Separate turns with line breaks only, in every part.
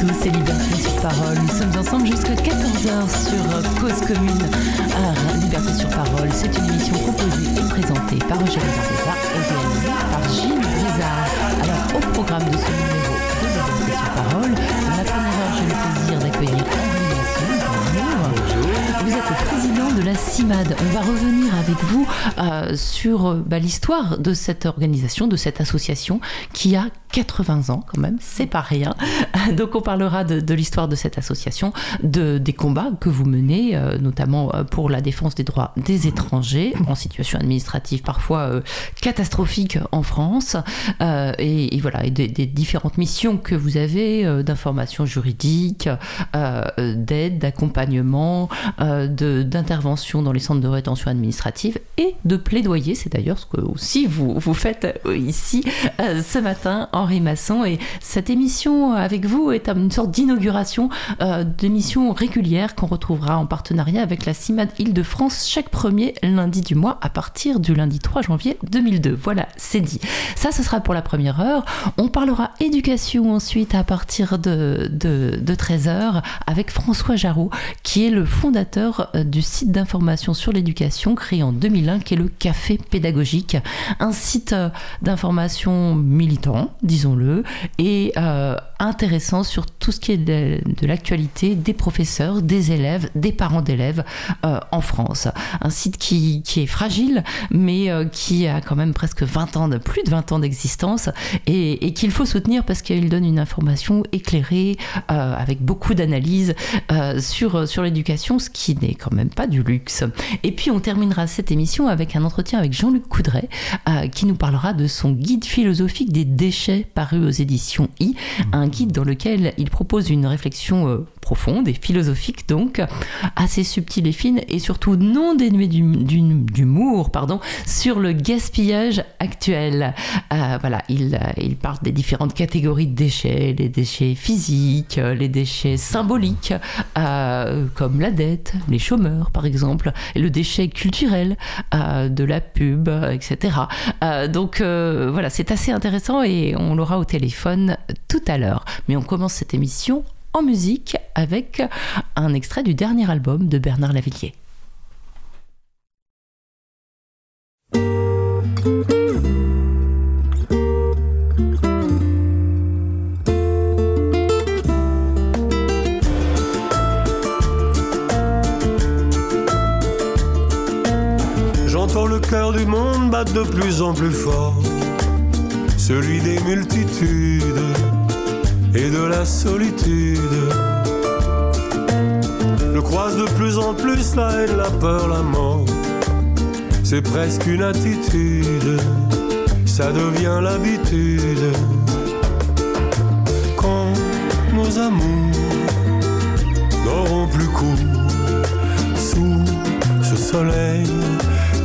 tous, c'est Liberté sur Parole. Nous sommes ensemble jusqu'à 14h sur Cause Commune. Liberté sur Parole, c'est une émission composée et présentée par Roger Brizard et réalisée par Gilles Brizard. Alors, au programme de ce numéro de Liberté sur Parole, la. On va revenir avec vous euh, sur bah, l'histoire de cette organisation, de cette association qui a 80 ans quand même, c'est pas rien. Donc on parlera de, l'histoire de cette association, de, des combats que vous menez, euh, notamment euh, pour la défense des droits des étrangers en situation administrative parfois euh, catastrophique en France, et, voilà, et des, différentes missions que vous avez d'information juridique, d'aide, d'accompagnement, d'intervention dans les centres de rétention administrative et de plaidoyer. C'est d'ailleurs ce que aussi vous, vous faites ici ce matin Henri Masson. Et cette émission avec vous est une sorte d'inauguration euh, d'émission régulière qu'on retrouvera en partenariat avec la CIMAD Île-de-France chaque premier lundi du mois à partir du lundi 3 janvier 2002. Voilà, c'est dit. Ça, ce sera pour la première heure. On parlera éducation ensuite à partir de, de, de 13h avec François Jarreau, qui est le fondateur euh, du site d'information sur l'éducation créé en 2001, qui est le Café Pédagogique, un site euh, d'information militant, disons-le, et euh, intéressant sur tout ce qui est de, l'actualité des professeurs, des élèves, des parents d'élèves euh, en France. Un site qui, est fragile, mais qui a quand même presque 20 ans, de, plus de 20 ans d'existence, et, qu'il faut soutenir parce qu'il donne une information éclairée, avec beaucoup d'analyses sur, sur l'éducation, ce qui n'est quand même pas du luxe. Et puis on terminera cette émission avec un entretien avec Jean-Luc Coudray, qui nous parlera de son guide philosophique des déchets paru aux éditions I, un guide dans lequel il propose une réflexion euh, profonde et philosophique donc, assez subtile et fine et surtout non dénuée d'humour, pardon, sur le gaspillage actuel. Euh, voilà, il, euh, il parle des différentes catégories de déchets, les déchets physiques, les déchets symboliques, euh, comme la dette, les chômeurs par exemple, et le déchet culturel, de la pub, etc. donc voilà, c'est assez intéressant et on l'aura au téléphone tout à l'heure. Mais on commence cette émission en musique avec un extrait du dernier album de Bernard Lavillier.
Du monde battre de plus en plus fort, celui des multitudes et de la solitude. Je croise de plus en plus la haine, la peur, la mort. C'est presque une attitude, ça devient l'habitude. Quand nos amours n'auront plus cours sous ce soleil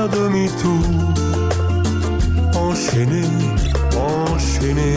faire demi-tour, enchaîné, enchaîné,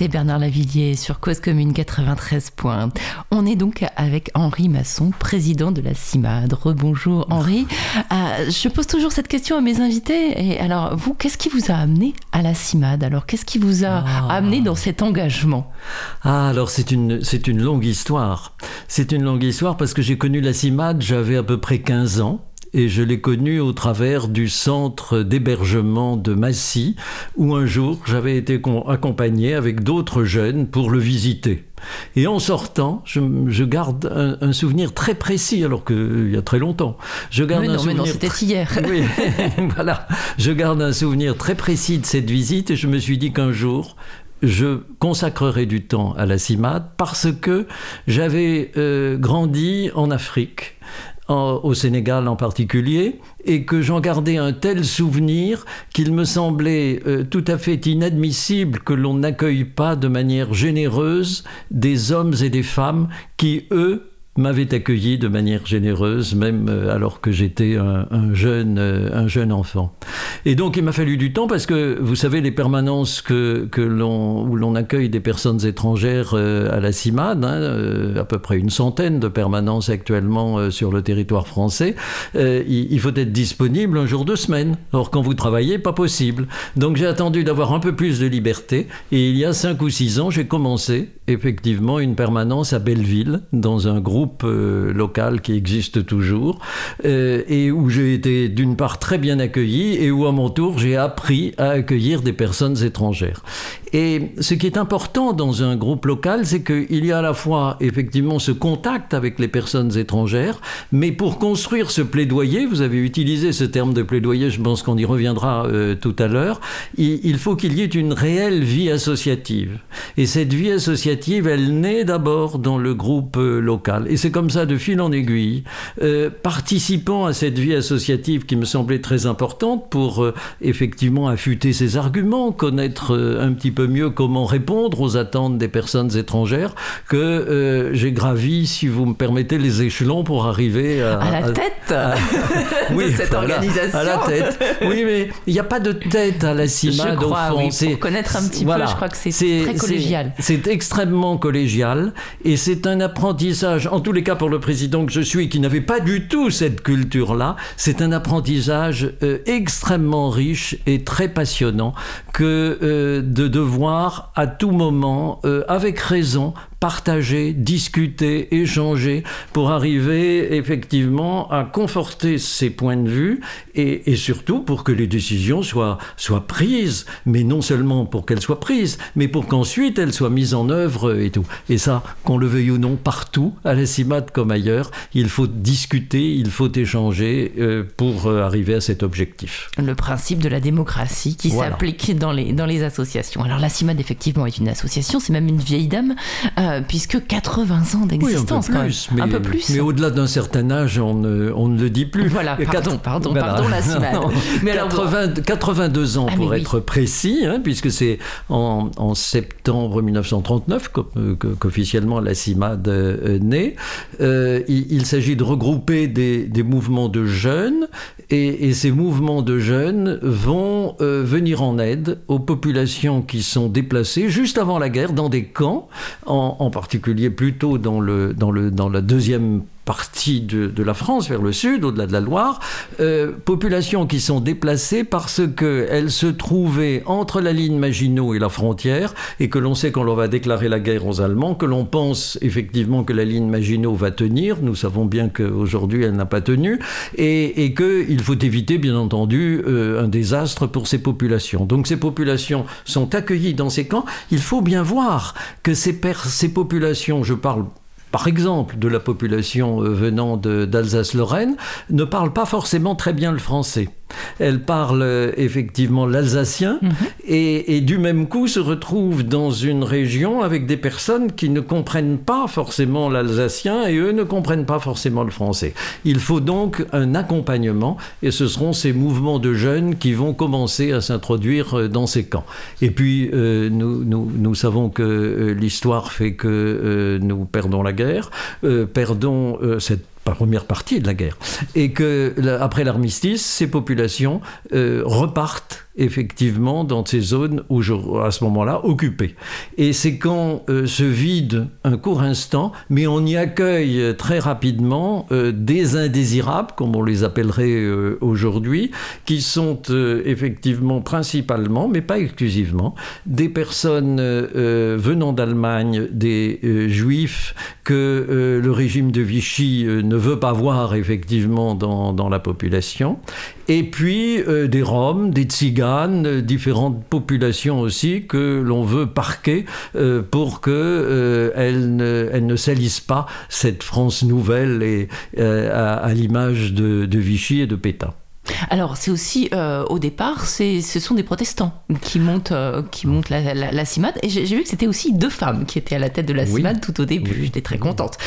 c'était Bernard Lavillier sur Cause Commune 93 points. On est donc avec Henri Masson, président de la CIMAD. Rebonjour Henri. Euh, je pose toujours cette question à mes invités. Et alors, vous, qu'est-ce qui vous a amené à la CIMAD Alors, qu'est-ce qui vous a
Ah.
amené dans cet engagement?
Ah, alors c'est une, c'est une longue histoire. C'est une longue histoire parce que j'ai connu la CIMAD, j'avais à peu près 15 ans. Et je l'ai connu au travers du centre d'hébergement de Massy, où un jour j'avais été accompagné avec d'autres jeunes pour le visiter. Et en sortant, je, je garde un, un souvenir très précis, alors qu'il y a très longtemps. Je garde
Mais
un
non, mais non,
souvenir
c'était hier.
oui, voilà. Je garde un souvenir très précis de cette visite et je me suis dit qu'un jour, je consacrerai du temps à la CIMAD parce que j'avais euh, grandi en Afrique. Au Sénégal en particulier, et que j'en gardais un tel souvenir qu'il me semblait euh, tout à fait inadmissible que l'on n'accueille pas de manière généreuse des hommes et des femmes qui, eux, m'avait accueilli de manière généreuse, même euh, alors que j'étais un, un jeune, euh, un jeune enfant. Et donc il m'a fallu du temps parce que vous savez les permanences que, que où l'on accueille des personnes étrangères euh, à la CIMAD, hein, à peu près une centaine de permanences actuellement sur le territoire français, il, il faut être disponible un jour de semaine. Or quand vous travaillez, pas possible. Donc j'ai attendu d'avoir un peu plus de liberté et il y a cinq ou six ans, j'ai commencé effectivement une permanence à Belleville dans un groupe euh, local qui existe toujours euh, et où j'ai été d'une part très bien accueilli et où à mon tour j'ai appris à accueillir des personnes étrangères. Et ce qui est important dans un groupe local, c'est qu'il y a à la fois effectivement ce contact avec les personnes étrangères, mais pour construire ce plaidoyer, vous avez utilisé ce terme de plaidoyer, je pense qu'on y reviendra euh, tout à l'heure, il, faut qu'il y ait une réelle vie associative. Et cette vie associative, elle naît d'abord dans le groupe euh, local. Et c'est comme ça, de fil en aiguille, euh, participant à cette vie associative qui me semblait très importante pour effectivement affûter ses arguments, connaître un petit peu mieux comment répondre aux attentes des personnes étrangères, que euh, j'ai gravi, si vous me permettez, les échelons pour arriver à,
À la
à-
tête de cette
voilà,
organisation.
À la tête. Oui, mais il n'y a pas de tête à la CIMAD
Je crois,
au fond.
oui, pour connaître un petit peu, je crois que c'est très collégial.
C'est extrêmement collégial et c'est un apprentissage, en tous les cas pour le président que je suis, qui n'avait pas du tout cette culture-là, c'est un apprentissage euh, extrêmement riche et très passionnant que euh, de devoir à tout moment, euh, avec raison, partager, discuter, échanger pour arriver effectivement à conforter ses points de vue et, et surtout pour que les décisions soient, soient prises, mais non seulement pour qu'elles soient prises, mais pour qu'ensuite elles soient mises en œuvre et tout. Et ça, qu'on le veuille ou non, partout, à la CIMAD comme ailleurs, il faut discuter, il faut échanger euh, pour euh, arriver à cet objectif.
le principe de la démocratie qui
Voilà.
s'applique dans les, dans les associations. Alors la CIMAD, effectivement, est une association, c'est même une vieille dame, euh, puisque 80 ans d'existence
oui, un
quand
peu plus,
même.
mais,
un peu plus.
mais au-delà d'un certain âge, on ne, on ne le dit plus.
Voilà, pardon, pardon,
voilà.
pardon, la Mais alors,
80 82 ans
Ah,
pour
oui.
être précis, hein, puisque c'est en, en septembre 1939 qu'o- euh, que- qu'officiellement la CIMAD euh, naît. Euh, il il s'agit de regrouper des, des mouvements de jeunes et, et ces mouvements de jeunes vont euh, venir en aide aux populations qui sont déplacées juste avant la guerre dans des camps, en, en particulier plutôt dans, le, dans, le, dans la deuxième partie de, la France, vers le sud, au-delà de la Loire, euh, populations qui sont déplacées parce qu'elles se trouvaient entre la ligne Maginot et la frontière, et que l'on sait qu'on leur va déclarer la guerre aux Allemands, que l'on pense effectivement que la ligne Maginot va tenir, nous savons bien qu'aujourd'hui elle n'a pas tenu, et, et qu'il faut éviter bien entendu euh, un désastre pour ces populations. Donc ces populations sont accueillies dans ces camps, il faut bien voir que ces, ces populations, je parle par exemple, de la population euh, venant d'Alsace-Lorraine, ne parle pas forcément très bien le français. Elle parle euh, effectivement l'alsacien mhm. et, du même coup se retrouve dans une région avec des personnes qui ne comprennent pas forcément l'alsacien et eux ne comprennent pas forcément le français. Il faut donc un accompagnement et ce seront ces mouvements de jeunes qui vont commencer à s'introduire euh, dans ces camps. Et puis euh, nous, nous, savons que l'histoire fait que nous perdons la guerre, perdons cette première partie de la guerre, et que après l'armistice, ces populations euh, repartent effectivement dans ces zones où à ce moment-là occupées. Et c'est quand euh, se vide un court instant, mais on y accueille très rapidement euh, des indésirables, comme on les appellerait euh, aujourd'hui, qui sont effectivement principalement, mais pas exclusivement, des personnes venant d'Allemagne, des juifs que le régime de Vichy ne veut pas voir effectivement dans, dans la population, et puis des Roms, des Tziganes, euh, différentes populations aussi que l'on veut parquer euh, pour qu'elles euh, ne, salissent pas cette France nouvelle à, l'image de Vichy et de Pétain.
Alors, c'est aussi, euh, au départ, ce sont des protestants qui montent, euh, qui montent la, la, CIMAD. Et j'ai vu que c'était aussi deux femmes qui étaient à la tête de la CIMAD tout au début. J'étais très contente.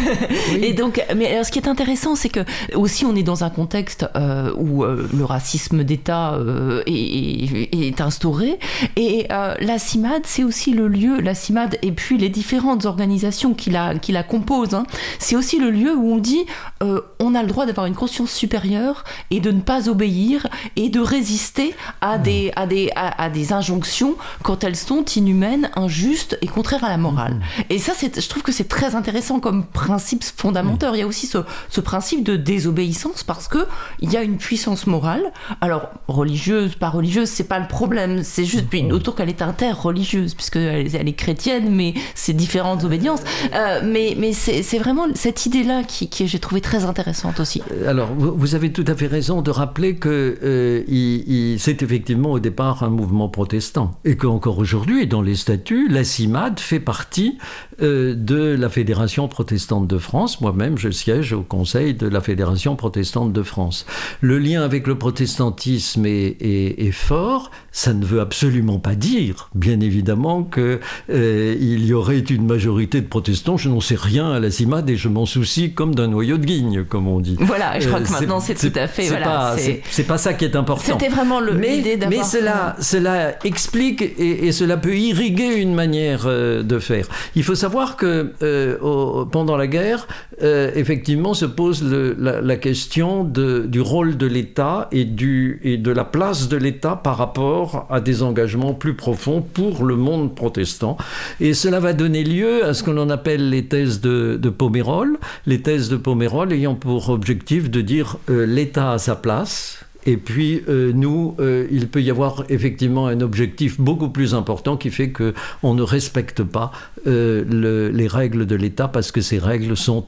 et donc, mais alors, ce qui est intéressant, c'est que aussi, on est dans un contexte euh, où le racisme d'État est, est, instauré. Et la CIMAD, c'est aussi le lieu, la CIMAD et puis les différentes organisations qui la, qui la composent, hein, c'est aussi le lieu où on dit on a le droit d'avoir une conscience supérieure et de ne pas obéir et de résister à des, à des, à, des injonctions quand elles sont inhumaines, injustes et contraires à la morale. Mmh. Et ça, je trouve que c'est très intéressant comme principe fondamental. Mmh. Il y a aussi ce, ce principe de désobéissance parce que il y a une puissance morale. Alors, religieuse, pas religieuse, c'est pas le problème. C'est juste, puis, autour qu'elle est interreligieuse, puisqu'elle elle est chrétienne, mais c'est différentes obédiences. Euh, mais mais c'est vraiment cette idée-là qui, qui j'ai trouvé très intéressante aussi.
Alors, vous, vous avez tout à fait raison de rappeler que euh, c'est effectivement au départ un mouvement protestant et qu'encore aujourd'hui, dans les statuts, la CIMAD fait partie euh, de la Fédération protestante de France. Moi-même, je siège au conseil de la Fédération protestante de France. Le lien avec le protestantisme est, est, fort. Ça ne veut absolument pas dire, bien évidemment, qu'il euh, y aurait une majorité de protestants. Je n'en sais rien à la CIMAD et je m'en soucie comme d'un noyau de guigne, comme on dit.
Voilà, je crois que maintenant c'est tout à fait. Voilà,
c'est pas ça qui est important.
C'était vraiment l'idée d'avoir.
Mais cela, cela explique et, cela peut irriguer une manière euh, de faire. Il faut savoir que euh, pendant la guerre, euh, effectivement, se pose la, question du rôle de l'État et, de la place de l'État par rapport à des engagements plus profonds pour le monde protestant. Et cela va donner lieu à ce que l'on appelle les thèses de, de Pomerol, les thèses de Pomerol ayant pour objectif de dire l'État a sa place, et puis, euh, nous, euh, il peut y avoir effectivement un objectif beaucoup plus important qui fait qu'on ne respecte pas euh, les règles de l'État parce que ces règles sont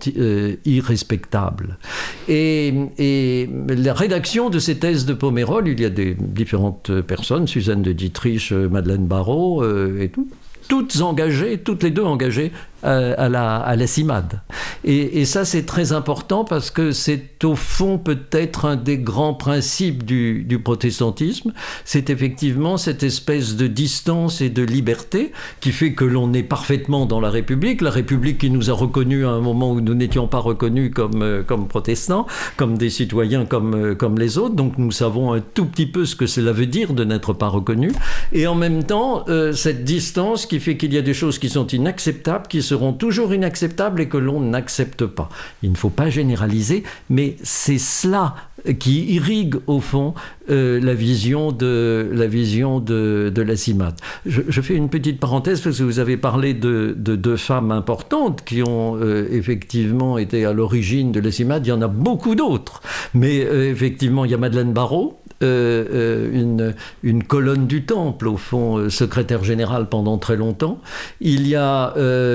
irrespectables. Et, la rédaction de ces thèses de Pomerol, il y a des différentes personnes, Suzanne de Dietrich, Madeleine Barrault et tout, toutes engagées, toutes les deux engagées à, la, à la CIMAD. Et, ça, c'est très important parce que c'est au fond peut-être un des grands principes du, du protestantisme. C'est effectivement cette espèce de distance et de liberté qui fait que l'on est parfaitement dans la République, la République qui nous a reconnus à un moment où nous n'étions pas reconnus comme, euh, comme protestants, comme des citoyens comme, euh, comme les autres. Donc nous savons un tout petit peu ce que cela veut dire de n'être pas reconnus. Et en même temps, cette distance qui fait qu'il y a des choses qui sont inacceptables, qui seront toujours inacceptables et que l'on n'accepte pas. Il ne faut pas généraliser, mais c'est cela qui irrigue au fond la vision de la vision de, de la CIMAD. Je, fais une petite parenthèse parce que vous avez parlé de deux femmes importantes qui ont effectivement été à l'origine de la CIMAD. Il y en a beaucoup d'autres, mais effectivement il y a Madeleine Barrault euh, euh, une, une, colonne du Temple, au fond, euh, secrétaire générale pendant très longtemps. Il y a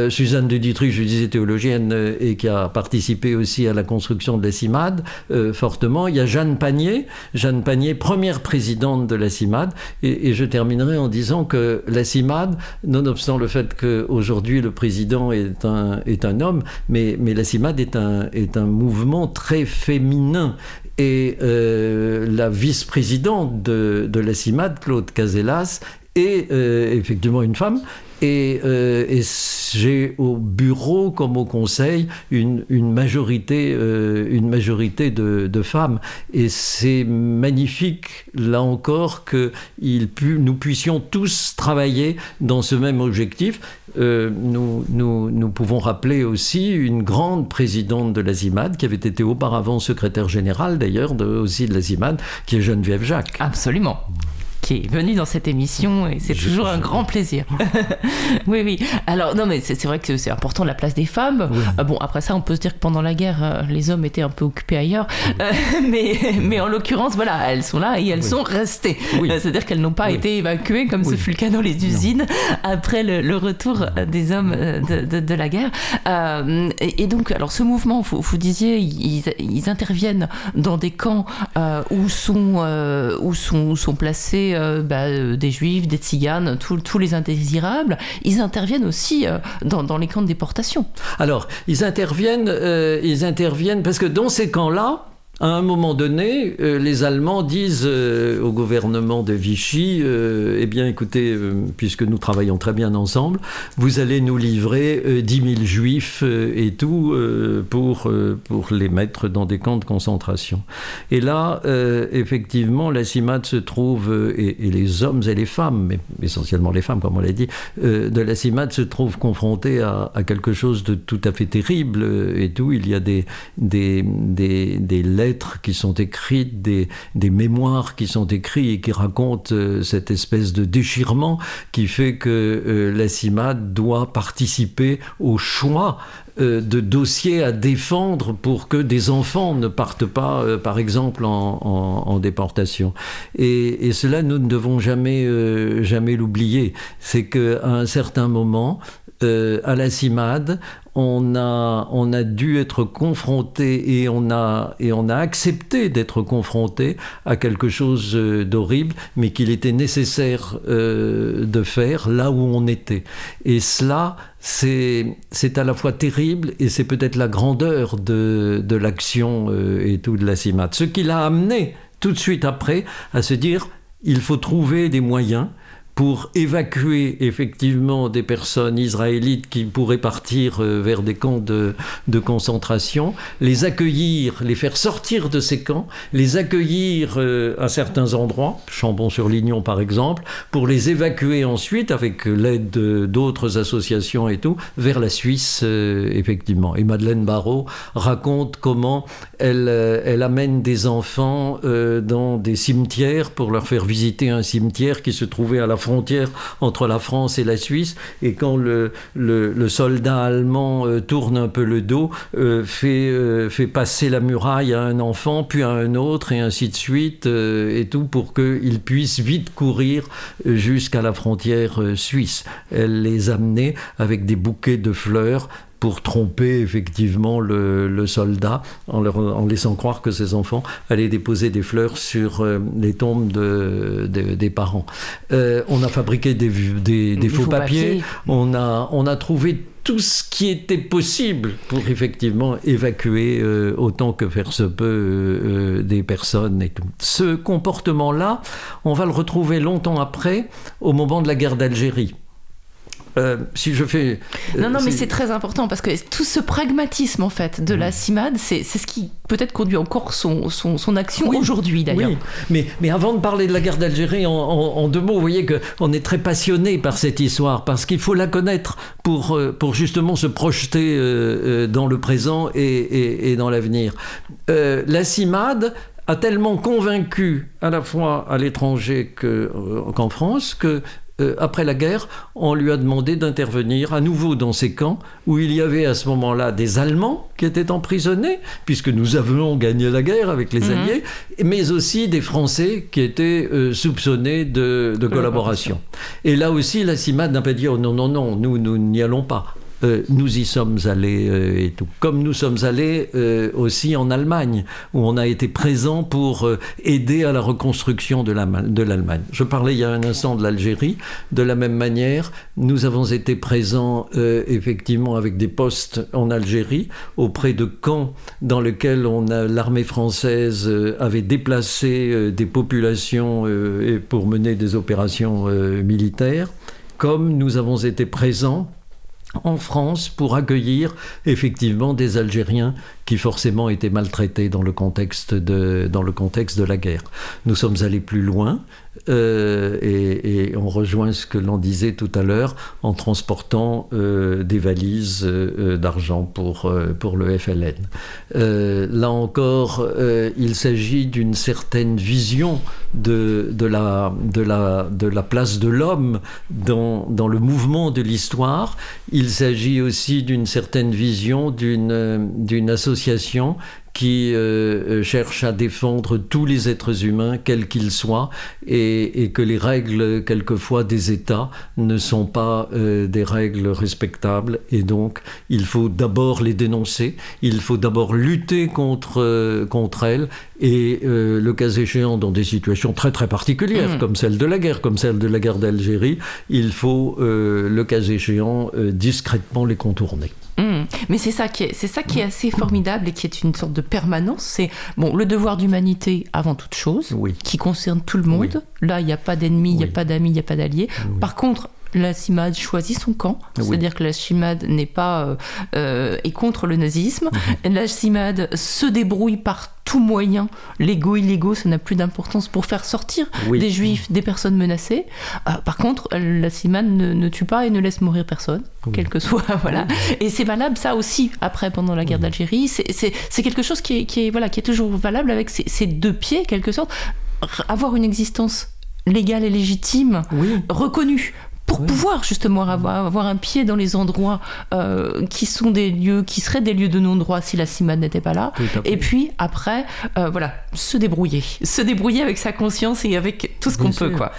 Suzanne de Dietrich, je disais théologienne, et qui a participé aussi à la construction de la CIMAD fortement. Il y a Jeanne Panier, Jeanne Panier, première présidente de la CIMAD. Et, je terminerai en disant que la CIMAD, nonobstant le fait qu'aujourd'hui le président est un, est un homme, mais, mais la CIMAD est un, est un mouvement très féminin et euh, la vice-présidente de, de la CIMAD, Claude Casellas, est euh, effectivement une femme. Et, euh, et j'ai au bureau comme au conseil une, majorité, une majorité de, de, femmes. Et c'est magnifique, là encore, que nous puissions tous travailler dans ce même objectif. Euh, nous, pouvons rappeler aussi une grande présidente de l'Azimad, qui avait été auparavant secrétaire générale d'ailleurs aussi de l'Azimad, qui est Geneviève Jacques.
Absolument qui est venu dans cette émission et c'est toujours un grand plaisir. oui, oui. Alors, non, mais c'est vrai que c'est important la place des femmes. Euh, bon, après ça, on peut se dire que pendant la guerre, euh, les hommes étaient un peu occupés ailleurs. Euh, mais, mais en l'occurrence, voilà, elles sont là et elles sont restées. C'est-à-dire qu'elles n'ont pas été évacuées comme ce fut le cas dans les usines après le, retour des hommes de, de, la guerre. et, donc, alors ce mouvement, vous, vous disiez, ils, ils, interviennent dans des camps où, sont, où, sont, où sont placés euh, bah, euh, des juifs, des tziganes, tous les indésirables, ils interviennent aussi euh, dans, les camps de déportation.
Alors, ils interviennent, ils interviennent parce que dans ces camps-là, à un moment donné, euh, les Allemands disent euh, au gouvernement de Vichy, euh, eh bien écoutez, puisque nous travaillons très bien ensemble, vous allez nous livrer 10 000 juifs et tout pour, pour les mettre dans des camps de concentration. Et là, effectivement, la CIMAD se trouve, et, les hommes et les femmes, mais essentiellement les femmes, comme on l'a dit, de la CIMAD se trouvent confrontés à, à, quelque chose de tout à fait terrible et tout. Il y a des, des, des, des lettres qui sont écrites, des, mémoires qui sont écrites et qui racontent euh, cette espèce de déchirement qui fait que euh, la CIMAD doit participer au choix euh, de dossiers à défendre pour que des enfants ne partent pas, par exemple, en, déportation. Et, cela, nous ne devons jamais, jamais l'oublier. C'est qu'à un certain moment, à la CIMAD, on a, on a dû être confronté et on a, et on a accepté d'être confronté à quelque chose euh, d'horrible, mais qu'il était nécessaire euh, de faire là où on était. Et cela, c'est à la fois terrible et c'est peut-être la grandeur de, de l'action euh, et tout de la CIMAT. Ce qui l'a amené tout de suite après à se dire il faut trouver des moyens pour évacuer effectivement des personnes israélites qui pourraient partir euh, vers des camps de, de, concentration, les accueillir, les faire sortir de ces camps, les accueillir euh, à certains endroits, Chambon-sur-Lignon par exemple, pour les évacuer ensuite avec l'aide d'autres associations et tout, vers la Suisse euh, effectivement. Et Madeleine Barrault raconte comment elle, elle amène des enfants dans des cimetières pour leur faire visiter un cimetière qui se trouvait à la frontière entre la France et la Suisse, et quand le, le, soldat allemand euh, tourne un peu le dos, euh, fait, euh, fait passer la muraille à un enfant, puis à un autre, et ainsi de suite, et tout, pour qu'il puisse vite courir jusqu'à la frontière suisse. Elle les amenait avec des bouquets de fleurs pour tromper effectivement le, soldat en, leur, en laissant croire que ses enfants allaient déposer des fleurs sur euh, les tombes de, des parents. Euh, on a fabriqué des, des, faux, papiers, On, a, on a trouvé tout ce qui était possible pour effectivement évacuer euh, autant que faire se peut des personnes et tout. Ce comportement-là, on va le retrouver longtemps après, au moment de la guerre d'Algérie.
Euh, si je fais. Euh, non, non, mais c'est très important parce que tout ce pragmatisme en fait de la mm. CIMAD, c'est ce qui peut-être conduit encore son, son, son action aujourd'hui d'ailleurs. Oui,
mais, mais avant de parler de la guerre d'Algérie, en, deux mots, vous voyez qu'on est très passionné par cette histoire parce qu'il faut la connaître pour, euh, pour justement se projeter dans le présent et, et, et dans l'avenir. la CIMAD a tellement convaincu à la fois à l'étranger qu'en France que euh, après la guerre, on lui a demandé d'intervenir à nouveau dans ces camps où il y avait à ce moment-là des Allemands qui étaient emprisonnés, puisque nous avions gagné la guerre avec les mhm. Alliés, mais aussi des Français qui étaient euh, soupçonnés de, de collaboration. Et là aussi, la CIMAD n'a pas dit oh non, non, non, nous, nous n'y allons pas. Euh, nous y sommes allés euh, et tout. Comme nous sommes allés euh, aussi en Allemagne, où on a été présent pour aider à la reconstruction de l'Allemagne. Je parlais il y a un instant de l'Algérie. De la même manière, nous avons été présents effectivement avec des postes en Algérie, auprès de camps dans lesquels l'armée française avait déplacé des populations pour mener des opérations militaires comme nous avons été présents en France pour accueillir effectivement des Algériens qui forcément étaient maltraités dans le contexte de, dans le contexte de la guerre. Nous sommes allés plus loin euh, et, on rejoint ce que l'on disait tout à l'heure en transportant euh, des valises euh, d'argent pour, pour le FLN. là encore, il s'agit d'une certaine vision de, de, la, de, la, de la place de l'homme dans, dans le mouvement de l'histoire. Il s'agit aussi d'une certaine vision d'une association qui euh, euh, cherche à défendre tous les êtres humains, quels qu'ils soient, et, que les règles, quelquefois, des États ne sont pas euh, des règles respectables. Et donc, il faut d'abord les dénoncer, il faut d'abord lutter contre, contre elles, et le cas échéant, dans des situations très très particulières, mmh. comme celle de la guerre, comme celle de la guerre d'Algérie, il faut, le cas échéant, discrètement les contourner.
Mmh. Mais c'est ça qui est, c'est ça qui est assez formidable et qui est une sorte de permanence. C'est bon, le devoir d'humanité avant toute chose, qui concerne tout le monde. Là, il n'y a pas d'ennemis, il n'y a pas d'amis, il n'y a pas d'alliés. Par contre, la CIMAD choisit son camp, c'est-à-dire que la CIMAD n'est pas euh, euh, est contre le nazisme. Mhm. La CIMAD se débrouille par tout moyen, légaux, illégaux, ça n'a plus d'importance pour faire sortir des juifs, des personnes menacées. Euh, par contre, la CIMAD ne, tue pas et ne laisse mourir personne, quel que soit. voilà. Et c'est valable ça aussi après pendant la guerre d'Algérie. C'est quelque chose qui est, qui est, voilà, qui est toujours valable avec ces, deux pieds, quelque sorte. Avoir une existence légale et légitime, reconnue pour pouvoir justement avoir, avoir, un pied dans les endroits euh, qui sont des lieux, qui seraient des lieux de non-droit si la CIMAD n'était pas là. Et puis après, euh, voilà, se débrouiller. Se débrouiller avec sa conscience et avec tout ce qu'on peut. Quoi.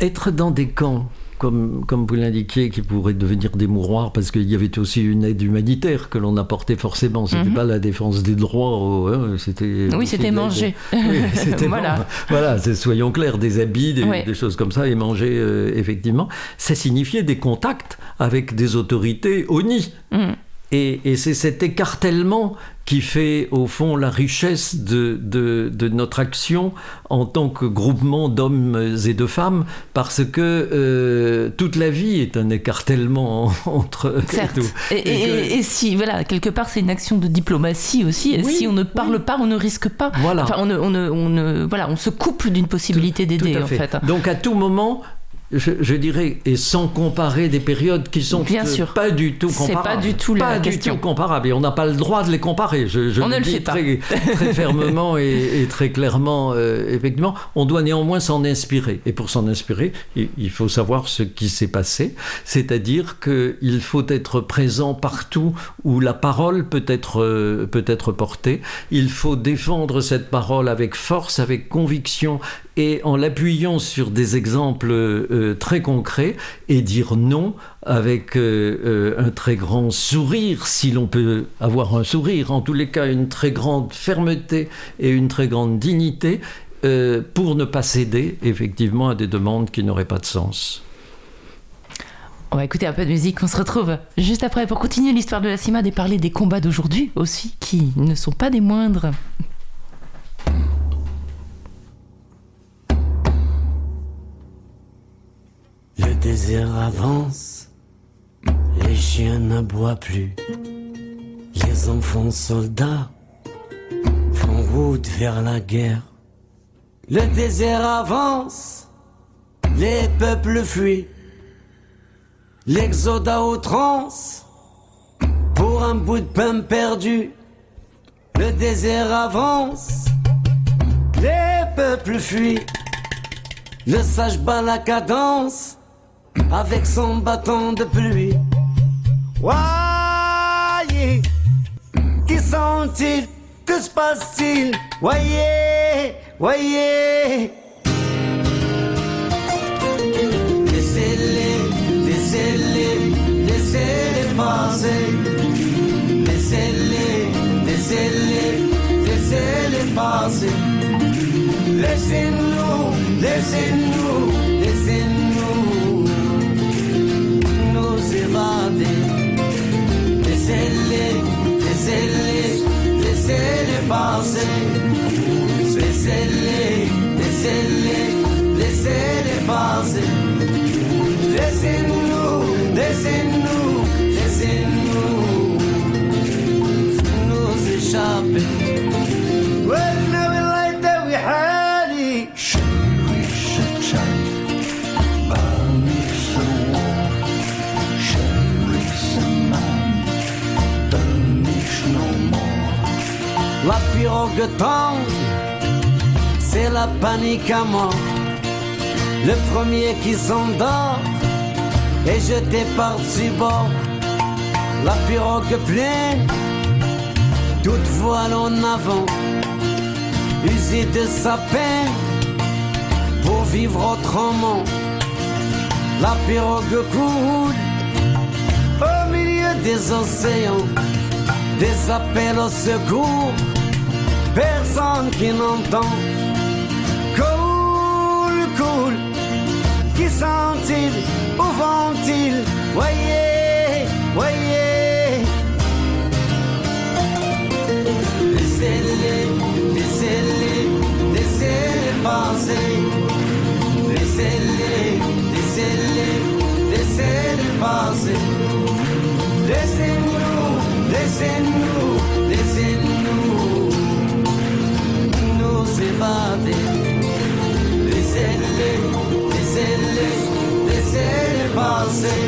Être dans des camps comme, comme vous l'indiquiez, qui pourraient devenir des mouroirs, parce qu'il y avait aussi une aide humanitaire que l'on apportait forcément. C'était n'était mhm. pas la défense des droits,
hein, c'était. Oui, c'était manger.
c'était voilà. voilà, soyons clairs, des habits, des, choses comme ça, et manger, euh, effectivement. Ça signifiait des contacts avec des autorités ONI. Mhm. Et, c'est cet écartèlement qui fait au fond la richesse de, de, notre action en tant que groupement d'hommes et de femmes, parce que euh, toute la vie est un écartellement entre...
Certes. Et, et, si, voilà, quelque part c'est une action de diplomatie aussi, et si on ne parle pas, on ne risque pas. Voilà. Enfin, on, on, on, voilà, on se coupe d'une possibilité d'aider en fait.
Donc à tout moment, je, dirais, et sans comparer des périodes qui sont
Bien
pas du tout comparables.
pas du tout la
pas
question.
du tout comparables. Et on n'a pas le droit de les comparer. Je,
on
le,
ne
dis
le
très, très, fermement et, très clairement. Euh, effectivement, on doit néanmoins s'en inspirer. Et pour s'en inspirer, il, faut savoir ce qui s'est passé. C'est-à-dire qu'il faut être présent partout où la parole peut être, euh, peut être portée. Il faut défendre cette parole avec force, avec conviction et en l'appuyant sur des exemples euh, très concrets et dire non avec euh, euh, un très grand sourire, si l'on peut avoir un sourire, en tous les cas une très grande fermeté et une très grande dignité pour ne pas céder effectivement à des demandes qui n'auraient pas de sens.
On va écouter un peu de musique, on se retrouve juste après pour continuer l'histoire de la CIMAD et parler des combats d'aujourd'hui aussi, qui ne sont pas des moindres.
Le désert avance, les chiens n'aboient plus. Les enfants soldats font route vers la guerre. Le désert avance, les peuples fuient. L'exode à outrance pour un bout de pain perdu. Le désert avance, les peuples fuient. Le sage bat la cadence avec son bâton de pluie. Voyez, qui sont-ils Que se passe-t-il? Voyez, voyez. Laissez-les, laissez-les, laissez-les passer. Laissez-les, laissez-les, laissez-les passer. Laissez-nous, laissez-nous, laissez-nous Teselli, teselli, teselli bazen. Teselli, teselli, teselli bazen. Tesennu, tesennu, tesennu Tesennu ze şabbe La pirogue tangue, c'est la panique à mort. Le premier qui s'endort est jeté par-dessus bord. La pirogue pleine, toute voile en avant, usée de sa pour vivre autrement. La pirogue coule au milieu des océans, des appels au secours, personne qui n'entend. Cool, cool, qui sont-ils, où vont-ils, voyez, voyez. Laissez-les, laissez-les, laissez-les passer. Laissez-les, laissez-les, laissez-les passer. Laissez-nous, laissez-nous, laissez-nous nous évader. Laissez-les, laissez-les, laissez-les passer.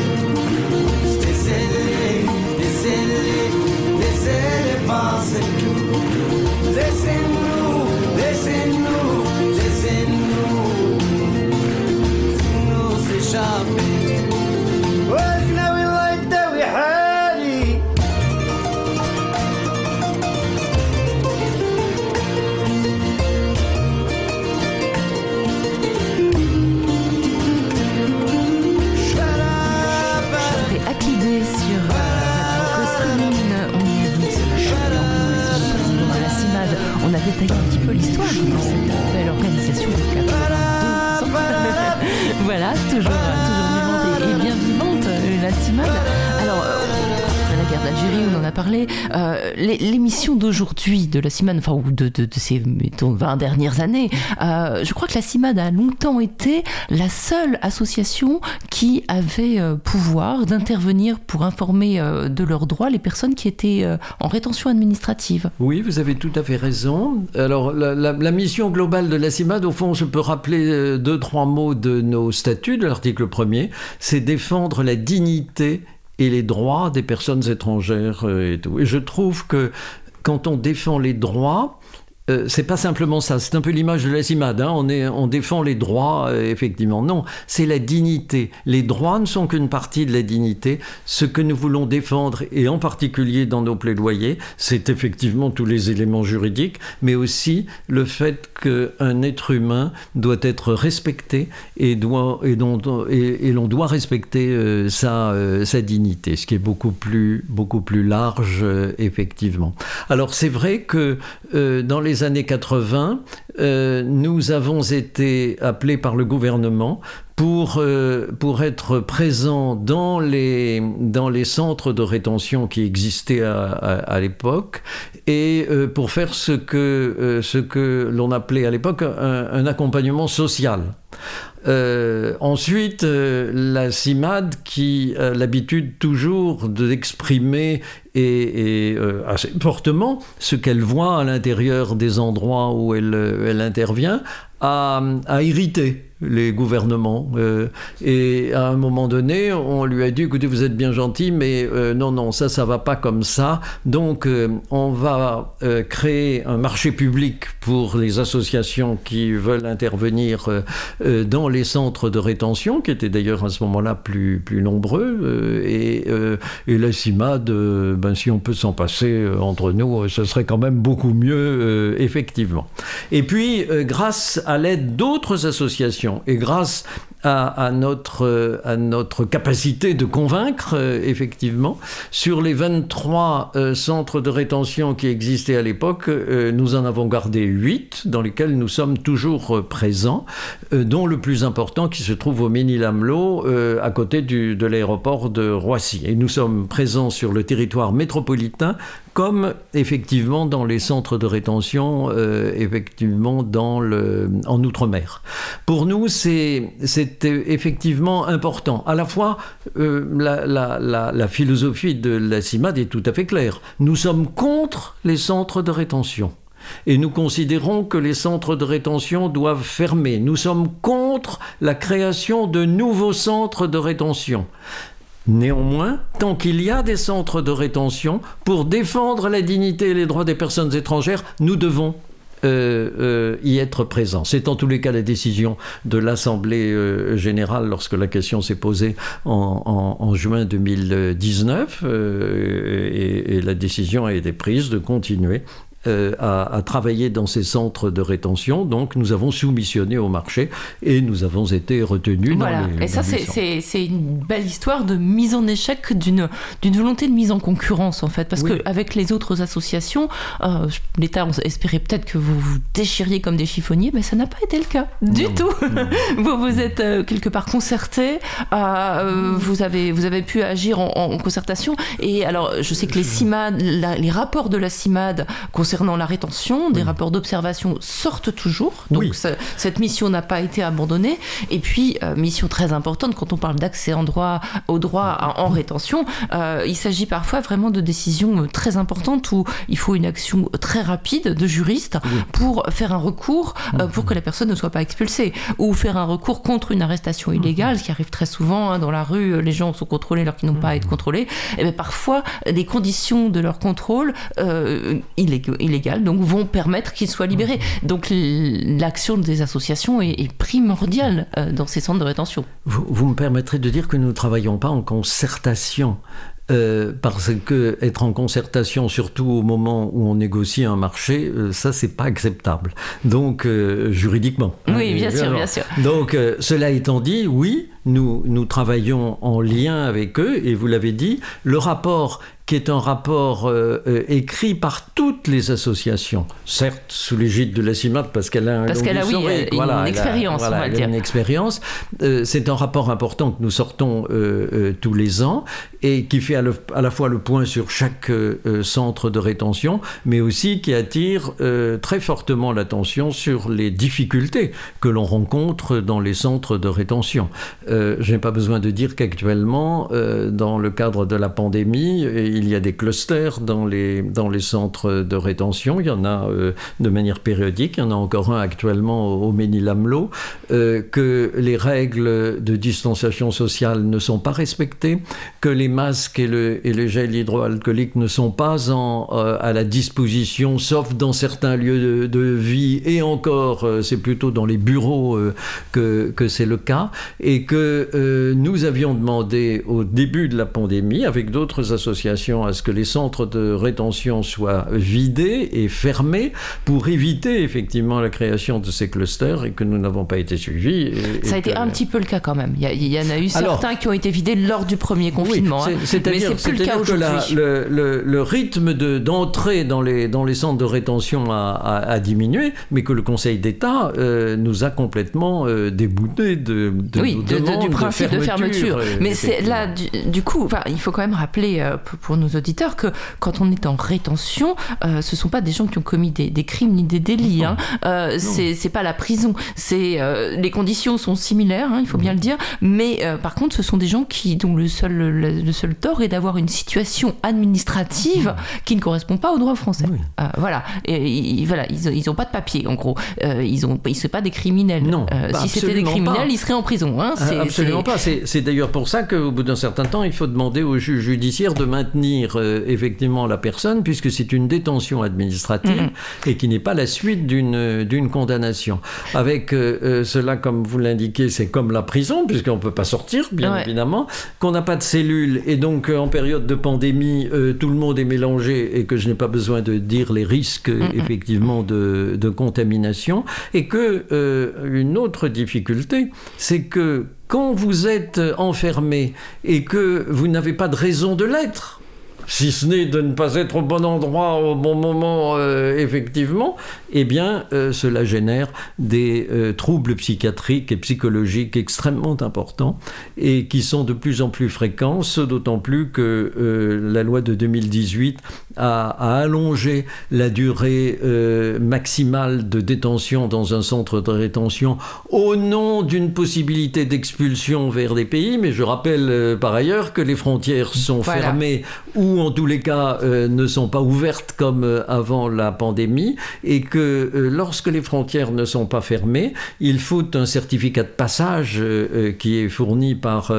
Laissez-les, laissez-les, laissez-les passer. Laissez-nous,
l'histoire de cette belle organisation de 82 ans. voilà, toujours, toujours vivante et, et bien vivante, euh, la CIMAD. d'Algérie, on en a parlé. Euh, l'é- L'émission d'aujourd'hui de la CIMAD, enfin, ou de, de, ces mettons, 20 dernières années, euh, je crois que la CIMAD a longtemps été la seule association qui avait euh, pouvoir d'intervenir pour informer de leurs droits les personnes qui étaient en rétention administrative.
Oui, vous avez tout à fait raison. Alors, la, mission globale de la CIMAD, au fond, je peux rappeler deux, trois mots de nos statuts, de l'article premier, c'est défendre la dignité et les droits des personnes étrangères euh, et tout. Et je trouve que quand on défend les droits, euh, c'est pas simplement ça, c'est un peu l'image de la CIMAD, hein. on, défend les droits, euh, effectivement. Non, c'est la dignité. Les droits ne sont qu'une partie de la dignité. Ce que nous voulons défendre, et en particulier dans nos plaidoyers, c'est effectivement tous les éléments juridiques, mais aussi le fait qu'un être humain doit être respecté et, l'on doit respecter euh, sa, dignité, ce qui est beaucoup plus, beaucoup plus large, effectivement. Alors c'est vrai que dans les années 80, euh, nous avons été appelés par le gouvernement pour, euh, pour être présents dans les, dans les centres de rétention qui existaient à, l'époque et euh, pour faire ce que, que l'on appelait à l'époque un accompagnement social. Euh, ensuite, euh, la CIMAD qui a l'habitude toujours d'exprimer et, assez fortement ce qu'elle voit à l'intérieur des endroits où elle, intervient a irrité les gouvernements. Euh, et à un moment donné, on lui a dit, écoutez, vous êtes bien gentil, mais euh, non, non, ça, ça va pas comme ça. Donc, euh, on va créer un marché public pour les associations qui veulent intervenir dans les centres de rétention, qui étaient d'ailleurs à ce moment-là plus, plus nombreux. et, la CIMAD, ben, si on peut s'en passer entre nous, ce serait quand même beaucoup mieux, effectivement. Et puis, grâce à l'aide d'autres associations, et grâce à, notre, à notre capacité de convaincre, euh, effectivement, sur les 23 euh, centres de rétention qui existaient à l'époque, euh, nous en avons gardé 8 dans lesquels nous sommes toujours présents, dont le plus important qui se trouve au Ménil-Amelot, à côté de l'aéroport de Roissy. Et nous sommes présents sur le territoire métropolitain comme effectivement dans les centres de rétention, effectivement dans le, en Outre-mer. Pour nous, c'est effectivement important. À la fois, euh, la, philosophie de la CIMAD est tout à fait claire. Nous sommes contre les centres de rétention. Et nous considérons que les centres de rétention doivent fermer. Nous sommes contre la création de nouveaux centres de rétention. Néanmoins, tant qu'il y a des centres de rétention, pour défendre la dignité et les droits des personnes étrangères, nous devons euh, euh, y être présent. C'est en tous les cas la décision de l'Assemblée euh, générale lorsque la question s'est posée en, juin 2019 et, et, la décision a été prise de continuer euh, à, travailler dans ces centres de rétention. Donc nous avons soumissionné au marché et nous avons été retenus
voilà.
dans les
Et ça, c'est une belle histoire de mise en échec d'une volonté de mise en concurrence, en fait. Parce que qu'avec les autres associations, euh, l'État espérait peut-être que vous vous déchiriez comme des chiffonniers, mais ça n'a pas été le cas du tout. vous vous êtes euh, quelque part concerté, vous, avez, vous avez pu agir en, concertation. Et alors, je sais que les CIMAD, les rapports de la CIMAD concernant concernant la rétention, des rapports d'observation sortent toujours. Donc cette mission n'a pas été abandonnée. Et puis, euh, mission très importante, quand on parle d'accès en droit, au droit en rétention, euh, il s'agit parfois vraiment de décisions euh, très importantes où il faut une action très rapide de juriste pour faire un recours pour que la personne ne soit pas expulsée. Ou faire un recours contre une arrestation illégale, ce qui arrive très souvent hein, dans la rue, les gens sont contrôlés alors qu'ils n'ont pas à être contrôlés. Et eh bien parfois, les conditions de leur contrôle euh, illégales donc vont permettre qu'ils soient libérés. Donc l'action des associations est, primordiale euh, dans ces centres de rétention.
Vous, vous, me permettrez de dire que nous ne travaillons pas en concertation euh, parce que être en concertation, surtout au moment où on négocie un marché, euh, ça c'est pas acceptable. Donc euh, juridiquement.
Oui, bien sûr, bien sûr.
Donc cela étant dit, oui, nous nous travaillons en lien avec eux et vous l'avez dit, le rapport qui est un rapport écrit par toutes les associations, certes sous l'égide de la CIMAT parce qu'elle a un
parce qu'elle a oui, une expérience, on va dire.
une expérience. c'est un rapport important que nous sortons tous les ans et qui fait à, la fois le point sur chaque euh, euh, centre de rétention, mais aussi qui attire euh, très fortement l'attention sur les difficultés que l'on rencontre dans les centres de rétention. je n'ai pas besoin de dire qu'actuellement, dans le cadre de la pandémie, il y a des clusters dans les, dans les centres de rétention. Il y en a de manière périodique. Il y en a encore un actuellement au, au Ménil-Amelot. que les règles de distanciation sociale ne sont pas respectées, que les masques et le, et le gel hydroalcoolique ne sont pas en, euh, à la disposition, sauf dans certains lieux de, vie, et encore, euh, c'est plutôt dans les bureaux euh, que, que c'est le cas, et que nous avions demandé au début de la pandémie, avec d'autres associations, à ce que les centres de rétention soient vidés et fermés pour éviter effectivement la création de ces clusters, et que nous n'avons pas été suivis.
Ça a été un petit peu le cas quand même. Il y, en a eu certains qui ont été vidés lors du premier confinement.
Hein. C'est-à-dire que le, le, rythme d'entrée dans, les, dans les centres de rétention a, diminué, mais que le Conseil d'État euh, nous a complètement euh, débouté de,
de, du principe de fermeture. mais c'est là, du, coup, il faut quand même rappeler, euh, pour, pour nos auditeurs que quand on est en rétention, ce ce sont pas des gens qui ont commis des, crimes ni des délits. Hein. c'est pas la prison. C'est les conditions sont similaires, hein, il faut bien le dire. Mais par contre, ce sont des gens qui dont le seul le, seul tort est d'avoir une situation administrative qui ne correspond pas au droit français. voilà. Et, voilà, ils n'ont pas de papier en gros. ils ont, ils sont pas des criminels.
Non.
Bah, si c'était des criminels, ils seraient en prison. Hein.
absolument pas. C'est d'ailleurs pour ça qu'au bout d'un certain temps, il faut demander au juge judiciaire de maintenir euh, effectivement la personne, puisque c'est une détention administrative et qui n'est pas la suite d'une condamnation. Avec euh, euh, cela, comme vous l'indiquez, c'est comme la prison, puisqu'on ne peut pas sortir, bien évidemment, qu'on n'a pas de cellules, et donc en période de pandémie, tout le monde est mélangé, et que je n'ai pas besoin de dire les risques, effectivement, de, de, contamination, et que une autre difficulté, c'est que quand vous êtes enfermé et que vous n'avez pas de raison de l'être, si ce n'est de ne pas être au bon endroit au bon moment, euh, effectivement, eh bien, euh, cela génère des euh, troubles psychiatriques et psychologiques extrêmement importants et qui sont de plus en plus fréquents, d'autant plus que la loi de 2018 a, a allongé la durée maximale de détention dans un centre de rétention au nom d'une possibilité d'expulsion vers des pays. Mais je rappelle par ailleurs que les frontières sont fermées ou en tous les cas euh, ne sont pas ouvertes comme euh, avant la pandémie et que euh, lorsque les frontières ne sont pas fermées, il faut un certificat de passage qui est fourni par,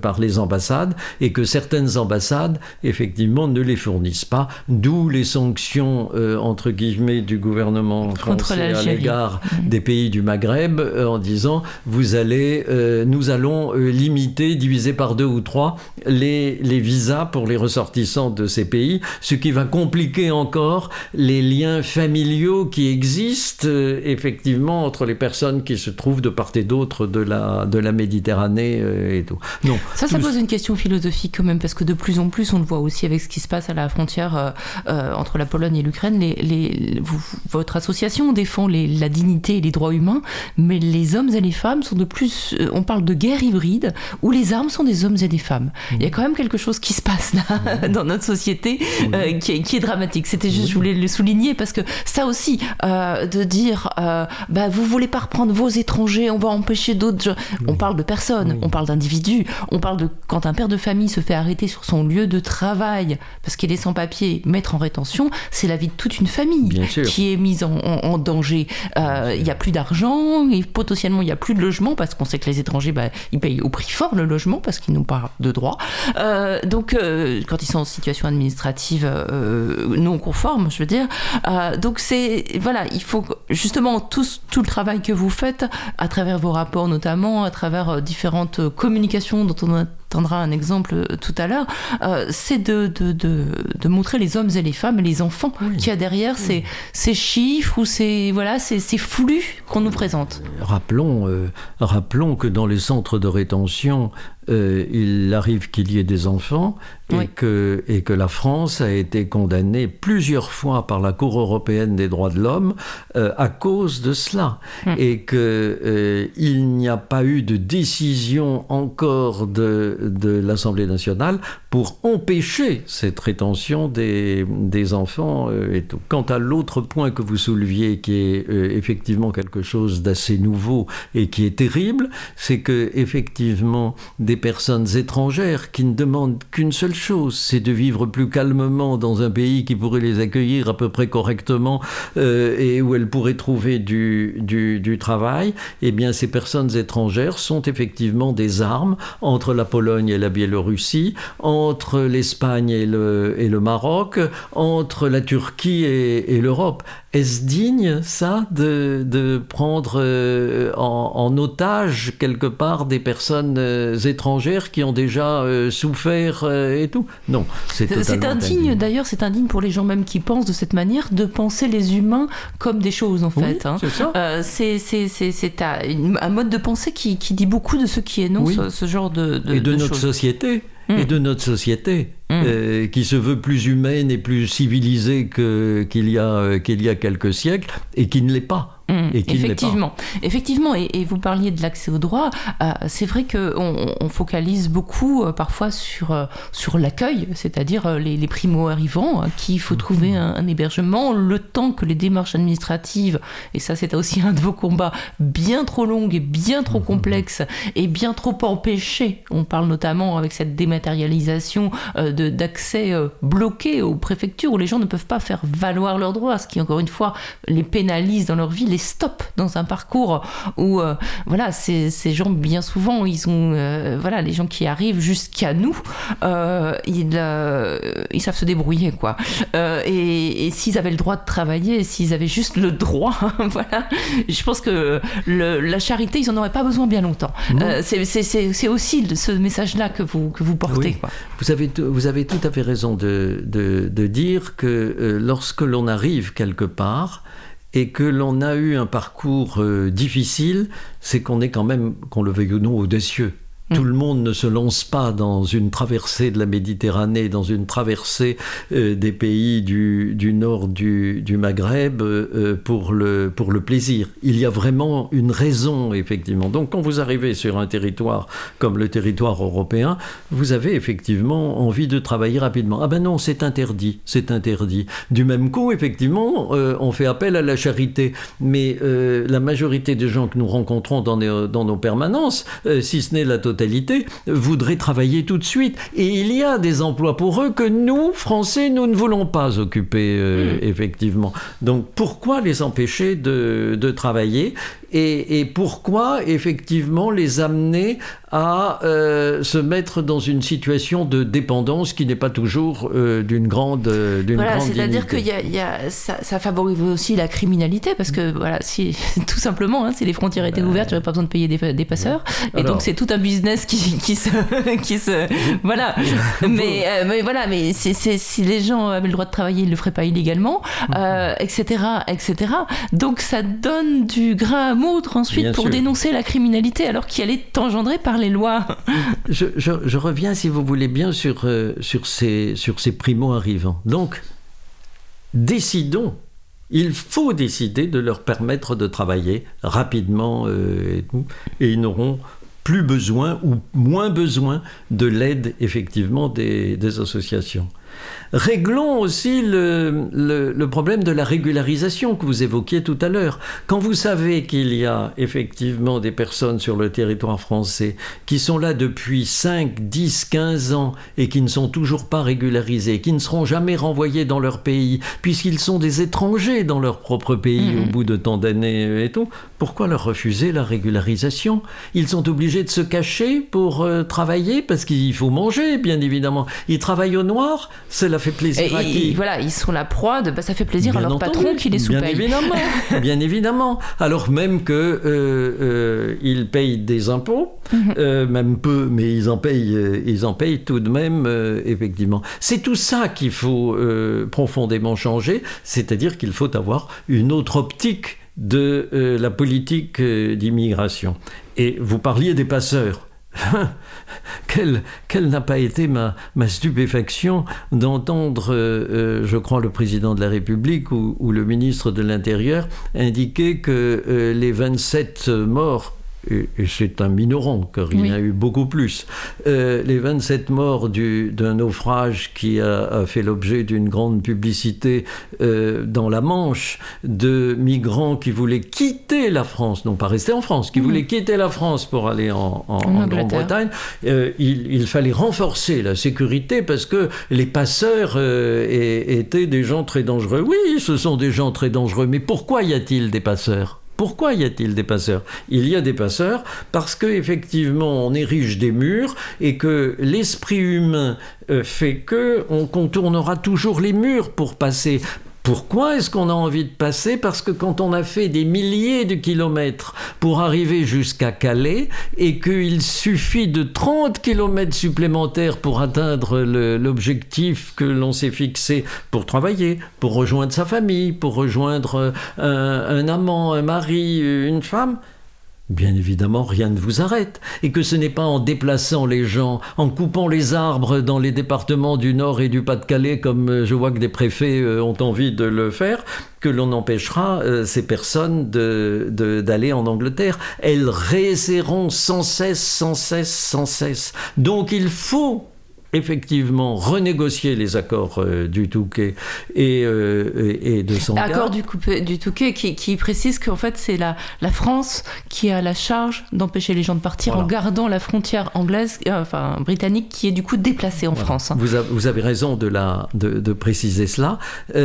par les ambassades et que certaines ambassades effectivement ne les fournissent pas, d'où les sanctions entre guillemets du gouvernement français à l'égard mmh. des pays du Maghreb en disant vous allez, nous allons limiter, diviser par deux ou trois les, les visas pour les ressortissants de ces pays, ce qui va compliquer encore les liens familiaux qui existent euh, effectivement entre les personnes qui se trouvent de part et d'autre de la, de la Méditerranée euh, et tout.
Non, ça, ça pose une question philosophique quand même, parce que de plus en plus, on le voit aussi avec ce qui se passe à la frontière euh, entre la Pologne et l'Ukraine. Les, les, votre association défend les, la dignité et les droits humains, mais les hommes et les femmes sont de plus. on parle de guerre hybride où les armes sont des hommes et des femmes. Il y a quand même quelque chose qui se passe là, dans notre société euh, qui, est, dramatique. C'était juste, je voulais le souligner parce que ça aussi, euh, de dire, euh, bah, vous voulez pas reprendre vos étrangers, on va empêcher d'autres. On parle de personnes, on parle d'individus, on parle de quand un père de famille se fait arrêter sur son lieu de travail parce qu'il est sans papier, mettre en rétention, c'est la vie de toute une famille qui est mise en, danger. Il n'y a plus d'argent et potentiellement il n'y a plus de logement parce qu'on sait que les étrangers, bah, ils payent au prix fort le logement parce qu'ils n'ont pas de droit. donc quand ils sont en administrative euh, non conforme, je veux dire. Euh, donc c'est voilà, il faut justement tout, tout le travail que vous faites à travers vos rapports notamment, à travers euh, différentes communications dont on a entendra un exemple euh, tout à l'heure, euh, c'est de, de, de, montrer les hommes et les femmes et les enfants qui qu'il y a derrière ces, ces, chiffres ou ces, voilà, ces, ces flux qu'on nous présente.
Rappelons, euh, rappelons que dans les centres de rétention, il arrive qu'il y ait des enfants et, que, et que la France a été condamnée plusieurs fois par la Cour européenne des droits de l'homme à cause de cela. Hmm. Et qu'il n'y a pas eu de décision encore de, de l'Assemblée nationale pour empêcher cette rétention des, des enfants euh, et tout. Quant à l'autre point que vous souleviez, qui est euh, effectivement quelque chose d'assez nouveau et qui est terrible, c'est que effectivement des personnes étrangères qui ne demandent qu'une seule chose, c'est de vivre plus calmement dans un pays qui pourrait les accueillir à peu près correctement euh, et où elles pourraient trouver du, du, du travail, eh bien ces personnes étrangères sont effectivement des armes entre la Pologne et la Biélorussie, entre l'Espagne et le, Maroc, entre la Turquie et, l'Europe. Est-ce digne, ça, de, de prendre euh, en, otage, quelque part, des personnes euh, étrangères qui ont déjà euh, souffert et tout? Non, c'est
C'est indigne, d'ailleurs, c'est indigne pour les gens même qui pensent de cette manière, de penser les humains comme des choses, en fait. Hein. C'est un, mode de pensée qui, qui, dit beaucoup de ceux qui énoncent ce, genre de,
de, de notre société et hmm. de notre société. Mm. qui se veut plus humaine et plus civilisée qu'il y, a, qu'il y a quelques siècles, et qui ne l'est pas.
Mmh, effectivement, effectivement, et, vous parliez de l'accès au droit. Euh, c'est vrai qu'on on focalise beaucoup euh, parfois sur euh, sur l'accueil, c'est-à-dire les, primo arrivants, qui il faut trouver un, hébergement, le temps que les démarches administratives, et ça c'est aussi un de vos combats, bien trop longues et bien trop mmh. complexes et bien trop empêchées. On parle notamment avec cette dématérialisation d'accès bloqué aux préfectures où les gens ne peuvent pas faire valoir leurs droits, ce qui encore une fois les pénalise dans leur vie, les stop dans un parcours où euh, voilà ces, ces, gens bien souvent ils ont euh, voilà les gens qui arrivent jusqu'à nous euh, ils, ils savent se débrouiller quoi. Et, s'ils avaient le droit de travailler s'ils avaient juste le droit voilà je pense que la charité ils en auraient pas besoin bien longtemps. C'est aussi ce message là que vous que vous portez quoi.
vous avez vous avez tout à fait raison de, de, dire que lorsque l'on arrive quelque part et que l'on a eu un parcours euh, difficile, c'est qu'on est quand même, qu'on le veuille ou non, audacieux. Mm. Tout le monde ne se lance pas dans une traversée de la Méditerranée, dans une traversée euh, des pays du, nord du, du Maghreb euh, euh, pour, le, pour le plaisir. Il y a vraiment une raison, effectivement. Donc quand vous arrivez sur un territoire comme le territoire européen, vous avez effectivement envie de travailler rapidement. Ah ben non, c'est interdit, c'est interdit. Du même coup, effectivement, on fait appel à la charité. Mais la majorité des gens que nous rencontrons dans, dans nos permanences, si ce n'est la totalité, voudraient travailler tout de suite. Et il y a des emplois pour eux que nous, Français, nous ne voulons pas occuper, euh, hmm. effectivement. Donc pourquoi les empêcher de, de travailler? Et, pourquoi effectivement les amener à euh, se mettre dans une situation de dépendance qui n'est pas toujours euh, d'une grande euh, d'une
voilà, c'est-à-dire que y a, y a, ça, ça, favorise aussi la criminalité parce que voilà, si tout simplement, hein, si les frontières étaient ouvertes, il n'y aurait pas besoin de payer des, des passeurs. Et donc c'est tout un business qui, qui se, qui se voilà. mais, mais voilà, mais c'est, si les gens avaient le droit de travailler, ils le feraient pas illégalement, etc., etc. Donc ça donne du grain autre ensuite pour dénoncer la criminalité alors qu'elle est engendrée par les lois.
je, reviens, si vous voulez bien, sur, euh, sur ces, sur ces primo-arrivants. Donc, décidons il faut décider de leur permettre de travailler rapidement euh, et, ils n'auront plus besoin ou moins besoin de l'aide effectivement des, des associations. Réglons aussi le, problème de la régularisation que vous évoquiez tout à l'heure. Quand vous savez qu'il y a effectivement des personnes sur le territoire français qui sont là depuis 5, 10, 15 ans et qui ne sont toujours pas régularisés, qui ne seront jamais renvoyés dans leur pays, puisqu'ils sont des étrangers dans leur propre pays au bout de tant d'années et tout, pourquoi leur refuser la régularisation? Ils sont obligés de se cacher pour euh, travailler parce qu'il faut manger, bien évidemment. Ils travaillent au noir, cela fait plaisir à qui
Voilà, ils sont la proie de bah, ça fait plaisir à leur patron qui les sous
Bien évidemment, bien évidemment. Alors même que euh, euh, ils payent des impôts, mhm. euh, même peu, mais ils en payent, ils en payent tout de même effectivement. C'est tout ça qu'il faut profondément changer, c'est-à-dire qu'il faut avoir une autre optique de la politique d'immigration. Et vous parliez des passeurs. quelle, n'a pas été ma, stupéfaction d'entendre, euh, euh, je crois, le président de la République ou, ou le ministre de l'Intérieur indiquer que euh, les 27 morts et, c'est un minoran, car il y en a eu beaucoup plus. Euh, les 27 morts d'un naufrage qui a, fait l'objet d'une grande publicité euh, dans la Manche, de migrants qui voulaient quitter la France, non pas rester en France, qui mhm. voulaient quitter la France pour aller en, Grande-Bretagne, euh, il, il, fallait renforcer la sécurité parce que les passeurs étaient des gens très dangereux. Oui, ce sont des gens très dangereux, mais pourquoi y a-t-il des passeurs? Pourquoi y a-t-il des passeurs? Il y a des passeurs parce qu'effectivement on érige des murs et que l'esprit humain euh, fait que on contournera toujours les murs pour passer. Pourquoi est-ce qu'on a envie de passer Parce que quand on a fait des milliers de kilomètres pour arriver jusqu'à Calais et qu'il suffit de 30 kilomètres supplémentaires pour atteindre l'objectif que l'on s'est fixé pour travailler, pour rejoindre sa famille, pour rejoindre un, un amant, un mari, une femme, bien évidemment, rien ne vous arrête. Et que ce n'est pas en déplaçant les gens, en coupant les arbres dans les départements du Nord et du Pas-de-Calais, comme euh, je vois que des préfets euh, ont envie de le faire, que l'on empêchera euh, ces personnes d'aller de, d'aller en Angleterre. Elles réessaieront sans cesse, sans cesse, sans cesse. Donc il faut effectivement renégocier les accords euh, du Touquet et, euh, et de son
Accord du, du Touquet qui, qui précise qu'en fait c'est la, la France qui a la charge d'empêcher les gens de partir en gardant la frontière anglaise, euh, enfin britannique, qui est du coup déplacée en France. Hein.
Vous, vous, avez raison de, la, de, de préciser cela.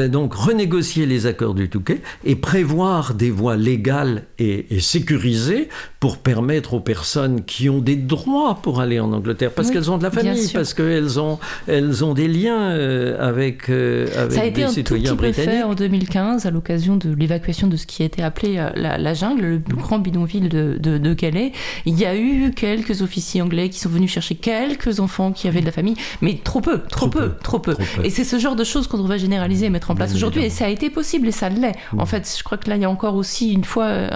donc renégocier les accords du Touquet et prévoir des voies légales et, et sécurisées pour permettre aux personnes qui ont des droits pour aller en Angleterre, parce qu'elles ont de la famille, parce que elles ont, elles ont des liens euh, avec, euh, avec
Ça a été
un citoyens
tout petit peu fait en 2015 à l'occasion de l'évacuation de ce qui a été appelé euh, la, jungle, le plus grand bidonville de, de, Calais. Il y a eu quelques officiers anglais qui sont venus chercher quelques enfants qui avaient de la famille, mais trop peu, trop, peu, trop peu. Et c'est ce genre de choses qu'on devrait généraliser et mettre en place aujourd'hui. Et ça a été possible et ça l'est. En fait, je crois que là, il y a encore aussi une fois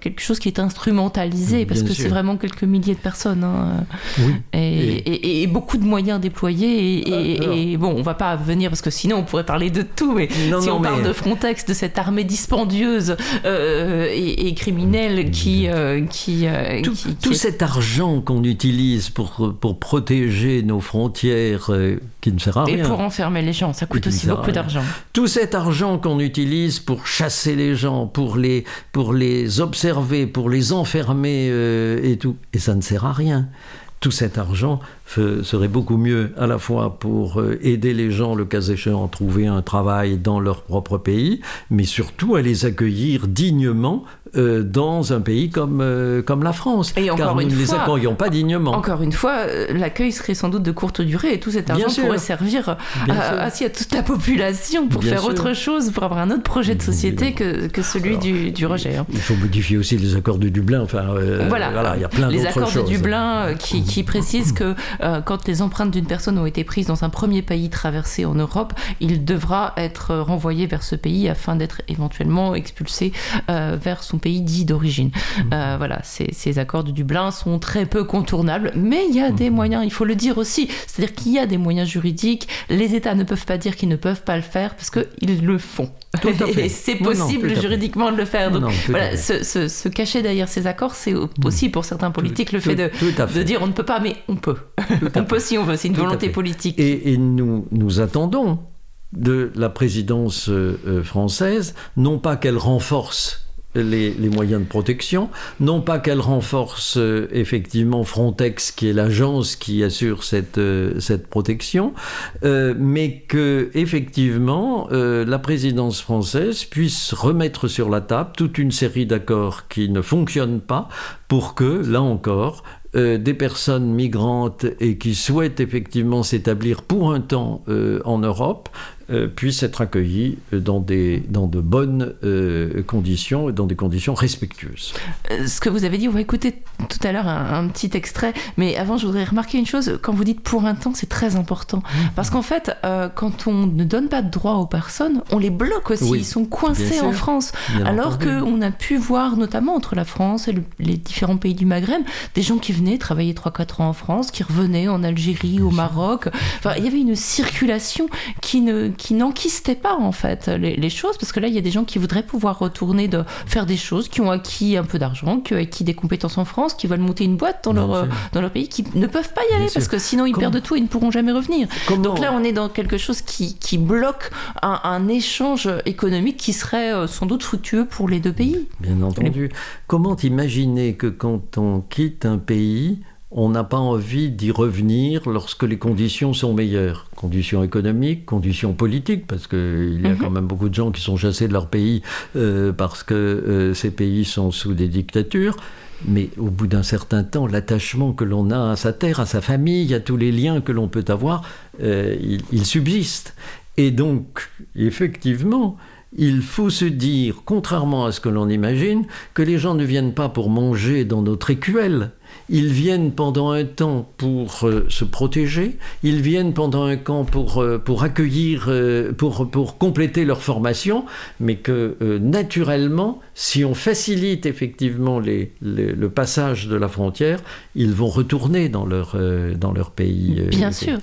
quelque chose qui est instrumentalisé parce que c'est vraiment quelques milliers de personnes. Hein. Oui. et, et beaucoup de moyens déployés et, bon, on va pas venir parce que sinon on pourrait parler de tout. Mais si on parle de Frontex, de cette armée dispendieuse euh, et, criminelle qui, euh, qui,
euh, tout, cet argent qu'on utilise pour pour protéger nos frontières, qui ne sert à rien.
Et pour enfermer les gens, ça coûte aussi beaucoup d'argent.
Tout cet argent qu'on utilise pour chasser les gens, pour les pour les observer, pour les enfermer et tout, et ça ne sert à rien tout cet argent serait beaucoup mieux à la fois pour euh, aider les gens, le cas échéant, à trouver un travail dans leur propre pays, mais surtout à les accueillir dignement euh, dans un pays comme, euh, comme la France.
Et car nous
ne les accueillons pas dignement.
Encore une fois, l'accueil serait sans doute de courte durée et tout cet argent pourrait servir à, à, toute la population pour faire autre chose, pour avoir un autre projet de société que, que celui du, du, rejet. Hein.
Il faut modifier aussi les accords de Dublin. Enfin,
voilà.
il y a plein
Les
accords
de Dublin qui, qui précisent que euh, quand les empreintes d'une personne ont été prises dans un premier pays traversé en Europe, il devra être renvoyé vers ce pays afin d'être éventuellement expulsé euh, vers son pays dit d'origine. Mmh. Euh, voilà, ces, accords de Dublin sont très peu contournables, mais il y a des mmh. moyens, il faut le dire aussi. C'est-à-dire qu'il y a des moyens juridiques. Les États ne peuvent pas dire qu'ils ne peuvent pas le faire parce qu'ils le font. Et c'est possible juridiquement de le faire. Donc voilà, se, cacher derrière ces accords, c'est aussi pour certains politiques le fait, de, de, dire on ne peut pas, mais on peut. on peut si on veut, c'est une volonté politique.
Et, nous, nous attendons de la présidence euh, euh, française, non pas qu'elle renforce les, moyens de protection, non pas qu'elle renforce euh, effectivement Frontex, qui est l'agence qui assure cette, euh, cette protection, euh, mais que effectivement la présidence française puisse remettre sur la table toute une série d'accords qui ne fonctionnent pas pour que, là encore, des personnes migrantes et qui souhaitent effectivement s'établir pour un temps en Europe puissent être accueillis dans, des, dans de bonnes euh, conditions et dans des conditions respectueuses.
Euh, ce que vous avez dit, on va écouter tout à l'heure un, petit extrait, mais avant je voudrais remarquer une chose, quand vous dites pour un temps, c'est très important. Parce qu'en fait, quand on ne donne pas de droit aux personnes, on les bloque aussi, ils sont coincés en France. alors qu'on a pu voir, notamment entre la France et les différents pays du Maghreb, des gens qui venaient travailler 3-4 ans en France, qui revenaient en Algérie, au Maroc. Enfin, il y avait une circulation qui ne qui n'enquistaient pas en fait les, choses, parce que là il y a des gens qui voudraient pouvoir retourner de faire des choses, qui ont acquis un peu d'argent, qui ont acquis des compétences en France, qui veulent monter une boîte dans, leur, dans leur pays, qui ne peuvent pas y aller parce que sinon ils perdent tout et ils ne pourront jamais revenir. Donc là on est dans quelque chose qui, qui bloque un, échange économique qui serait euh, sans doute fructueux pour les deux pays.
Bien entendu. Comment imaginer que quand on quitte un pays, on n'a pas envie d'y revenir lorsque les conditions sont meilleures. Conditions économiques, conditions politiques, parce qu'il y a mhm. quand même beaucoup de gens qui sont chassés de leur pays euh, parce que euh, ces pays sont sous des dictatures. Mais au bout d'un certain temps, l'attachement que l'on a à sa terre, à sa famille, à tous les liens que l'on peut avoir, euh, il, subsiste. Et donc, effectivement, il faut se dire, contrairement à ce que l'on imagine, que les gens ne viennent pas pour manger dans notre écuelle, ils viennent pendant un temps pour euh, se protéger, ils viennent pendant un temps pour, euh, pour accueillir, euh, pour, pour compléter leur formation, mais que naturellement, si on facilite effectivement les, le passage de la frontière, ils vont retourner dans leur, dans leur pays.
Bien sûr.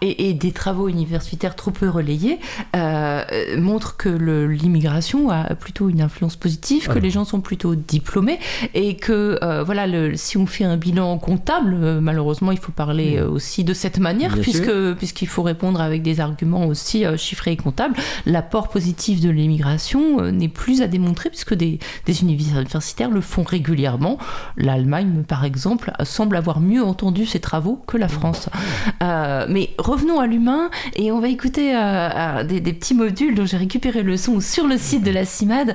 Et, et, des travaux universitaires trop peu relayés montrent que l'immigration a plutôt une influence positive, que les gens sont plutôt diplômés et que voilà, le, si on fait un bilan comptable, euh, malheureusement, il faut parler euh, aussi de cette manière, puisque puisqu'il faut répondre avec des arguments aussi euh, chiffrés et comptables. L'apport positif de l'immigration n'est plus à démontrer, puisque des, des universitaires le font régulièrement. L'Allemagne, par exemple, semble avoir mieux entendu ces travaux que la France. mais revenons à l'humain, et on va écouter des, des, petits modules dont j'ai récupéré le son sur le site de la CIMAD,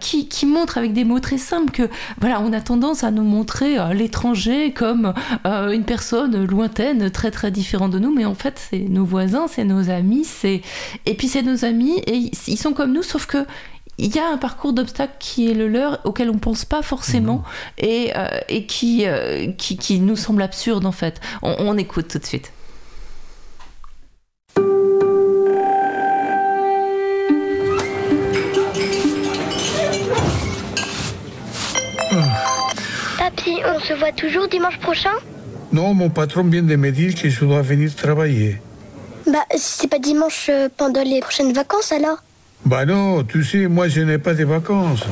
qui, qui montrent avec des mots très simples que voilà, on a tendance à nous montrer l'étranger comme euh, une personne lointaine, très très différente de nous, mais en fait c'est nos voisins, c'est nos amis, c'est et puis c'est nos amis et ils sont comme nous, sauf que il y a un parcours d'obstacles qui est le leur, auquel on ne pense pas forcément, mmh. et, euh, et qui, euh, qui, qui, nous semble absurde en fait. On, on écoute tout de suite.
On se voit toujours dimanche prochain?
Non, mon patron vient de me dire que je dois venir travailler.
Bah, si c'est pas dimanche euh, pendant les prochaines vacances alors?
Bah non, tu sais, moi je n'ai pas de vacances.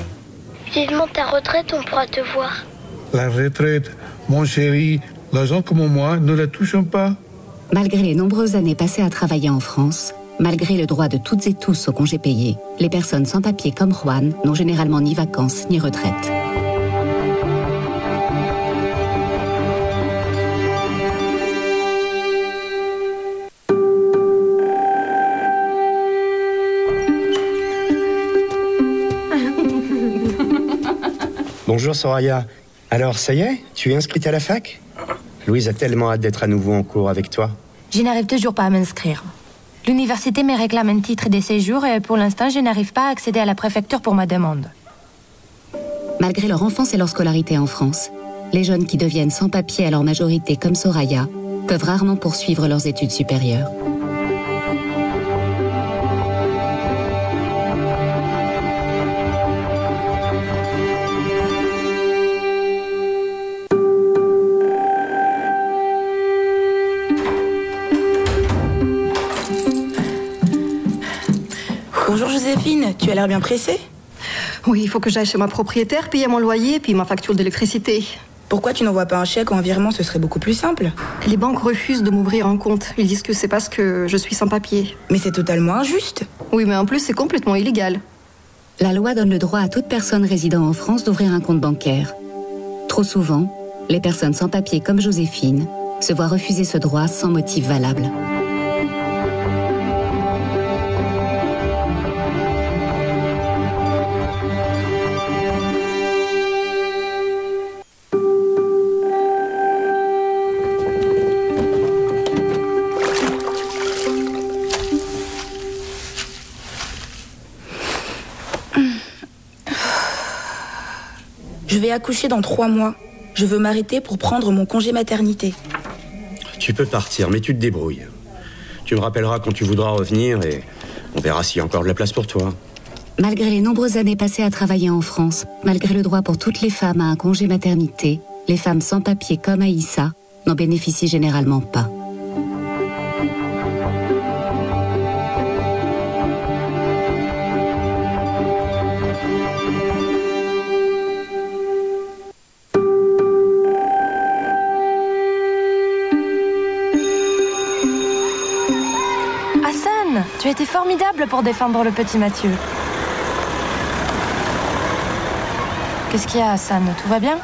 Vivement ta retraite, on pourra te voir.
La retraite, mon chéri, les gens comme moi ne la touchons pas.
Malgré les nombreuses années passées à travailler en France, malgré le droit de toutes et tous au congé payé, les personnes sans papier comme Juan n'ont généralement ni vacances ni retraite.
Bonjour Soraya. Alors ça y est, tu es inscrite à la fac? Louise a tellement hâte d'être à nouveau en cours avec toi.
Je n'arrive toujours pas à m'inscrire. L'université me réclame un titre de séjour et pour l'instant je n'arrive pas à accéder à la préfecture pour ma demande.
Malgré leur enfance et leur scolarité en France, les jeunes qui deviennent sans papier à leur majorité comme Soraya peuvent rarement poursuivre leurs études supérieures.
As l'air bien pressée
Oui, il faut que j'aille chez ma propriétaire, payer mon loyer, puis ma facture d'électricité.
Pourquoi tu n'envoies pas un chèque ou un virement? Ce serait beaucoup plus simple.
Les banques refusent de m'ouvrir un compte. Ils disent que c'est parce que je suis sans papier.
Mais c'est totalement injuste.
Oui, mais en plus, c'est complètement illégal.
La loi donne le droit à toute personne résidant en France d'ouvrir un compte bancaire. Trop souvent, les personnes sans papier comme Joséphine se voient refuser ce droit sans motif valable.
Accoucher dans trois mois. Je veux m'arrêter pour prendre mon congé maternité.
Tu peux partir, mais tu te débrouilles. Tu me rappelleras quand tu voudras revenir et on verra s'il y a encore de la place pour toi.
Malgré les nombreuses années passées à travailler en France, malgré le droit pour toutes les femmes à un congé maternité, les femmes sans papier comme Aïssa n'en bénéficient généralement pas.
Formidable pour défendre le petit Mathieu. Qu'est-ce qu'il y a, Hassan? Tout va bien?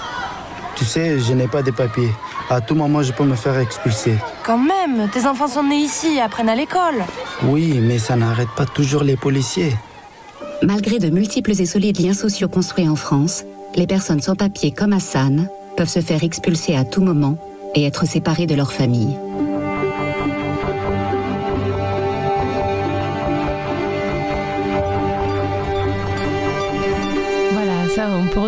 Tu sais, je n'ai pas de papiers. À tout moment, je peux me faire expulser.
Quand même, tes enfants sont nés ici et apprennent à l'école.
Oui, mais ça n'arrête pas toujours les policiers.
Malgré de multiples et solides liens sociaux construits en France, les personnes sans papiers comme Hassan peuvent se faire expulser à tout moment et être séparées de leur famille.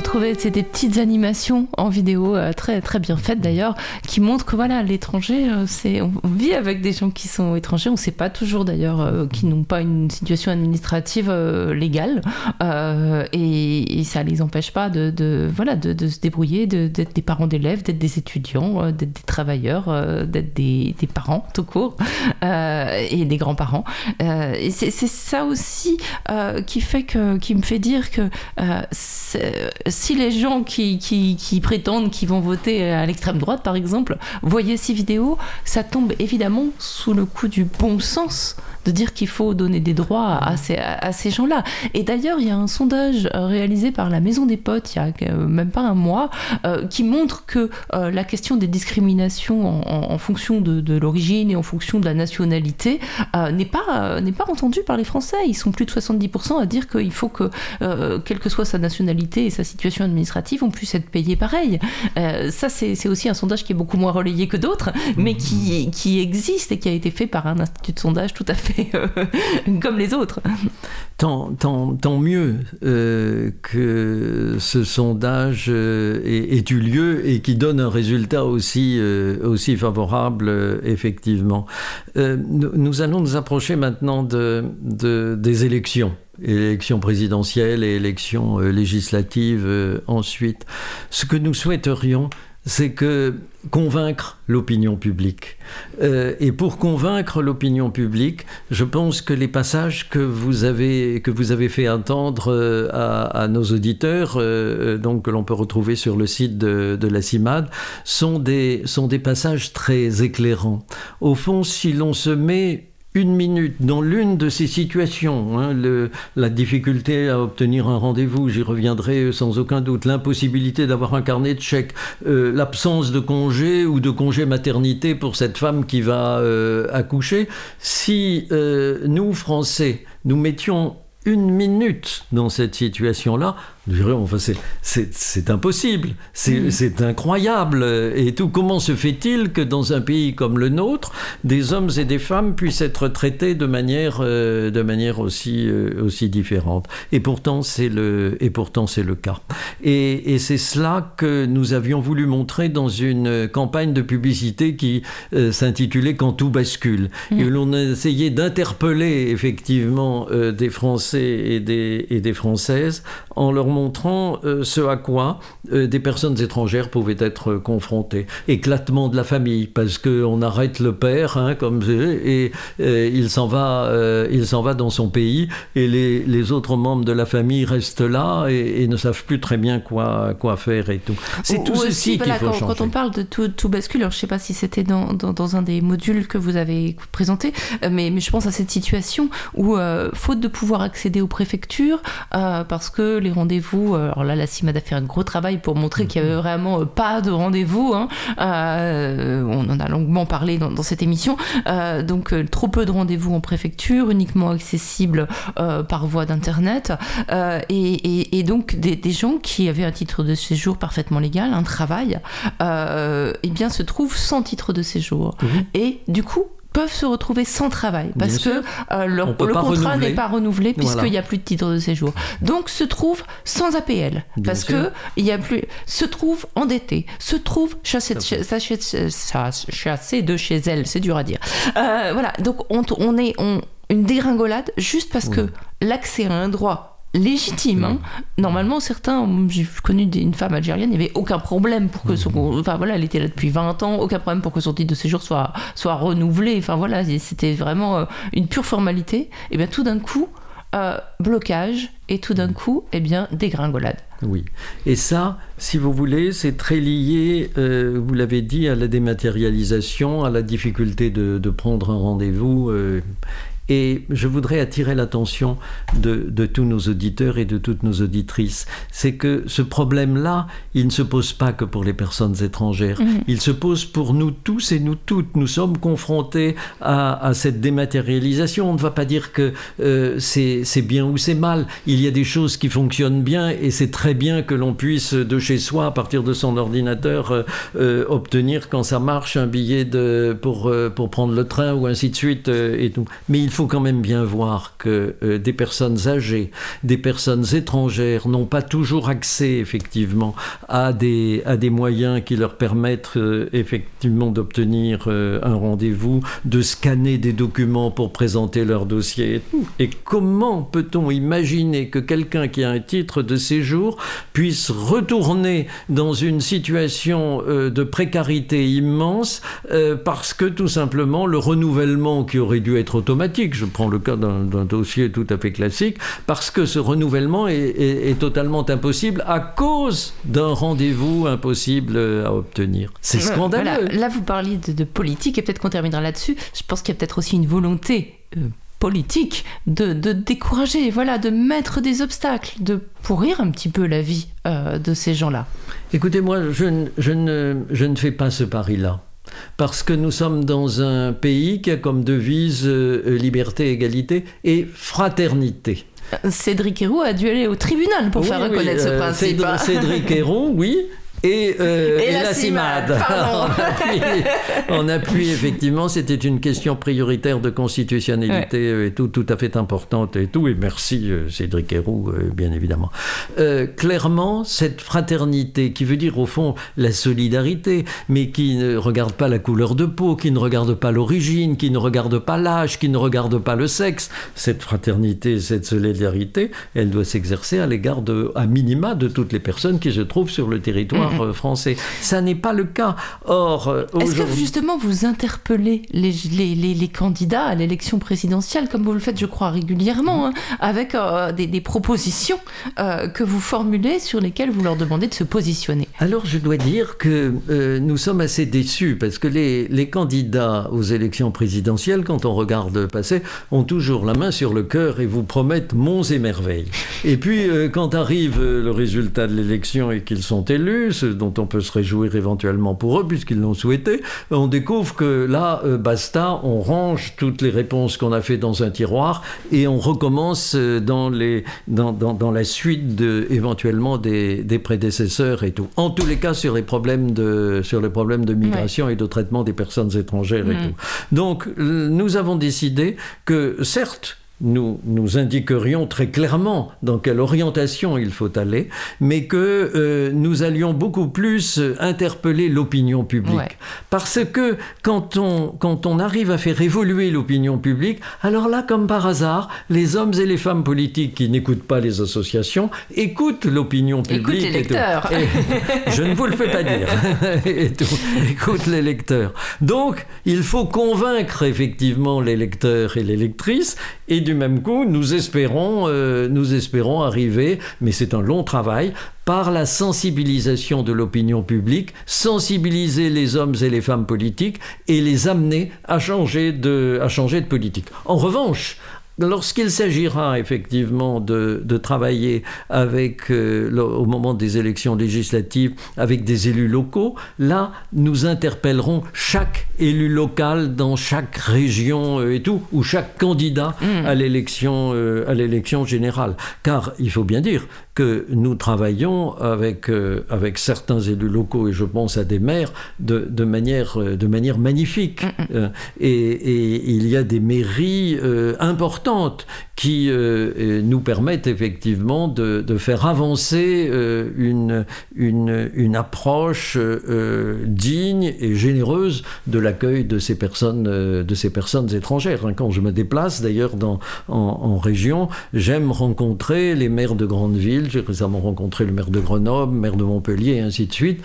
Retrouver c'est des petites animations en vidéo euh, très très bien faites d'ailleurs, qui montrent que voilà l'étranger, euh, c'est on vit avec des gens qui sont étrangers. On ne sait pas toujours d'ailleurs euh, qui n'ont pas une situation administrative légale et, et ça les empêche pas de, voilà de, se débrouiller, d'être des parents d'élèves, d'être des étudiants, d'être des travailleurs, d'être des, parents tout court et des grands-parents. Et c'est ça aussi qui fait que qui me fait dire que si les gens qui, prétendent qu'ils vont voter à l'extrême droite, par exemple, voyaient ces vidéos, ça tombe évidemment sous le coup du bon sens de dire qu'il faut donner des droits à ces, gens-là. Et d'ailleurs, il y a un sondage euh, réalisé par la Maison des Potes il y a euh, même pas un mois euh, qui montre que la question des discriminations en, fonction de, l'origine et en fonction de la nationalité n'est pas, n'est pas entendue par les Français. Ils sont plus de 70% à dire qu'il faut que, quelle que soit sa nationalité et sa situation administrative, on puisse être payé pareil. Euh, ça, c'est aussi un sondage qui est beaucoup moins relayé que d'autres, mais qui, existe et qui a été fait par un institut de sondage tout à fait euh, comme les autres.
Tant, mieux euh, que ce sondage ait, eu lieu et qui donne un résultat aussi, aussi favorable, effectivement. Nous, allons nous approcher maintenant de- des élections. Élections présidentielles et élections euh, législatives euh, ensuite. Ce que nous souhaiterions, c'est que convaincre l'opinion publique. Euh, et pour convaincre l'opinion publique, je pense que les passages que vous avez, que vous avez fait entendre à, nos auditeurs, donc que l'on peut retrouver sur le site de, de la CIMAD, sont des, sont des passages très éclairants. Au fond, si l'on se met une minute dans l'une de ces situations, hein, la difficulté à obtenir un rendez-vous, j'y reviendrai euh, sans aucun doute, l'impossibilité d'avoir un carnet de chèques, euh, l'absence de congé ou de congé maternité pour cette femme qui va euh, accoucher, si nous, Français, nous mettions une minute dans cette situation-là, enfin, c'est- impossible, c'est
Mhm.
c'est incroyable. Et tout, comment se fait-il que dans un pays comme le nôtre, des hommes et des femmes puissent être traités de manière, euh, de manière aussi, euh, aussi différente? Et pourtant, c'est le, et pourtant, c'est le cas. Et, et c'est cela que nous avions voulu montrer dans une campagne de publicité qui euh, s'intitulait Quand tout bascule. Et l'on a essayé d'interpeller effectivement des Français et des, et des Françaises en leur montrant euh, ce à quoi euh, des personnes étrangères pouvaient être confrontées. Éclatement de la famille, parce qu'on arrête le père, hein, comme et euh, il s'en va, il s'en va dans son pays, et les, les autres membres de la famille restent là et, et ne savent plus très bien quoi, quoi faire et tout. C'est
Ou-
tout
ou
ceci
aussi,
qu'il
voilà,
faut
quand,
changer.
quand on parle de tout, tout bascule, alors je ne sais pas si c'était dans, dans, dans un des modules que vous avez présenté, mais, mais je pense à cette situation où, faute de pouvoir accéder aux préfectures, parce que les rendez-vous, euh, alors là, la CIMAD a fait un gros travail pour montrer qu'il n'y avait vraiment euh, pas de rendez-vous, hein, euh, on en a longuement parlé dans, dans cette émission, euh, donc trop peu de rendez-vous en préfecture, uniquement accessibles euh, par voie d'internet, et, et- et donc des, des gens qui avaient un titre de séjour parfaitement légal, un travail, eh bien se trouvent sans titre de séjour, et du coup peuvent se retrouver sans travail parce
Bien
que euh, leur- le contrat n'est pas renouvelé puisqu'il
Voilà.
n'y a plus de titre de séjour. Donc se trouvent sans APL
Bien
parce
sûr.
que il y a plus se trouvent endettés, se trouvent chassés de chez, de- chez elle, c'est dur à dire. Euh, voilà, donc on, on est on, une dégringolade juste parce que l'accès à un droit légitime. hein. Normalement, certains, j'ai connu une femme algérienne, il n'y avait aucun problème pour que son, enfin voilà, elle était là depuis 20 ans, aucun problème pour que son titre de séjour soit soit renouvelé. Enfin voilà, c'était vraiment euh, une pure formalité. Et bien tout d'un coup, euh, blocage et tout d'un coup, eh bien dégringolade.
Oui. Et ça, si vous voulez, c'est très lié, euh, vous l'avez dit, à la dématérialisation, à la difficulté de, de prendre un rendez-vous. euh, et je voudrais attirer l'attention de, de tous nos auditeurs et de toutes nos auditrices. C'est que ce problème-là, il ne se pose pas que pour les personnes étrangères.
Mhm.
Il se pose pour nous tous et nous toutes. Nous sommes confrontés à, à cette dématérialisation. On ne va pas dire que euh, c'est bien ou c'est mal. Il y a des choses qui fonctionnent bien et c'est très bien que l'on puisse de chez soi, à partir de son ordinateur, euh, euh, obtenir quand ça marche un billet de, pour, pour prendre le train ou ainsi de suite et tout. Mais il faut quand même bien voir que euh, des personnes âgées, des personnes étrangères n'ont pas toujours accès effectivement à des, à des moyens qui leur permettent euh, effectivement d'obtenir euh, un rendez-vous, de scanner des documents pour présenter leur dossier. Et comment peut-on imaginer que quelqu'un qui a un titre de séjour puisse retourner dans une situation de précarité immense parce que tout simplement le renouvellement qui aurait dû être automatique, je prends le cas d'un dossier tout à fait classique, parce que ce renouvellement est, totalement impossible à cause d'un rendez-vous impossible à obtenir. C'est scandaleux.
Là, vous parliez de, politique, et peut-être qu'on terminera là-dessus. Je pense qu'il y a peut-être aussi une volonté. Euh, politique de, décourager, voilà, de mettre des obstacles, de pourrir un petit peu la vie euh, de ces gens-là.
Écoutez, moi, je, je, ne, je ne fais pas ce pari-là parce que nous sommes dans un pays qui a comme devise euh, liberté, égalité et fraternité.
Cédric Héroux a dû aller au tribunal pour faire reconnaître ce euh, principe.
Cédric Héroux, oui, et, euh, la, CIMAD. on, appuie, effectivement, c'était une question prioritaire de constitutionnalité euh, et tout, tout à fait importante et tout. Et merci euh, Cédric Héroux, bien évidemment. clairement, cette fraternité qui veut dire au fond la solidarité, mais qui ne regarde pas la couleur de peau, qui ne regarde pas l'origine, qui ne regarde pas l'âge, qui ne regarde pas le sexe, cette fraternité, cette solidarité, elle doit s'exercer à l'égard de, à minima, de toutes les personnes qui se trouvent sur le territoire euh, français. Ça n'est pas le cas. Or,
euh, est-ce que justement vous interpellez les, les, les, candidats à l'élection présidentielle, comme vous le faites, je crois, régulièrement, hein, avec euh, des, des, propositions que vous formulez sur lesquelles vous leur demandez de se positionner?
Alors, je dois dire que nous sommes assez déçus parce que les, les candidats aux élections présidentielles, quand on regarde passer, ont toujours la main sur le cœur et vous promettent monts et merveilles. Et puis, quand arrive le résultat de l'élection et qu'ils sont élus, dont on peut se réjouir éventuellement pour eux, puisqu'ils l'ont souhaité, on découvre que là, euh, basta, on range toutes les réponses qu'on a fait dans un tiroir et on recommence euh, dans, les, dans, dans, la suite de, éventuellement des, des, prédécesseurs et tout. En tous les cas, sur les problèmes de, sur les problèmes de migration et de traitement des personnes étrangères et tout. Donc, nous avons décidé que, certes, nous, nous indiquerions très clairement dans quelle orientation il faut aller, mais que euh, nous allions beaucoup plus interpeller l'opinion publique. Parce que quand on, quand on arrive à faire évoluer l'opinion publique, alors là, comme par hasard, les hommes et les femmes politiques qui n'écoutent pas les associations écoutent l'opinion publique.
Écoute les lecteurs.
je ne vous le fais pas dire. et Écoute les lecteurs. Donc, il faut convaincre effectivement les lecteurs et les lectrices et du même coup, nous espérons, euh, nous espérons arriver, mais c'est un long travail, par la sensibilisation de l'opinion publique, sensibiliser les hommes et les femmes politiques et les amener à changer de, à changer de politique. En revanche, Lorsqu'il s'agira effectivement de, travailler avec, euh, au moment des élections législatives avec des élus locaux, là, nous interpellerons chaque élu local dans chaque région euh, et tout, ou chaque candidat mmh. à l'élection euh, à l'élection générale. Car il faut bien dire que nous travaillons avec, avec certains élus locaux, et je pense à des maires, de, de manière, de manière magnifique. Mmh, mmh. et, et, il y a des mairies importantes qui euh, euh, nous permettent effectivement de, faire avancer euh, une, une, une, approche digne et généreuse de l'accueil de ces personnes, de ces personnes étrangères. Hein, quand je me déplace d'ailleurs en, en, région, j'aime rencontrer les maires de grandes villes. J'ai récemment rencontré le maire de Grenoble, maire de Montpellier et ainsi de suite,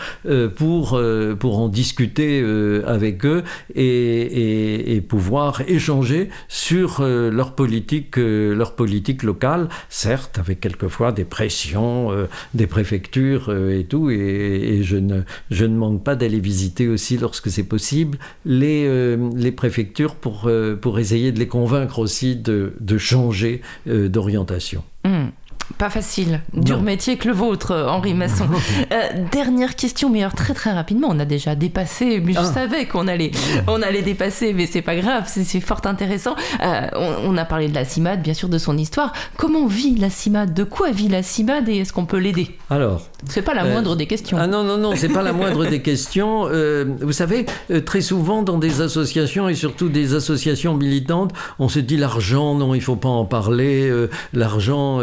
pour, pour en discuter avec eux et, pouvoir échanger sur leur politique euh, leur politique locale, certes, avec quelquefois des pressions euh, des préfectures euh, et tout, et, je, ne, je ne manque pas d'aller visiter aussi, lorsque c'est possible, les, les préfectures pour, pour essayer de les convaincre aussi de, de changer d'orientation.
Mmh. Pas facile. Dur métier que le vôtre, Henri Masson. Euh, dernière question, mais alors très très rapidement. On a déjà dépassé, mais je
Ah.
savais qu'on allait, on allait dépasser, mais c'est pas grave, c'est c'est fort intéressant. Euh, on, on a parlé de la CIMAD, bien sûr, de son histoire. Comment vit la CIMAD De quoi vit la CIMAD et est-ce qu'on peut l'aider?
Alors,
C'est pas la
Euh,
moindre des questions.
Ah non, non, non, c'est pas la moindre des questions. Euh, vous savez, euh, très souvent dans des associations et surtout des associations militantes, on se dit l'argent, non, il faut pas en parler, l'argent,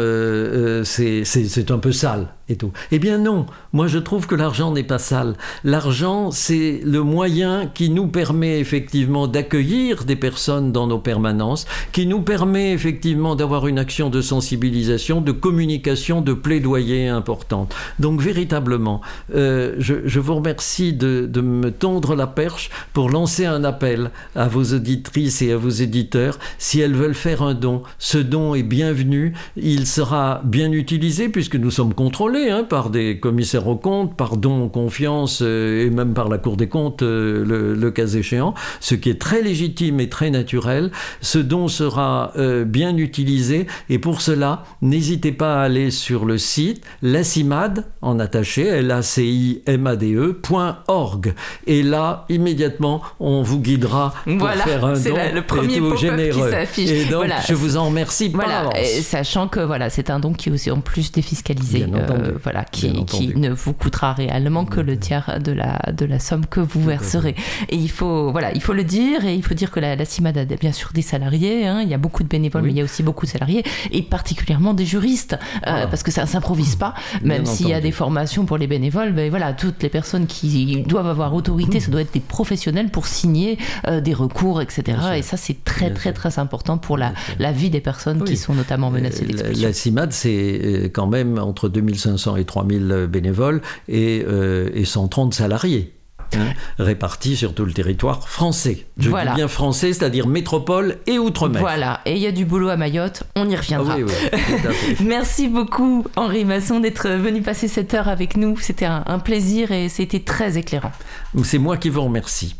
c'est un peu sale et tout. Eh bien non, moi je trouve que l'argent n'est pas sale. L'argent, c'est le moyen qui nous permet effectivement d'accueillir des personnes dans nos permanences, qui nous permet effectivement d'avoir une action de sensibilisation, de communication, de plaidoyer importante. Donc véritablement, euh, je, vous remercie de, me tondre la perche pour lancer un appel à vos auditrices et à vos éditeurs. Si elles veulent faire un don, ce don est bienvenu. Il sera bien utilisé puisque nous sommes contrôlés hein, par des commissaires aux comptes, par don en confiance euh, et même par la Cour des comptes, euh, le, le cas échéant, ce qui est très légitime et très naturel. Ce don sera bien utilisé et pour cela, n'hésitez pas à aller sur le site lacimad en attaché, l a c i m a d e.org et là immédiatement on vous guidera pour
Voilà,
faire un don
la- le
et
premier qui
généreux.
s'affiche.
Et donc
Voilà.
je vous en remercie par
Voilà, et sachant que voilà, c'est un don qui est aussi en plus défiscalisé,
entendu.
voilà, qui, qui ne vous coûtera réellement que le tiers de la, de la somme que vous verserez. Et il faut, voilà, il faut le dire, et il faut dire que la, la CIMAD a bien sûr des salariés, hein, il y a beaucoup de bénévoles,
Oui.
mais il y a aussi beaucoup de salariés, et particulièrement des juristes, euh, parce que ça ne s'improvise pas, même s'il y a. des formations pour les bénévoles, ben voilà, toutes les personnes qui doivent avoir autorité, ça doit être des professionnels pour signer euh, des recours, etc. Et ça, c'est très, très, très important pour la, la vie des personnes qui sont notamment menacées
Euh, la-
d'expulsion.
La CIMAD, c'est euh, quand même entre 2500 et 3000 bénévoles et, euh, et 130 salariés. Hein, répartis sur tout le territoire français. Je
Voilà.
dis bien français, c'est-à-dire métropole et outre-mer.
Voilà, et il y a du boulot à Mayotte, on y
Ah
reviendra.
oui, fait.
Merci beaucoup Henri Masson d'être venu passer cette heure avec nous. C'était un, un plaisir et c'était très éclairant.
C'est moi qui vous remercie.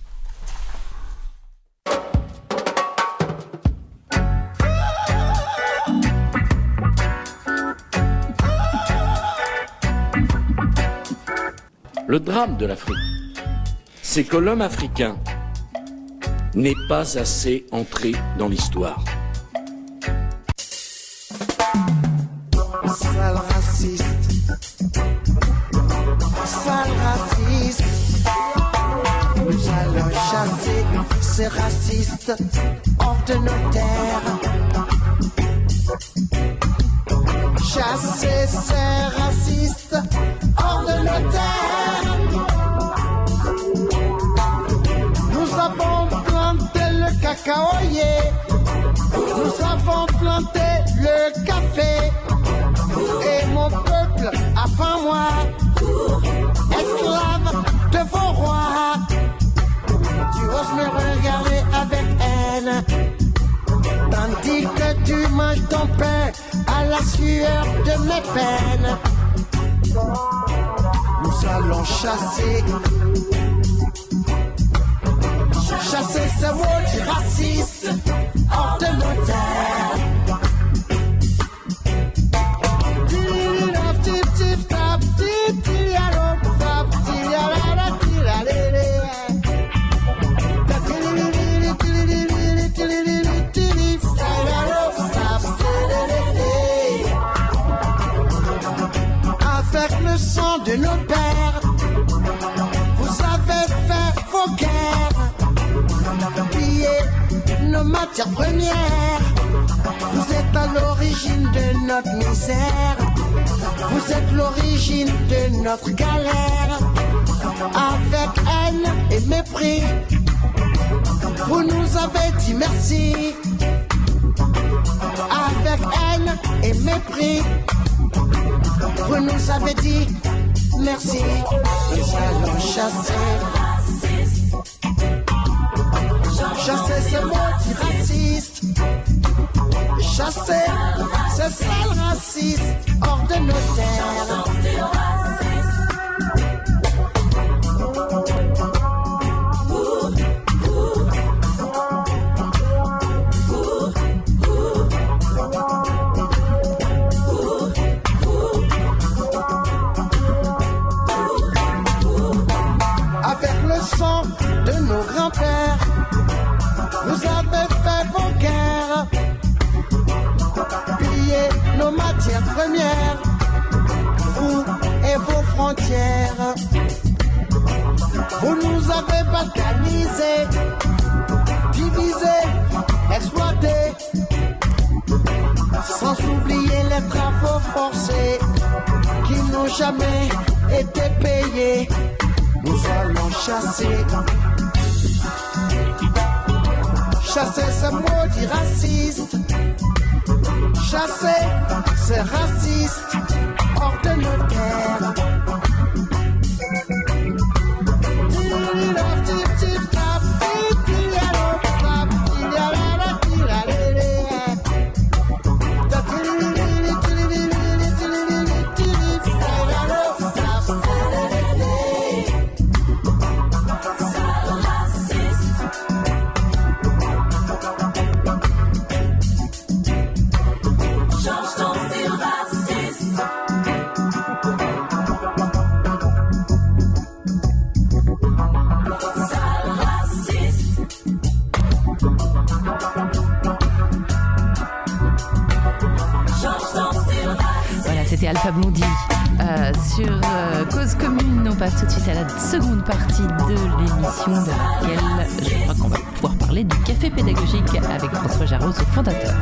Le drame de l'Afrique, c'est que l'homme africain n'est pas assez entré dans l'histoire.
Sale raciste. Sale raciste. Nous allons chasser ces racistes hors de nos terres. Chasser ces racistes hors de nos terres. Nous avons planté le café. Et mon peuple a faim, moi, esclave de vos rois. Tu oses me regarder avec haine, tandis que tu manges ton pain à la sueur de mes peines. Nous allons chasser, chasser ce mot raciste hors de nos terres. Avec le sang de nos pères, matières premières. Vous êtes à l'origine de notre misère. Vous êtes l'origine de notre galère. Avec haine et mépris, vous nous avez dit merci. Avec haine et mépris, vous nous avez dit merci. Nous allons chasser. Chasser ces maudits racistes. Chasser ces sales racistes hors de nos terres. de nos grands-pères. Premières, vous et vos frontières? Vous nous avez balkanisés, divisés, exploités, sans oublier les travaux forcés qui n'ont jamais été payés. Nous allons chasser. Chasser ce maudit raciste. Chasser ces racistes
fondateur.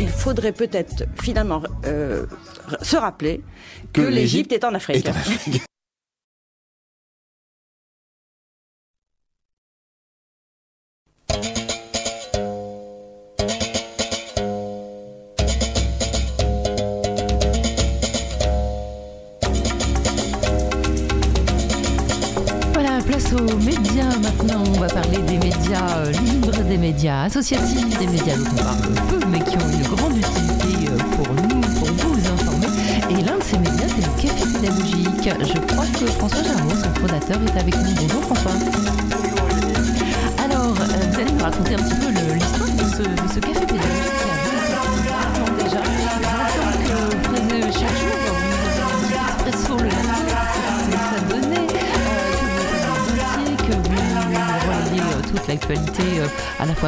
Il faudrait peut-être finalement euh, se rappeler que,
Que
l'Égypte
l'Égypte
est en Afrique.
est en Afrique.
Médias associatifs, des médias dont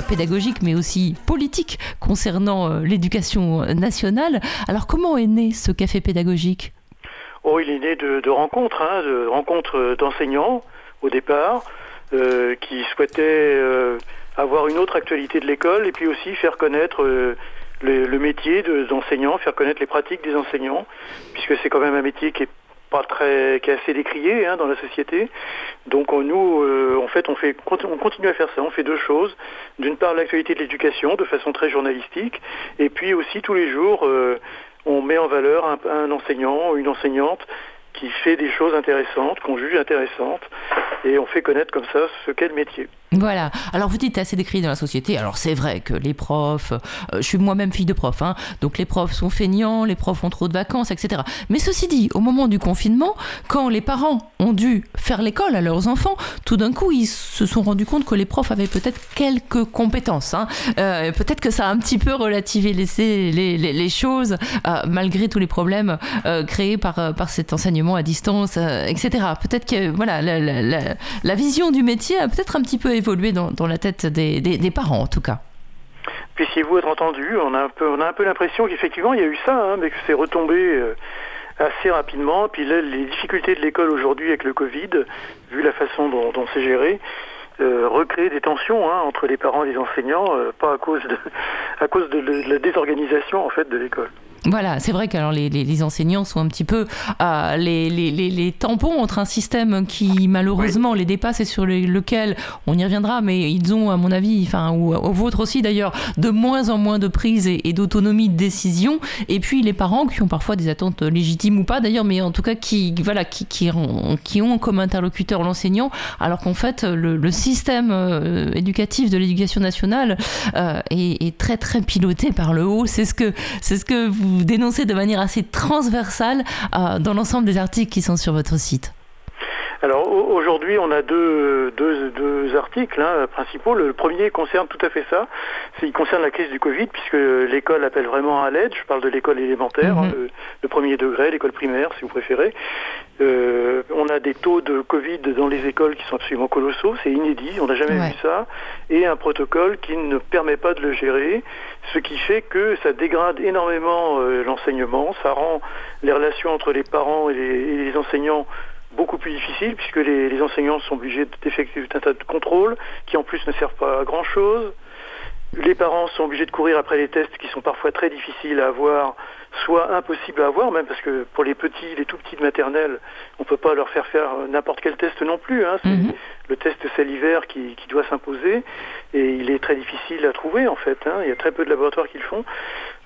pédagogique mais aussi politique concernant euh, l'éducation nationale. Alors comment est né ce café pédagogique?
Oh, il est né de, rencontres, hein, rencontres d'enseignants au départ, euh, qui souhaitaient euh, avoir une autre actualité de l'école et puis aussi faire connaître euh, le, métier de- d'enseignant, faire connaître les pratiques des enseignants, puisque c'est quand même un métier qui est très, qui est assez décrié hein, dans la société. Donc on- nous, euh, en fait, on fait, on continue à faire ça. On fait deux choses. D'une part, l'actualité de l'éducation de façon très journalistique, et puis aussi tous les jours, euh, on met en valeur un, un enseignant ou une enseignante qui fait des choses intéressantes, qu'on juge intéressantes, et on fait connaître comme ça ce qu'est le métier.
Voilà. Alors vous dites assez décrit dans la société. Alors c'est vrai que les profs, euh, je suis moi-même fille de prof, hein, donc les profs sont feignants, les profs ont trop de vacances, etc. Mais ceci dit, au moment du confinement, quand les parents ont dû faire l'école à leurs enfants, tout d'un coup ils se sont rendus compte que les profs avaient peut-être quelques compétences. hein. Euh, peut-être que ça a un petit peu relativé les, les, choses, euh, malgré tous les problèmes créés par, par cet enseignement à distance, etc. Peut-être que voilà, la- la vision du métier a peut-être un petit peu évolué dans, la tête des, parents, en tout cas.
Puissiez-vous être entendu On a un peu, on a un peu l'impression qu'effectivement il y a eu ça, hein, mais que c'est retombé euh, assez rapidement. Puis là, les difficultés de l'école aujourd'hui avec le Covid, vu la façon dont, c'est géré, euh, recréent des tensions hein, entre les parents et les enseignants, euh, pas à cause de, à cause de la désorganisation en fait de l'école.
Voilà, c'est vrai que alors, les, les- les enseignants sont un petit peu euh, les, tampons entre un système qui malheureusement les dépasse et sur le- lequel on y reviendra, mais ils ont à mon avis, enfin ou au vôtre aussi d'ailleurs, de moins en moins de prise et, et d'autonomie de décision. Et puis les parents qui ont parfois des attentes légitimes ou pas d'ailleurs, mais en tout cas qui voilà qui, qui ont, qui ont comme interlocuteur l'enseignant, alors qu'en fait le, le système euh, éducatif de l'éducation nationale euh, est, est très très piloté par le haut. C'est ce que c'est ce que vous dénoncez de manière assez transversale euh, dans l'ensemble des articles qui sont sur votre site.
Alors au- aujourd'hui, on a deux, deux, deux articles hein, principaux. Le premier concerne tout à fait ça. Il concerne la crise du Covid, puisque l'école appelle vraiment à l'aide. Je parle de l'école élémentaire, hein, le, le premier degré, l'école primaire, si vous préférez. Euh, on a des taux de Covid dans les écoles qui sont absolument colossaux. C'est inédit. On n'a jamais
Ouais.
vu ça. Et un protocole qui ne permet pas de le gérer, ce qui fait que ça dégrade énormément euh, l'enseignement. Ça rend les relations entre les parents et les, et les enseignants beaucoup plus difficiles puisque les, les enseignants sont obligés d'effectuer tout un tas de contrôles qui en plus ne servent pas à grand chose. Les parents sont obligés de courir après les tests qui sont parfois très difficiles à avoir, soit impossibles à avoir, même parce que pour les petits, les tout petits de maternelle, on peut pas leur faire faire n'importe quel test non plus. Hein. C'est le test salivaire qui, qui doit s'imposer et il est très difficile à trouver en fait. Hein. Il y a très peu de laboratoires qui le font.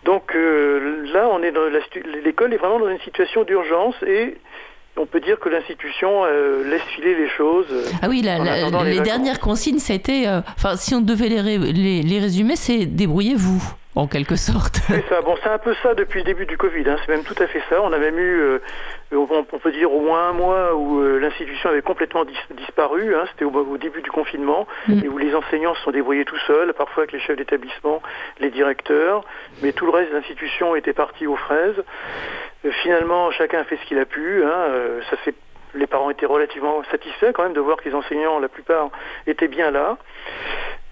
Donc euh, là, on est dans l'école est vraiment dans une situation d'urgence et on peut dire que l'institution euh, laisse filer les choses. euh,
Ah oui, la- les, dernières consignes, c'était. euh, Enfin, si on devait les, ré- les, les résumer, c'est débrouillez-vous, en quelque sorte.
C'est ça. Bon, c'est un peu ça depuis le début du Covid. hein. C'est même tout à fait ça. On a même eu, euh, on, on peut dire au moins un mois où l'institution avait complètement dis- disparu. hein. C'était au, au début du confinement et où les enseignants se sont débrouillés tout seuls, parfois avec les chefs d'établissement, les directeurs, mais tout le reste de l'institution était parti aux fraises. Euh, finalement, chacun a fait ce qu'il a pu. hein. Euh, ça les parents étaient relativement satisfaits quand même de voir que les enseignants, la plupart, étaient bien là.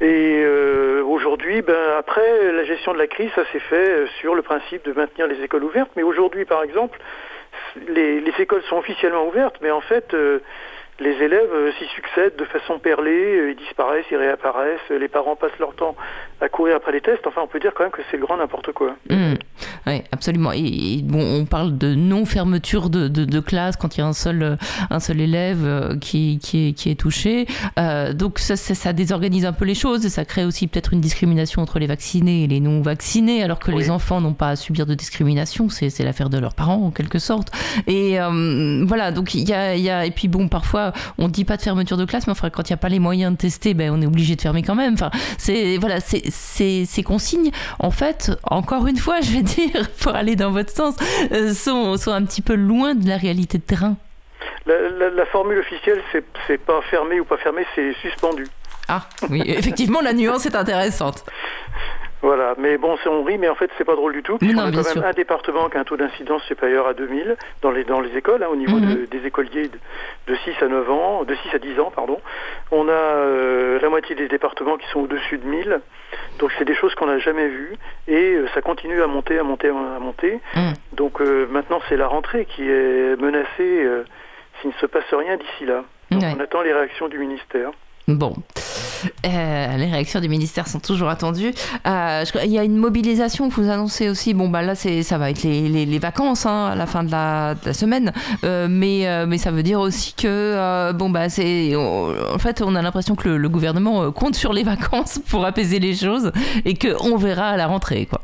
Et euh, aujourd'hui, ben, après la gestion de la crise, ça s'est fait sur le principe de maintenir les écoles ouvertes. Mais aujourd'hui, par exemple, les, les écoles sont officiellement ouvertes, mais en fait, les élèves s'y succèdent de façon perlée, ils disparaissent, ils réapparaissent, les parents passent leur temps à courir après les tests. Enfin, on peut dire quand même que c'est le grand n'importe quoi.
Oui, absolument. Et, et bon, on parle de non-fermeture de, de, de classe quand il y a un seul, euh, un seul élève euh, qui, qui, est, qui est touché. Euh, donc ça, ça, ça désorganise un peu les choses et ça crée aussi peut-être une discrimination entre les vaccinés et les non-vaccinés, alors que les enfants n'ont pas à subir de discrimination. C'est l'affaire de leurs parents, en quelque sorte. Et euh, voilà, donc il y a, y a... Et puis bon, parfois, on dit pas de fermeture de classe, mais enfin, quand il n'y a pas les moyens de tester, ben, on est obligé de fermer quand même. Enfin, c'est voilà, c'est c'est- ces consignes, en fait, encore une fois, je vais dire, pour aller dans votre sens, euh, sont, sont un petit peu loin de la réalité de terrain.
La, la- la formule officielle, c'est pas fermé ou pas fermé, c'est suspendu.
Ah, oui, effectivement, la nuance est intéressante.
Voilà, mais bon, c'est- on rit, mais en fait, c'est pas drôle du tout. Puisqu'on a quand même
sûr.
un département qui a un taux d'incidence supérieur à 2000 dans les, dans les écoles, hein, au niveau
Mhm.
de- des écoliers de, de 6 à 9 ans, de 6 à 10 ans, pardon. On a euh, la moitié des départements qui sont au-dessus de 1000. Donc, c'est des choses qu'on n'a jamais vues. Et euh, ça continue à monter, à monter, à monter.
Mhm.
Donc, euh, maintenant, c'est la rentrée qui est menacée euh, s'il ne se passe rien d'ici là. Donc,
Ouais.
on attend les réactions du ministère.
Bon. Euh, les réactions du ministère sont toujours attendues. Euh, il y a une mobilisation que vous annoncez aussi. Bon, bah là, ça va être les, vacances hein, à la fin de la, semaine. Euh, mais, ça veut dire aussi que, bon, bah, c'est. on- en fait, on a l'impression que le, le gouvernement compte sur les vacances pour apaiser les choses et qu'on verra à la rentrée, quoi.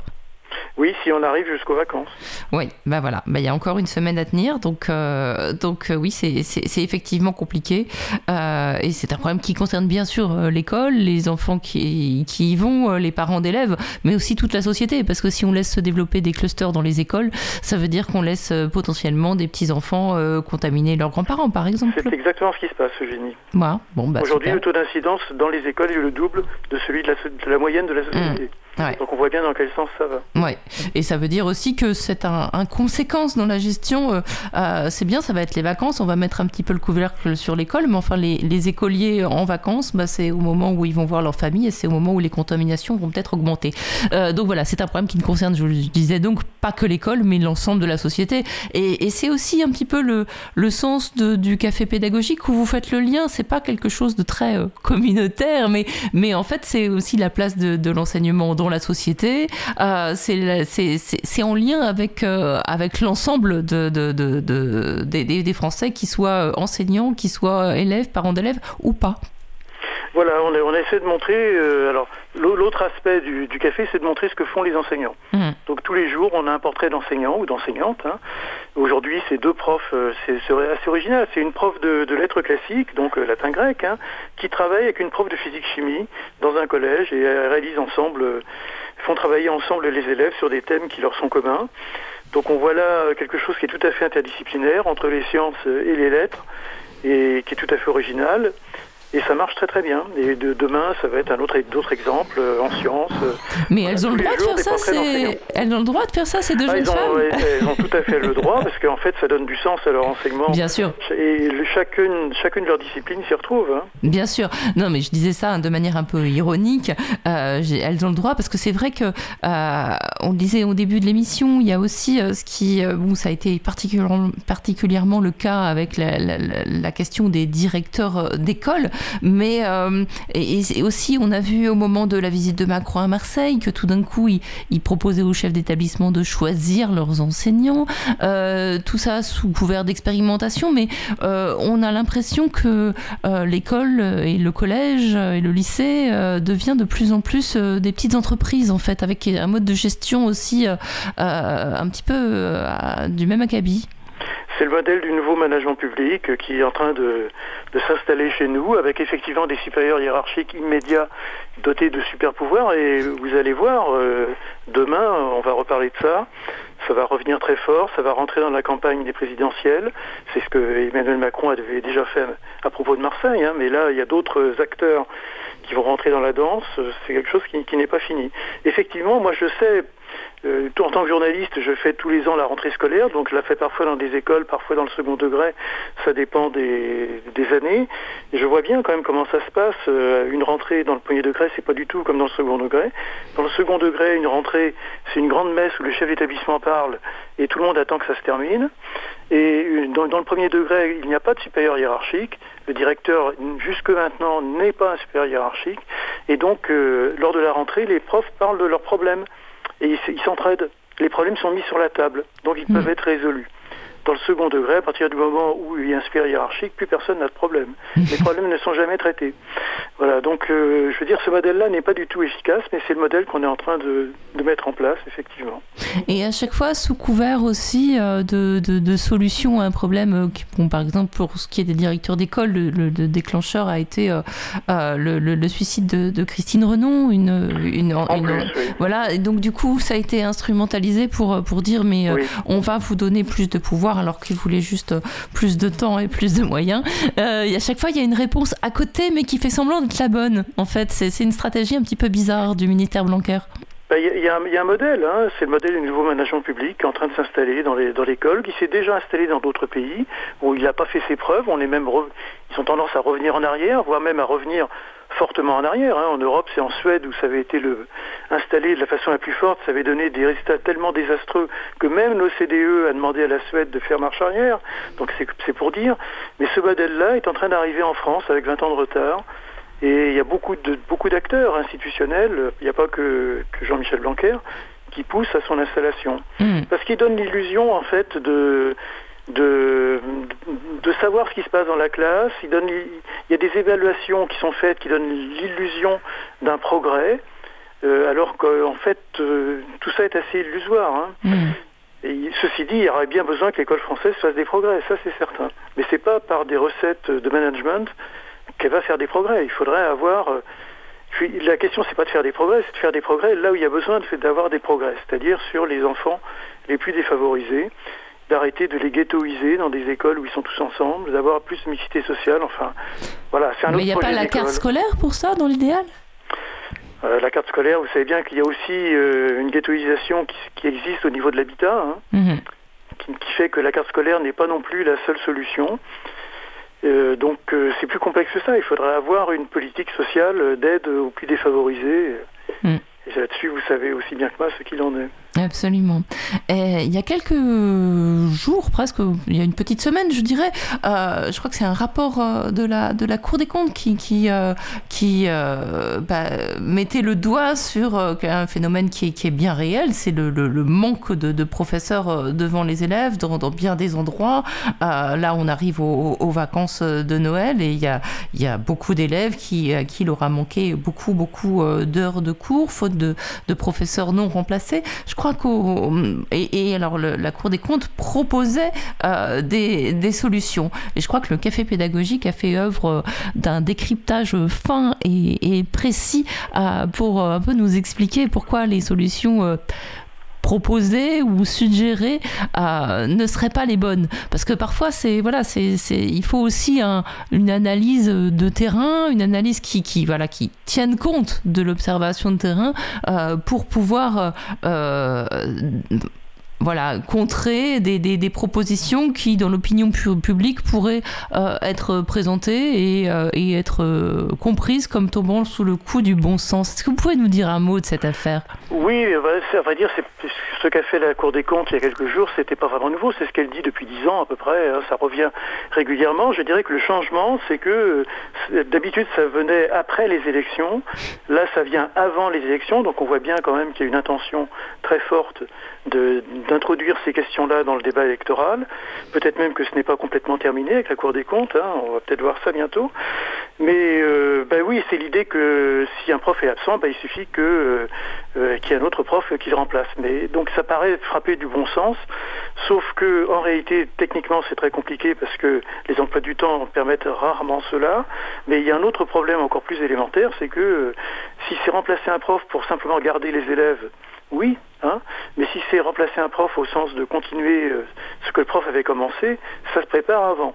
Oui, si on arrive jusqu'aux vacances.
Oui, bah voilà, bah, il y a encore une semaine à tenir, donc, euh, donc euh, oui, c'est effectivement compliqué. Euh, et c'est un problème qui concerne bien sûr l'école, les enfants qui, qui y vont, les parents d'élèves, mais aussi toute la société, parce que si on laisse se développer des clusters dans les écoles, ça veut dire qu'on laisse potentiellement des petits-enfants contaminer leurs grands-parents, par exemple.
C'est exactement ce qui se passe, Eugénie.
Bon, bah,
Aujourd'hui, le taux d'incidence dans les écoles est le double de celui de la, de la moyenne de la société.
Ouais.
Donc on voit bien dans quel sens ça va.
Ouais, et ça veut dire aussi que c'est un, un conséquence dans la gestion. euh, euh, c'est bien, ça va être les vacances, on va mettre un petit peu le couvercle sur l'école, mais enfin les, les écoliers en vacances, bah, c'est au moment où ils vont voir leur famille et c'est au moment où les contaminations vont peut-être augmenter. Euh, donc voilà, c'est un problème qui ne concerne, je le disais donc, pas que l'école, mais l'ensemble de la société. Et, et c'est aussi un petit peu le, le sens de- du café pédagogique où vous faites le lien. C'est pas quelque chose de très euh, communautaire, mais, mais en fait c'est aussi la place de, de l'enseignement la société. Euh, c'est en lien avec, euh, avec l'ensemble de, de, de- de- des, des- Français, qui soient euh, enseignants, qui soient élèves, parents d'élèves ou pas.
Voilà, on, a- on essaie de montrer. euh, alors, l'au- l'autre aspect du, du café, c'est de montrer ce que font les enseignants. Donc tous les jours, on a un portrait d'enseignant ou d'enseignante. hein. Aujourd'hui, c'est deux profs, euh, c'est assez original. C'est une prof de, de lettres classiques, donc euh, latin-grec, hein, qui travaille avec une prof de physique-chimie dans un collège et réalisent ensemble, font travailler ensemble les élèves sur des thèmes qui leur sont communs. Donc on voit là quelque chose qui est tout à fait interdisciplinaire entre les sciences et les lettres. et qui est tout à fait original. Et ça marche très très bien. Et de, demain, ça va être un autre d'autres exemples euh, en sciences. euh,
Mais
voilà,
elles ont
tous
le
les
droit de
jours,
ça. Elles ont le droit de faire ça, ces deux
Ah,
jeunes
ont,
femmes
ouais, elles ont tout à fait le droit parce qu'en fait ça donne du sens à leur enseignement.
Bien sûr.
Et chacune, chacune de leurs disciplines s'y retrouve. hein.
Bien sûr. Non, mais je disais ça hein, de manière un peu ironique. Euh, elles ont le droit parce que c'est vrai que euh, on le disait au début de l'émission, il y a aussi euh, ce qui, bon, ça a été particulièrement, particulièrement le cas avec la, la- la- la question des directeurs d'école, mais euh, aussi on a vu au moment de la visite de Macron à Marseille que tout d'un coup il, proposait aux chefs d'établissement de choisir leurs enseignants, Euh, tout ça sous couvert d'expérimentation, mais euh, on a l'impression que l'école et le collège et le lycée devient de plus en plus des petites entreprises en fait, avec un mode de gestion aussi un petit peu du même acabit.
C'est le modèle du nouveau management public euh, qui est en train de, s'installer chez nous avec effectivement des supérieurs hiérarchiques immédiats dotés de super pouvoirs et vous allez voir, euh, demain on va reparler de ça, ça va revenir très fort, ça va rentrer dans la campagne des présidentielles, c'est ce que Emmanuel Macron avait déjà fait à propos de Marseille, hein, mais là il y a d'autres acteurs qui vont rentrer dans la danse, c'est quelque chose qui n'est pas fini. Effectivement, moi je sais, euh, en tant que journaliste, je fais tous les ans la rentrée scolaire, donc je la fais parfois dans des écoles, parfois dans le second degré, ça dépend des, années. Je vois bien quand même comment ça se passe. Euh, une rentrée dans le premier degré, c'est pas du tout comme dans le second degré. Dans le second degré, une rentrée, c'est une grande messe où le chef d'établissement parle et tout le monde attend que ça se termine. Et dans, dans le premier degré, il n'y a pas de supérieur hiérarchique. Le directeur, jusque maintenant, n'est pas un supérieur hiérarchique. Et donc, euh, lors de la rentrée, les profs parlent de leurs problèmes et ils s'entraident. Les problèmes sont mis sur la table, donc ils peuvent être résolus. Dans le second degré, à partir du moment où il y a un supérieur hiérarchique, plus personne n'a de problème. Les problèmes ne sont jamais traités. Voilà, donc euh, je veux dire, ce modèle-là n'est pas du tout efficace, mais c'est le modèle qu'on est en train de, de mettre en place, effectivement.
Et à chaque fois, sous couvert aussi euh, de, de- de solutions à un problème, euh, qui, bon, par exemple, pour ce qui est des directeurs d'école, le, le- le déclencheur a été euh, le, suicide de, Christine Renon. Une, une, une- Voilà, et donc du coup, ça a été instrumentalisé pour, pour dire mais on va vous donner plus de pouvoir alors qu'il voulait juste euh, plus de temps et plus de moyens. Euh, à chaque fois, il y a une réponse à côté, mais qui fait semblant d'être la bonne. En fait, c'est une stratégie un petit peu bizarre du ministère Blanquer.
Ben, Il y, a- un- modèle, hein, c'est le modèle du nouveau management public qui est en train de s'installer dans l'école, qui s'est déjà installé dans d'autres pays où il n'a pas fait ses preuves. On est même ils ont tendance à revenir en arrière, voire même à revenir fortement en arrière. hein. En Europe, c'est en Suède où ça avait été le, installé de la façon la plus forte. Ça avait donné des résultats tellement désastreux que même l'OCDE a demandé à la Suède de faire marche arrière. Donc c'est pour dire. Mais ce modèle-là est en train d'arriver en France avec 20 ans de retard. Et il y a beaucoup de beaucoup d'acteurs institutionnels, il n'y a pas que, que Jean-Michel Blanquer, qui poussent à son installation. Parce qu'il donne l'illusion, en fait, de, de, de savoir ce qui se passe dans la classe. Il, donne, il y a des évaluations qui sont faites qui donnent l'illusion d'un progrès, euh, alors qu'en fait, euh, tout ça est assez illusoire. hein. Et ceci dit, il y aurait bien besoin que l'école française fasse des progrès, ça c'est certain. Mais c'est pas par des recettes de management qu'elle va faire des progrès. Il faudrait avoir. euh, la question, c'est pas de faire des progrès, c'est de faire des progrès là où il y a besoin d'avoir des progrès, c'est-à-dire sur les enfants les plus défavorisés, d'arrêter de les ghettoiser dans des écoles où ils sont tous ensemble, d'avoir plus de mixité sociale. Enfin, voilà, c'est un
Mais il n'y a pas la carte scolaire pour ça, dans l'idéal?
Euh, la carte scolaire, vous savez bien qu'il y a aussi euh, une ghettoisation qui, qui existe au niveau de l'habitat, hein, qui, qui fait que la carte scolaire n'est pas non plus la seule solution. Euh, donc c'est plus complexe que ça. Il faudrait avoir une politique sociale d'aide aux plus défavorisés.
Mm.
Et là-dessus, vous savez aussi bien que moi ce qu'il en est.
Absolument. Il y a quelques jours, presque, il y a une petite semaine, je dirais, euh, je crois que c'est un rapport euh, de la, de la Cour des comptes qui, qui, euh, qui bah, mettait le doigt sur un phénomène qui est, qui est bien réel, c'est le, le- manque de, professeurs devant les élèves dans, bien des endroits. Là, on arrive aux, vacances de Noël et il y a, il y a beaucoup d'élèves qui, à qui il aura manqué beaucoup, beaucoup d'heures de cours, de, professeurs non remplacés. Je crois qu'au et, et alors la Cour des comptes proposait euh, des, solutions. Et je crois que le café pédagogique a fait œuvre euh, d'un décryptage fin et, précis euh, pour un peu nous expliquer pourquoi les solutions proposées ou suggérées ne seraient pas les bonnes. Parce que parfois, c'est voilà, c'est il faut aussi une analyse de terrain, une analyse qui, qui voilà, qui tienne compte de l'observation de terrain pour pouvoir voilà, contrer des, propositions qui, dans l'opinion publique, pourraient euh, être présentées et, euh, être euh, comprises comme tombant sous le coup du bon sens. Est-ce que vous pouvez nous dire un mot de cette affaire?
Oui, à vrai dire, ce qu'a fait la Cour des comptes il y a quelques jours, c'était pas vraiment nouveau, c'est ce qu'elle dit depuis dix ans à peu près, hein. ça revient régulièrement. Je dirais que le changement, c'est que d'habitude ça venait après les élections, là ça vient avant les élections, donc on voit bien quand même qu'il y a une intention très forte d'introduire ces questions-là dans le débat électoral. Peut-être même que ce n'est pas complètement terminé avec la Cour des comptes, hein. on va peut-être voir ça bientôt. Mais euh, bah oui, c'est l'idée que si un prof est absent, bah, il suffit euh, euh, qu'il y ait un autre prof qui le remplace. Mais donc ça paraît frapper du bon sens, sauf que en réalité, techniquement, c'est très compliqué parce que les emplois du temps permettent rarement cela. Mais il y a un autre problème encore plus élémentaire, c'est que si c'est remplacer un prof pour simplement garder les élèves oui, hein, mais si c'est remplacer un prof au sens de continuer euh, ce que le prof avait commencé, ça se prépare avant.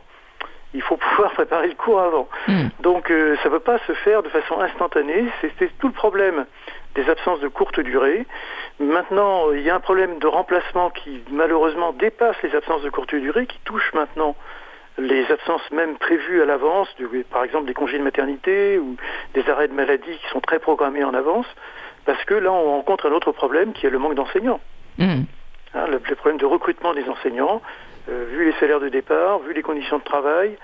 Il faut pouvoir préparer le cours avant. Hmm. Donc euh, ça ne peut pas se faire de façon instantanée. C'est tout le problème des absences de courte durée. Maintenant, il y a un problème de remplacement qui malheureusement dépasse les absences de courte durée, qui touche maintenant les absences même prévues à l'avance, par exemple des congés de maternité ou des arrêts de maladie qui sont très programmés en avance. Parce que là, on rencontre un autre problème qui est le manque d'enseignants. Hmm. Hein, le, problème de recrutement des enseignants, euh, vu les salaires de départ, vu les conditions de travail,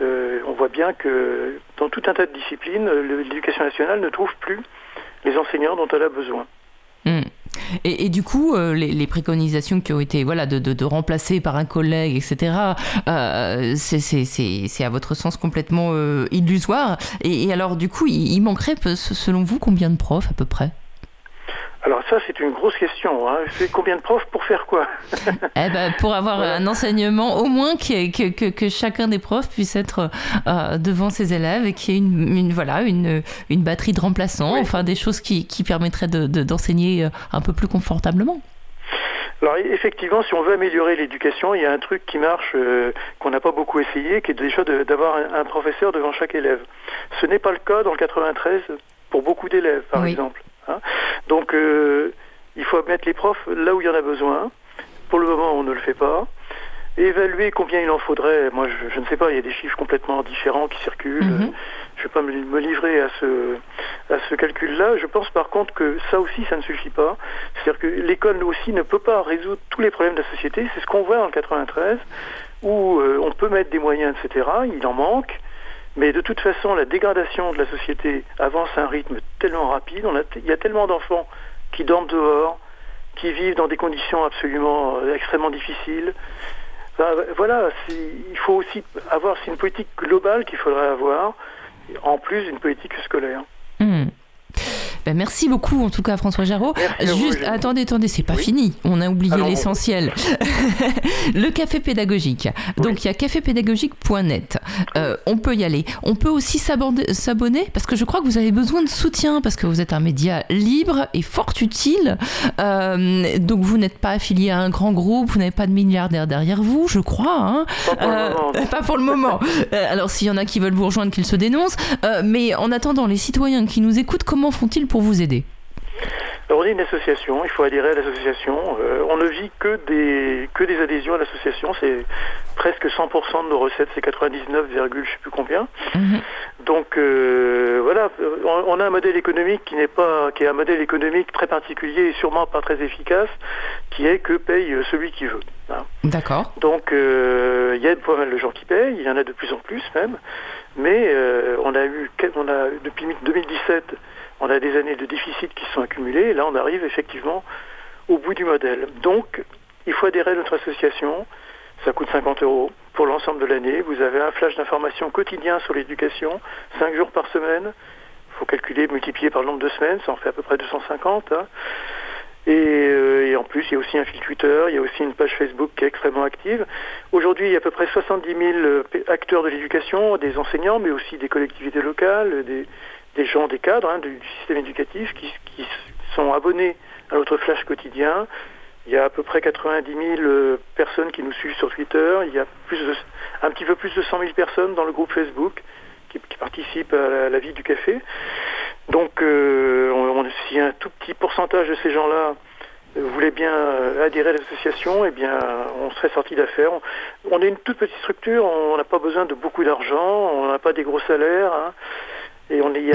euh, on voit bien que dans tout un tas de disciplines, l'éducation nationale ne trouve plus les enseignants dont elle a besoin.
Hmm. Et, du coup, euh, les, préconisations qui ont été voilà, de, remplacer par un collègue, etc., c'est à votre sens complètement illusoire. Et, alors, du coup, il manquerait, selon vous, combien de profs à peu près?
Alors ça, c'est une grosse question. Hein. C'est combien de profs pour faire quoi
eh ben, Pour avoir un enseignement, au moins que, que, que, chacun des profs puisse être euh, devant ses élèves et qu'il y ait une, voilà, une, une, batterie de remplaçants, enfin des choses qui, qui permettraient d'enseigner de, euh, un peu plus confortablement.
Alors effectivement, si on veut améliorer l'éducation, il y a un truc qui marche, euh, qu'on n'a pas beaucoup essayé, qui est déjà d'avoir un, professeur devant chaque élève. Ce n'est pas le cas dans le 93 pour beaucoup d'élèves, par exemple. Hein. Donc euh, il faut mettre les profs là où il y en a besoin. Pour le moment, on ne le fait pas. évaluer combien il en faudrait, moi je, ne sais pas, il y a des chiffres complètement différents qui circulent. Mhm. Je ne vais pas me, livrer à ce, à ce calcul-là. Je pense par contre que ça aussi, ça ne suffit pas. C'est-à-dire que l'école aussi ne peut pas résoudre tous les problèmes de la société. C'est ce qu'on voit en 93, où euh, on peut mettre des moyens, etc. Il en manque. Mais de toute façon, la dégradation de la société avance à un rythme tellement rapide. il y a tellement d'enfants qui dorment dehors, qui vivent dans des conditions absolument euh, extrêmement difficiles. voilà, il faut aussi avoir, c'est une politique globale qu'il faudrait avoir, en plus d'une politique scolaire.
Ben, merci beaucoup en tout cas François Jarreau. Juste, attendez, attendez, c'est pas fini. On a oublié l'essentiel. le café pédagogique. Donc il y a cafépédagogique.net. Euh, on peut y aller. On peut aussi s'abonner parce que je crois que vous avez besoin de soutien parce que vous êtes un média libre et fort utile. Euh, donc vous n'êtes pas affilié à un grand groupe, vous n'avez pas de milliardaires derrière vous, je crois. Hein. Pas pour le moment. Euh, alors s'il y en a qui veulent vous rejoindre, qu'ils se dénoncent. mais en attendant, les citoyens qui nous écoutent, comment font-ils pour vous aider
on est une association, il faut adhérer à l'association. Euh, on ne vit que des, que des adhésions à l'association, c'est presque 100% de nos recettes, c'est 99, je sais plus combien. Mhm. Donc euh, voilà, on, a un modèle économique qui n'est pas, qui est un modèle économique très particulier et sûrement pas très efficace, qui est que paye celui qui veut.
Hein. D'accord.
Donc euh, il y a pas mal de gens qui payent, il y en a de plus en plus même, mais on a eu, on a depuis 2017 on a des années de déficit qui sont accumulées, et là on arrive effectivement au bout du modèle. Donc, il faut adhérer à notre association, ça coûte 50 euros pour l'ensemble de l'année. Vous avez un flash d'informations quotidien sur l'éducation, 5 jours par semaine. Il faut calculer, multiplier par le nombre de semaines, ça en fait à peu près 250. Hein. Euh, et, en plus, il y a aussi un fil Twitter, il y a aussi une page Facebook qui est extrêmement active. Aujourd'hui, il y a à peu près 70 000 euh, acteurs de l'éducation, des enseignants, mais aussi des collectivités locales, des gens, des cadres hein, du, système éducatif qui, sont abonnés à notre flash quotidien, Il y a à peu près 90 000 euh, personnes qui nous suivent sur Twitter. Il y a plus de, un petit peu plus de 100 000 personnes dans le groupe Facebook qui, participent à la, vie du café. Donc, euh, si un tout petit pourcentage de ces gens-là voulait bien adhérer à l'association, eh bien, on serait sorti d'affaires. On, on, est une toute petite structure, on n'a pas besoin de beaucoup d'argent, on n'a pas des gros salaires. Hein.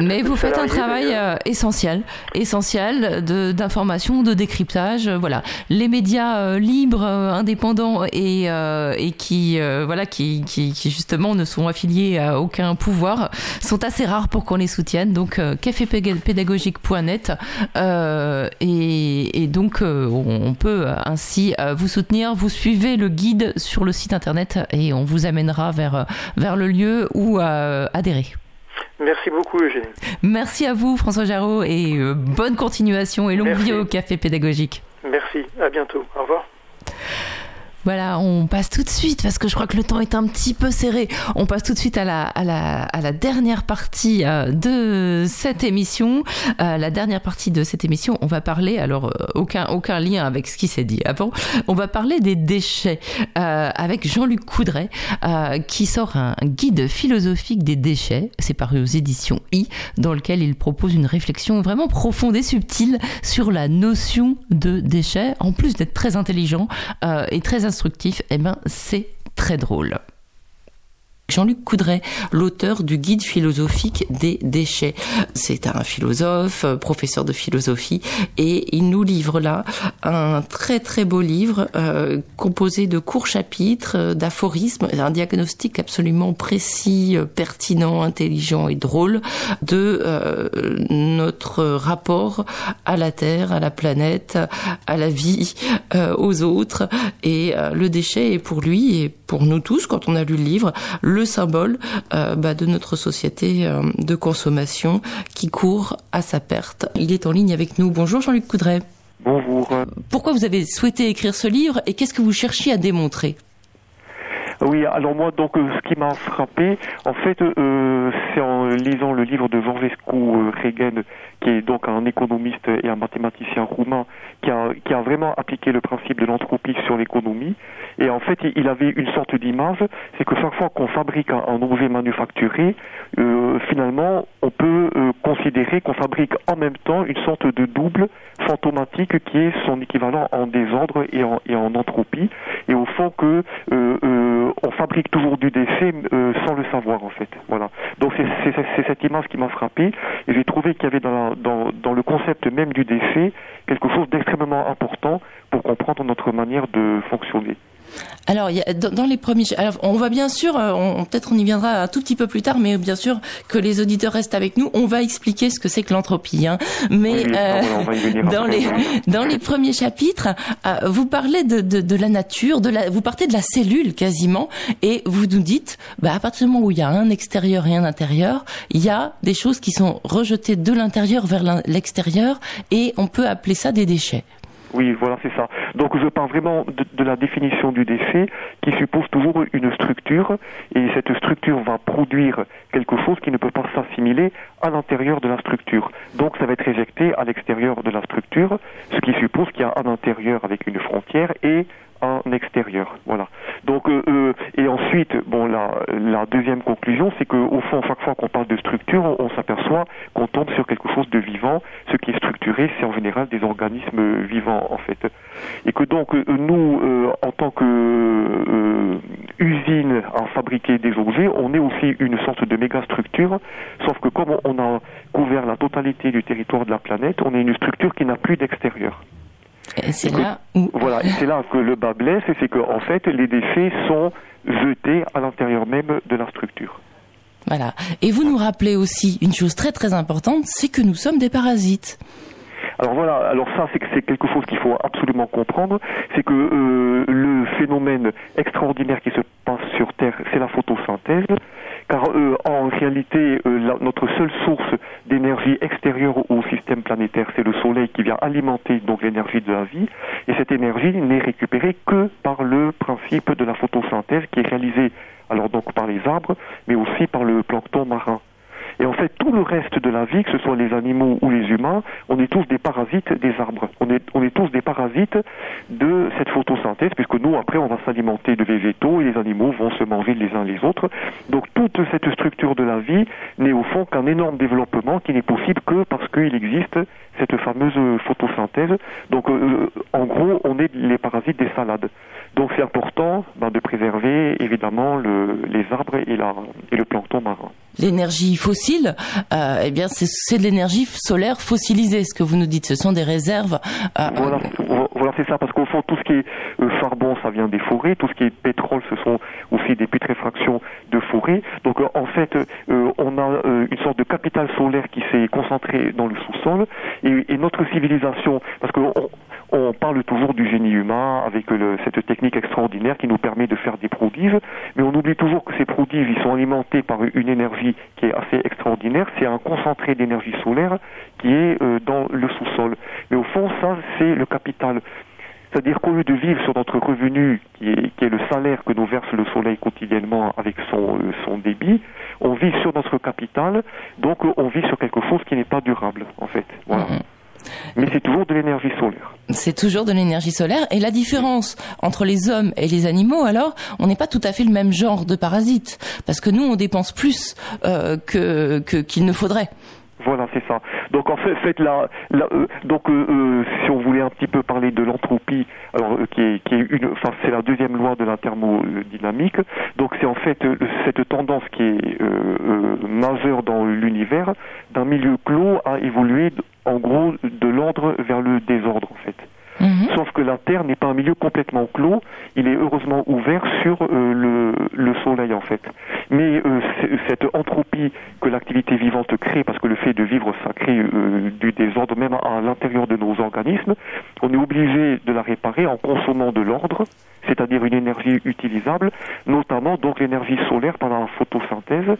Mais vous faites un travail euh, essentiel, essentiel d'information, de, de, décryptage. Euh, voilà, les médias euh, libres, indépendants et, et qui, voilà, qui, qui, qui, justement ne sont affiliés à aucun pouvoir sont assez rares pour qu'on les soutienne. Donc, cafépédagogique.net et, et, donc on peut ainsi vous soutenir. Vous suivez le guide sur le site internet et on vous amènera vers, vers le lieu où adhérer.
Merci beaucoup, Eugénie.
Merci à vous, François Jarreau, et euh, bonne continuation et longue vie au Café Pédagogique.
Merci, à bientôt. Au revoir.
Voilà, on passe tout de suite, parce que je crois que le temps est un petit peu serré, on passe tout de suite à la, dernière partie euh, de cette émission. Euh, la dernière partie de cette émission, on va parler, alors euh, aucun, aucun lien avec ce qui s'est dit avant, on va parler des déchets avec Jean-Luc Coudray, qui sort un guide philosophique des déchets, c'est paru aux éditions I, dans lequel il propose une réflexion vraiment profonde et subtile sur la notion de déchets, en plus d'être très intelligent et très instructif, eh ben, c'est très drôle. Jean-Luc Coudray, l'auteur du guide philosophique des déchets. C'est un philosophe, professeur de philosophie, et il nous livre là un très très beau livre euh, composé de courts chapitres, euh, d'aphorismes, un diagnostic absolument précis, euh, pertinent, intelligent et drôle de euh, notre rapport à la Terre, à la planète, à la vie, euh, aux autres. Et euh, le déchet est pour lui pour nous tous, quand on a lu le livre, le symbole euh, bah, de notre société euh, de consommation qui court à sa perte. Il est en ligne avec nous. Bonjour Jean-Luc Coudray.
Bonjour.
Pourquoi vous avez souhaité écrire ce livre et qu'est-ce que vous cherchiez à démontrer?
Oui, alors moi, donc, euh, ce qui m'a frappé, en fait, c'est en lisant le livre de Georgescu euh, Regen, qui est donc un économiste et un mathématicien roumain, qui a, vraiment appliqué le principe de l'entropie sur l'économie. Et en fait, il avait une sorte d'image, c'est que chaque fois qu'on fabrique un, objet manufacturé, euh, finalement, on peut euh, considérer qu'on fabrique en même temps une sorte de double fantomatique qui est son équivalent en désordre et en, entropie. Et au fond, que euh, on fabrique toujours du déchet sans le savoir, en fait. Voilà. Donc c'est cette image qui m'a frappé. Et j'ai trouvé qu'il y avait dans, dans le concept même du déchet quelque chose d'extrêmement important pour comprendre notre manière de fonctionner.
Alors, y a, dans, les premiers, alors, on va bien sûr, on, peut-être on y viendra un tout petit peu plus tard, mais bien sûr que les auditeurs restent avec nous. On va expliquer ce que c'est que l'entropie. Hein. Mais
oui,
euh, dans les dans les premiers chapitres, euh, vous parlez de, de, de, la nature, de la, vous partez de la cellule quasiment, et vous nous dites, bah, à partir du moment où il y a un extérieur et un intérieur, il y a des choses qui sont rejetées de l'intérieur vers l'extérieur, et on peut appeler ça des déchets.
Oui, voilà, c'est ça. Donc je parle vraiment de, la définition du déchet qui suppose toujours une structure et cette structure va produire quelque chose qui ne peut pas s'assimiler à l'intérieur de la structure. Donc ça va être éjecté à l'extérieur de la structure, ce qui suppose qu'il y a un intérieur avec une frontière et en extérieur. Voilà. Donc euh, euh, et ensuite, bon la, deuxième conclusion, c'est que au fond, chaque fois qu'on parle de structure, on, s'aperçoit qu'on tombe sur quelque chose de vivant. Ce qui est structuré, c'est en général des organismes vivants en fait. Et que donc euh, nous, en tant que usine à fabriquer des objets, on est aussi une sorte de méga structure. Sauf que comme on a couvert la totalité du territoire de la planète, on est une structure qui n'a plus d'extérieur.
Et c'est là où...
Voilà, c'est là que le bas blesse, c'est qu'en en fait, les déchets sont jetés à l'intérieur même de la structure.
Voilà. Et vous nous rappelez aussi une chose très très importante, c'est que nous sommes des parasites.
Alors voilà, alors ça c'est c'est quelque chose qu'il faut absolument comprendre, c'est que euh, le phénomène extraordinaire qui se passe sur Terre, c'est la photosynthèse, car euh, en réalité euh, notre seule source d'énergie extérieure au système planétaire, c'est le Soleil qui vient alimenter donc l'énergie de la vie, et cette énergie n'est récupérée que par le principe de la photosynthèse qui est réalisée alors donc par les arbres, mais aussi par le plancton marin. Et en fait, tout le reste de la vie, que ce soit les animaux ou les humains, on est tous des parasites des arbres. On est, on est tous des parasites de cette photosynthèse, puisque nous, après, on va s'alimenter de végétaux et les animaux vont se manger les uns les autres. Donc toute cette structure de la vie n'est au fond qu'un énorme développement qui n'est possible que parce qu'il existe cette fameuse photosynthèse. Donc euh, en gros, on est les parasites des salades. Donc c'est important ben, de préserver évidemment le, les arbres et, la, et le plancton marin.
L'énergie fossile, euh, eh bien c'est de l'énergie solaire fossilisée, ce que vous nous dites. Ce sont des réserves.
Euh, voilà, voilà c'est ça, parce qu'au fond tout ce qui est euh, charbon, ça vient des forêts. Tout ce qui est pétrole, ce sont aussi des pétréfactions de forêts. Donc en fait, on a une sorte de capital solaire qui s'est concentré dans le sous-sol et, notre civilisation, parce que on parle toujours du génie humain avec cette technique extraordinaire qui nous permet de faire des prodiges, mais on oublie toujours que ces prodiges, sont alimentés par une énergie qui est assez extraordinaire. C'est un concentré d'énergie solaire qui est euh, dans le sous-sol. Mais au fond, ça, c'est le capital. C'est-à-dire qu'au lieu de vivre sur notre revenu, qui est, qui est, le salaire que nous verse le soleil quotidiennement avec son, euh, son débit, on vit sur notre capital, donc on vit sur quelque chose qui n'est pas durable, en fait. Voilà. Mm-hmm. Mais c'est toujours de l'énergie solaire.
C'est toujours de l'énergie solaire. Et la différence entre les hommes et les animaux, alors, on n'est pas tout à fait le même genre de parasites. Parce que nous, on dépense plus euh, que qu'il ne faudrait.
Voilà, c'est ça. Donc en fait, fait la, euh, donc euh, euh, si on voulait un petit peu parler de l'entropie, alors qui est, qui est une, enfin c'est la deuxième loi de la thermodynamique. Donc c'est en fait cette tendance qui est majeure dans l'univers d'un milieu clos à évoluer en gros de l'ordre vers le désordre en fait. Mhm. Sauf que la Terre n'est pas un milieu complètement clos, il est heureusement ouvert sur euh, le, le, Soleil en fait. Mais euh, cette entropie que l'activité vivante crée, parce que le fait de vivre, ça crée euh, du désordre même à l'intérieur de nos organismes, on est obligé de la réparer en consommant de l'ordre, c'est-à-dire une énergie utilisable, notamment donc l'énergie solaire par la photosynthèse.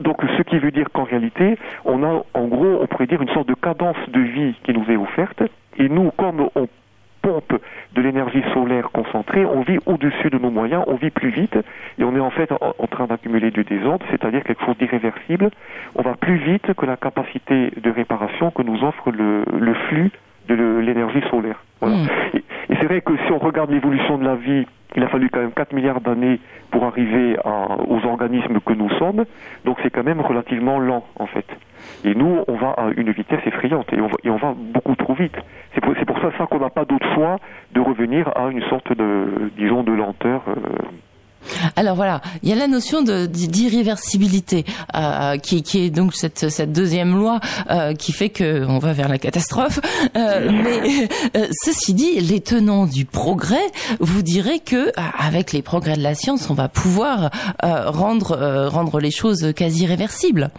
donc ce qui veut dire qu'en réalité, on a en gros, on pourrait dire une sorte de cadence de vie qui nous est offerte et nous, comme on pompe de l'énergie solaire concentrée, on vit au-dessus de nos moyens, on vit plus vite, et on est en fait en, train d'accumuler du désordre, c'est-à-dire quelque chose d'irréversible. On va plus vite que la capacité de réparation que nous offre le, flux de l'énergie solaire. Voilà. Et, et c'est vrai que si on regarde l'évolution de la vie il a fallu quand même 4 milliards d'années pour arriver aux organismes que nous sommes, donc c'est quand même relativement lent en fait. Et nous, on va à une vitesse effrayante et on va, beaucoup trop vite. C'est pour, pour, ça, qu'on n'a pas d'autre choix de revenir à une sorte de, disons, de lenteur. Euh,
alors voilà, il y a la notion d'irréversibilité euh, qui, est donc cette, deuxième loi euh, qui fait que on va vers la catastrophe. Euh, mais euh, ceci dit, les tenants du progrès vous direz que euh, avec les progrès de la science, on va pouvoir rendre rendre les choses quasi réversibles.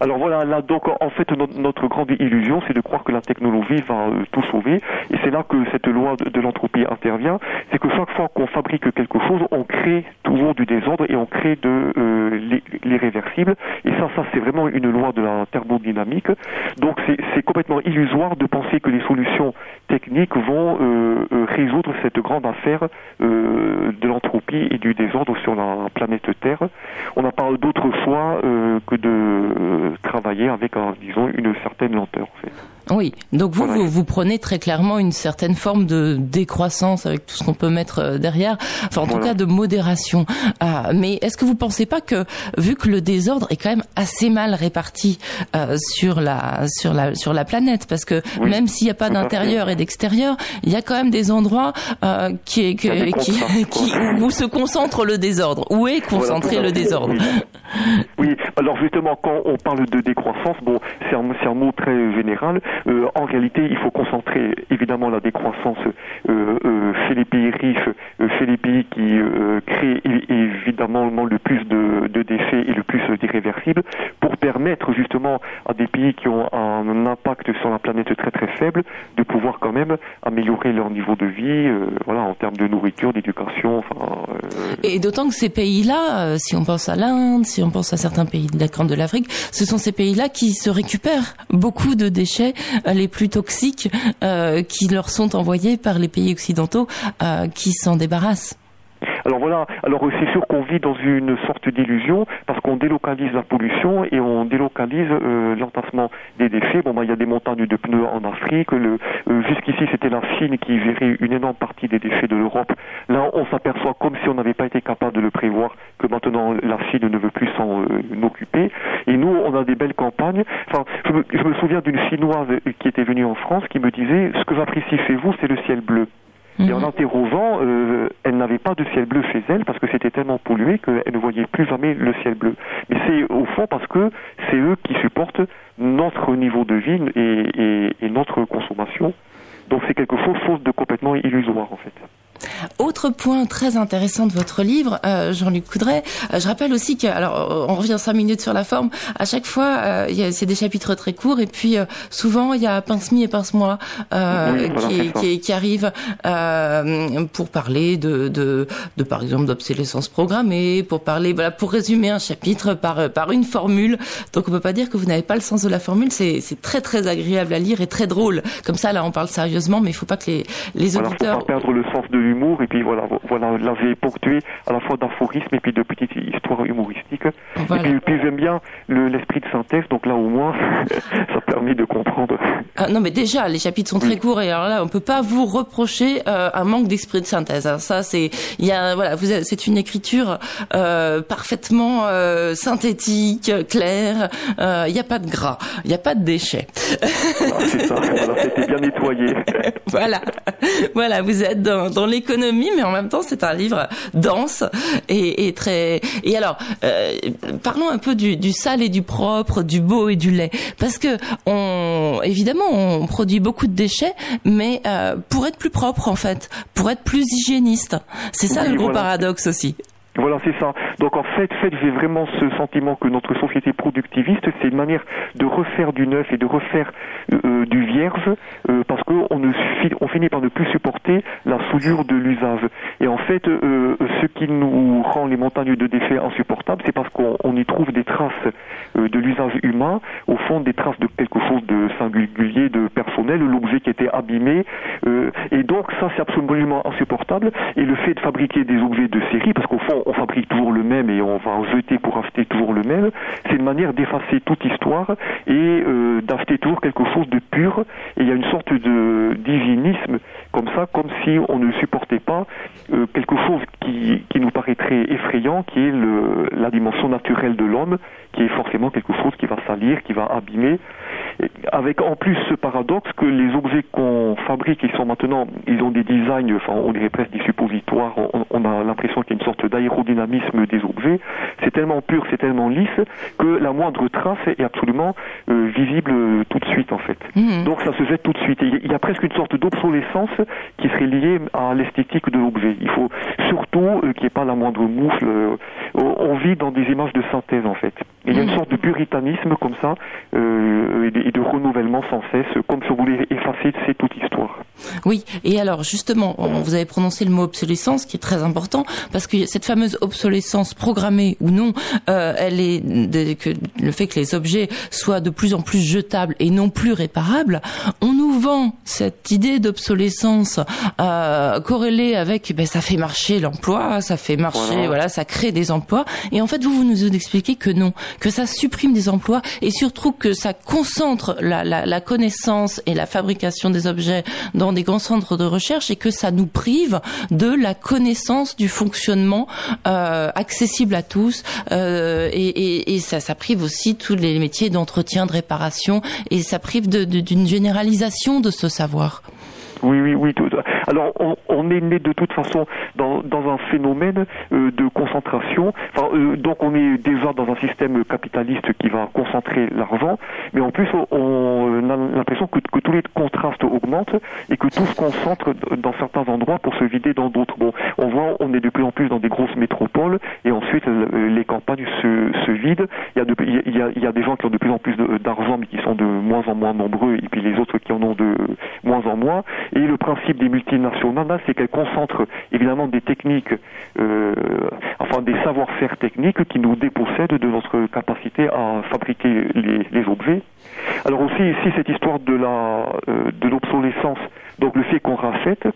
Alors voilà, là donc en fait notre, grande illusion, c'est de croire que la technologie va euh, tout sauver, et c'est là que cette loi de, l'entropie intervient, c'est que chaque fois qu'on fabrique quelque chose, on crée toujours du désordre et on crée de euh, l'irréversible, et ça, ça c'est vraiment une loi de la thermodynamique. Donc c'est complètement illusoire de penser que les solutions techniques vont euh, résoudre cette grande affaire de l'entropie et du désordre sur la planète Terre. On n'a pas d'autre choix que de travailler avec, disons, une certaine lenteur. En fait.
Oui, donc vous, vous, prenez très clairement une certaine forme de décroissance avec tout ce qu'on peut mettre euh, derrière, enfin en tout cas de modération. Ah, mais est-ce que vous pensez pas que, vu que le désordre est quand même assez mal réparti euh, sur la sur la sur la planète, parce que même s'il n'y a pas d'intérieur et d'extérieur, il y a quand même des endroits euh, qui, qui, qui, où se concentre le désordre. Où est concentré le désordre
oui. alors justement, quand on parle de décroissance, bon, c'est un, un mot très général. Euh, en réalité, il faut concentrer évidemment la décroissance euh, euh, chez les pays riches, chez les pays qui créent évidemment le plus de, déchets et le plus d'irréversibles, pour permettre justement à des pays qui ont un impact sur la planète très très faible de pouvoir quand même améliorer leur niveau de vie, voilà, en termes de nourriture, d'éducation.
Et d'autant que ces pays-là, si on pense à l'Inde, si on pense à certains pays de la Grande de l'Afrique, ce sont ces pays-là qui se récupèrent beaucoup de déchets les plus toxiques euh, qui leur sont envoyés par les pays occidentaux euh, qui s'en débarrassent.
Alors voilà, alors euh, c'est sûr qu'on vit dans une sorte d'illusion parce qu'on délocalise la pollution et on délocalise euh, l'entassement des déchets. Bon, bah, il y a des montagnes de pneus en Afrique. Le, euh, jusqu'ici, c'était la Chine qui gérait une énorme partie des déchets de l'Europe. Là, on s'aperçoit comme si on n'avait pas été capable de le prévoir que maintenant la Chine ne veut plus s'en occuper. Et nous, on a des belles campagnes. Enfin, je me, je me souviens d'une Chinoise qui était venue en France qui me disait ce que j'apprécie chez vous, c'est le ciel bleu. Et en interrogeant, euh, elle n'avait pas de ciel bleu chez elle parce que c'était tellement pollué qu'elle ne voyait plus jamais le ciel bleu. Mais c'est au fond parce que c'est eux qui supportent notre niveau de vie et, et, et notre consommation. Donc c'est quelque chose de complètement illusoire en fait.
Autre point très intéressant de votre livre, euh, Jean-Luc Coudray, euh, je rappelle aussi que, alors on revient cinq minutes sur la forme, à chaque fois euh, c'est des chapitres très courts et puis souvent il y a pince-mi et pince-moi qui, qui, qui, arrivent pour parler de, de, de par exemple d'obsolescence programmée, pour parler, voilà, pour résumer un chapitre par, par une formule. Donc on peut pas dire que vous n'avez pas le sens de la formule, c'est très très agréable à lire et très drôle. Comme ça là on parle sérieusement, mais il faut pas que les, les auditeurs...
Faut pas perdre le sens de l'humour et puis voilà, voilà, l'avait ponctué à la fois d'aphorisme et puis de petites histoires humoristiques. Et puis, j'aime bien l'esprit de synthèse, donc là au moins ça permet de comprendre.
Ah, non mais déjà les chapitres sont très courts et alors là on peut pas vous reprocher euh, un manque d'esprit de synthèse. Hein. Ça c'est il y a voilà vous c'est une écriture euh, parfaitement euh, synthétique, claire. Il n'y a pas de gras, il n'y a pas de déchets.
Ah, c'est ça, voilà, c'était bien nettoyé.
voilà, voilà vous êtes dans, dans l'économie, mais en même temps, c'est un livre dense et, et très. Et alors, euh, parlons un peu du, du, sale et du propre, du beau et du laid, parce que on, évidemment, on produit beaucoup de déchets, mais euh, pour être plus propre, en fait, pour être plus hygiéniste, c'est ça le gros paradoxe aussi.
Voilà, c'est ça. Donc en fait, fait j'ai vraiment ce sentiment que notre société productiviste, c'est une manière de refaire du neuf et de refaire euh, du vierge, euh, parce qu'on on finit par ne plus supporter la soudure de l'usage. Et en fait, euh, ce qui nous rend les montagnes de déchets insupportables, c'est parce qu'on y trouve des traces de l'usage humain, au fond des traces de quelque chose de singulier, de personnel, l'objet qui était abîmé. et donc ça, c'est absolument insupportable. Et le fait de fabriquer des objets de série, parce qu'au fond, on fabrique toujours le même et on va en jeter pour acheter toujours le même, c'est une manière d'effacer toute histoire et euh, d'acheter toujours quelque chose de pur. Et il y a une sorte de divinisme comme ça, comme si on ne supportait pas euh, quelque chose qui, qui, nous paraîtrait effrayant, qui est la dimension naturelle de l'homme, qui est forcément quelque chose qui va salir, qui va abîmer, avec en plus ce paradoxe que les objets qu'on fabrique, ils sont maintenant, ils ont des designs, enfin on dirait presque des suppositoires, on, on a l'impression qu'il y a une sorte d'aérodynamisme des objets, c'est tellement pur, c'est tellement lisse, que la moindre trace est absolument euh, visible tout de suite en fait. Mmh. Donc ça se jette tout de suite. Et il y a presque une sorte d'obsolescence qui serait liée à l'esthétique de l'objet. Il faut surtout euh, qu'il n'y ait pas la moindre moufle. Euh, on vit dans des images de synthèse en fait. Et il y a une sorte de puritanisme comme ça euh, et, de, renouvellement sans cesse, comme si on voulait effacer c'est toute histoire.
Oui, et alors justement, vous avez prononcé le mot obsolescence qui est très important parce que cette fameuse obsolescence programmée ou non, euh, elle est de, que le fait que les objets soient de plus en plus jetables et non plus réparables, on nous vend cette idée d'obsolescence euh, corrélée avec ben, ça fait marcher l'emploi, ça fait marcher, voilà. ça crée des emplois, et en fait vous vous nous expliquez que non, que ça supprime des emplois et surtout que ça concentre la, connaissance et la fabrication des objets dans des grands centres de recherche et que ça nous prive de la connaissance du fonctionnement euh, accessible à tous euh, et, et, ça, ça prive aussi tous les métiers d'entretien, de réparation et ça prive d'une généralisation de ce savoir.
Oui, oui, oui. Alors, on, est né de toute façon dans, un phénomène euh, de concentration. Euh, donc, on est déjà dans un système capitaliste qui va concentrer l'argent, mais en plus, on, a l'impression que, tous les contrastes augmentent et que tout se concentre dans certains endroits pour se vider dans d'autres. Bon, on voit, on est de plus en plus dans des grosses métropoles et ensuite les campagnes se, vident. Il y a des gens qui ont de plus en plus d'argent, mais qui sont de moins en moins nombreux, et puis les autres qui en ont de moins en moins. Et le principe des multinationales, c'est qu'elles concentrent évidemment des techniques, euh, enfin des savoir-faire techniques qui nous dépossèdent de notre capacité à fabriquer les, objets. Alors aussi ici cette histoire de la euh, de l'obsolescence, donc le fait qu'on rachète,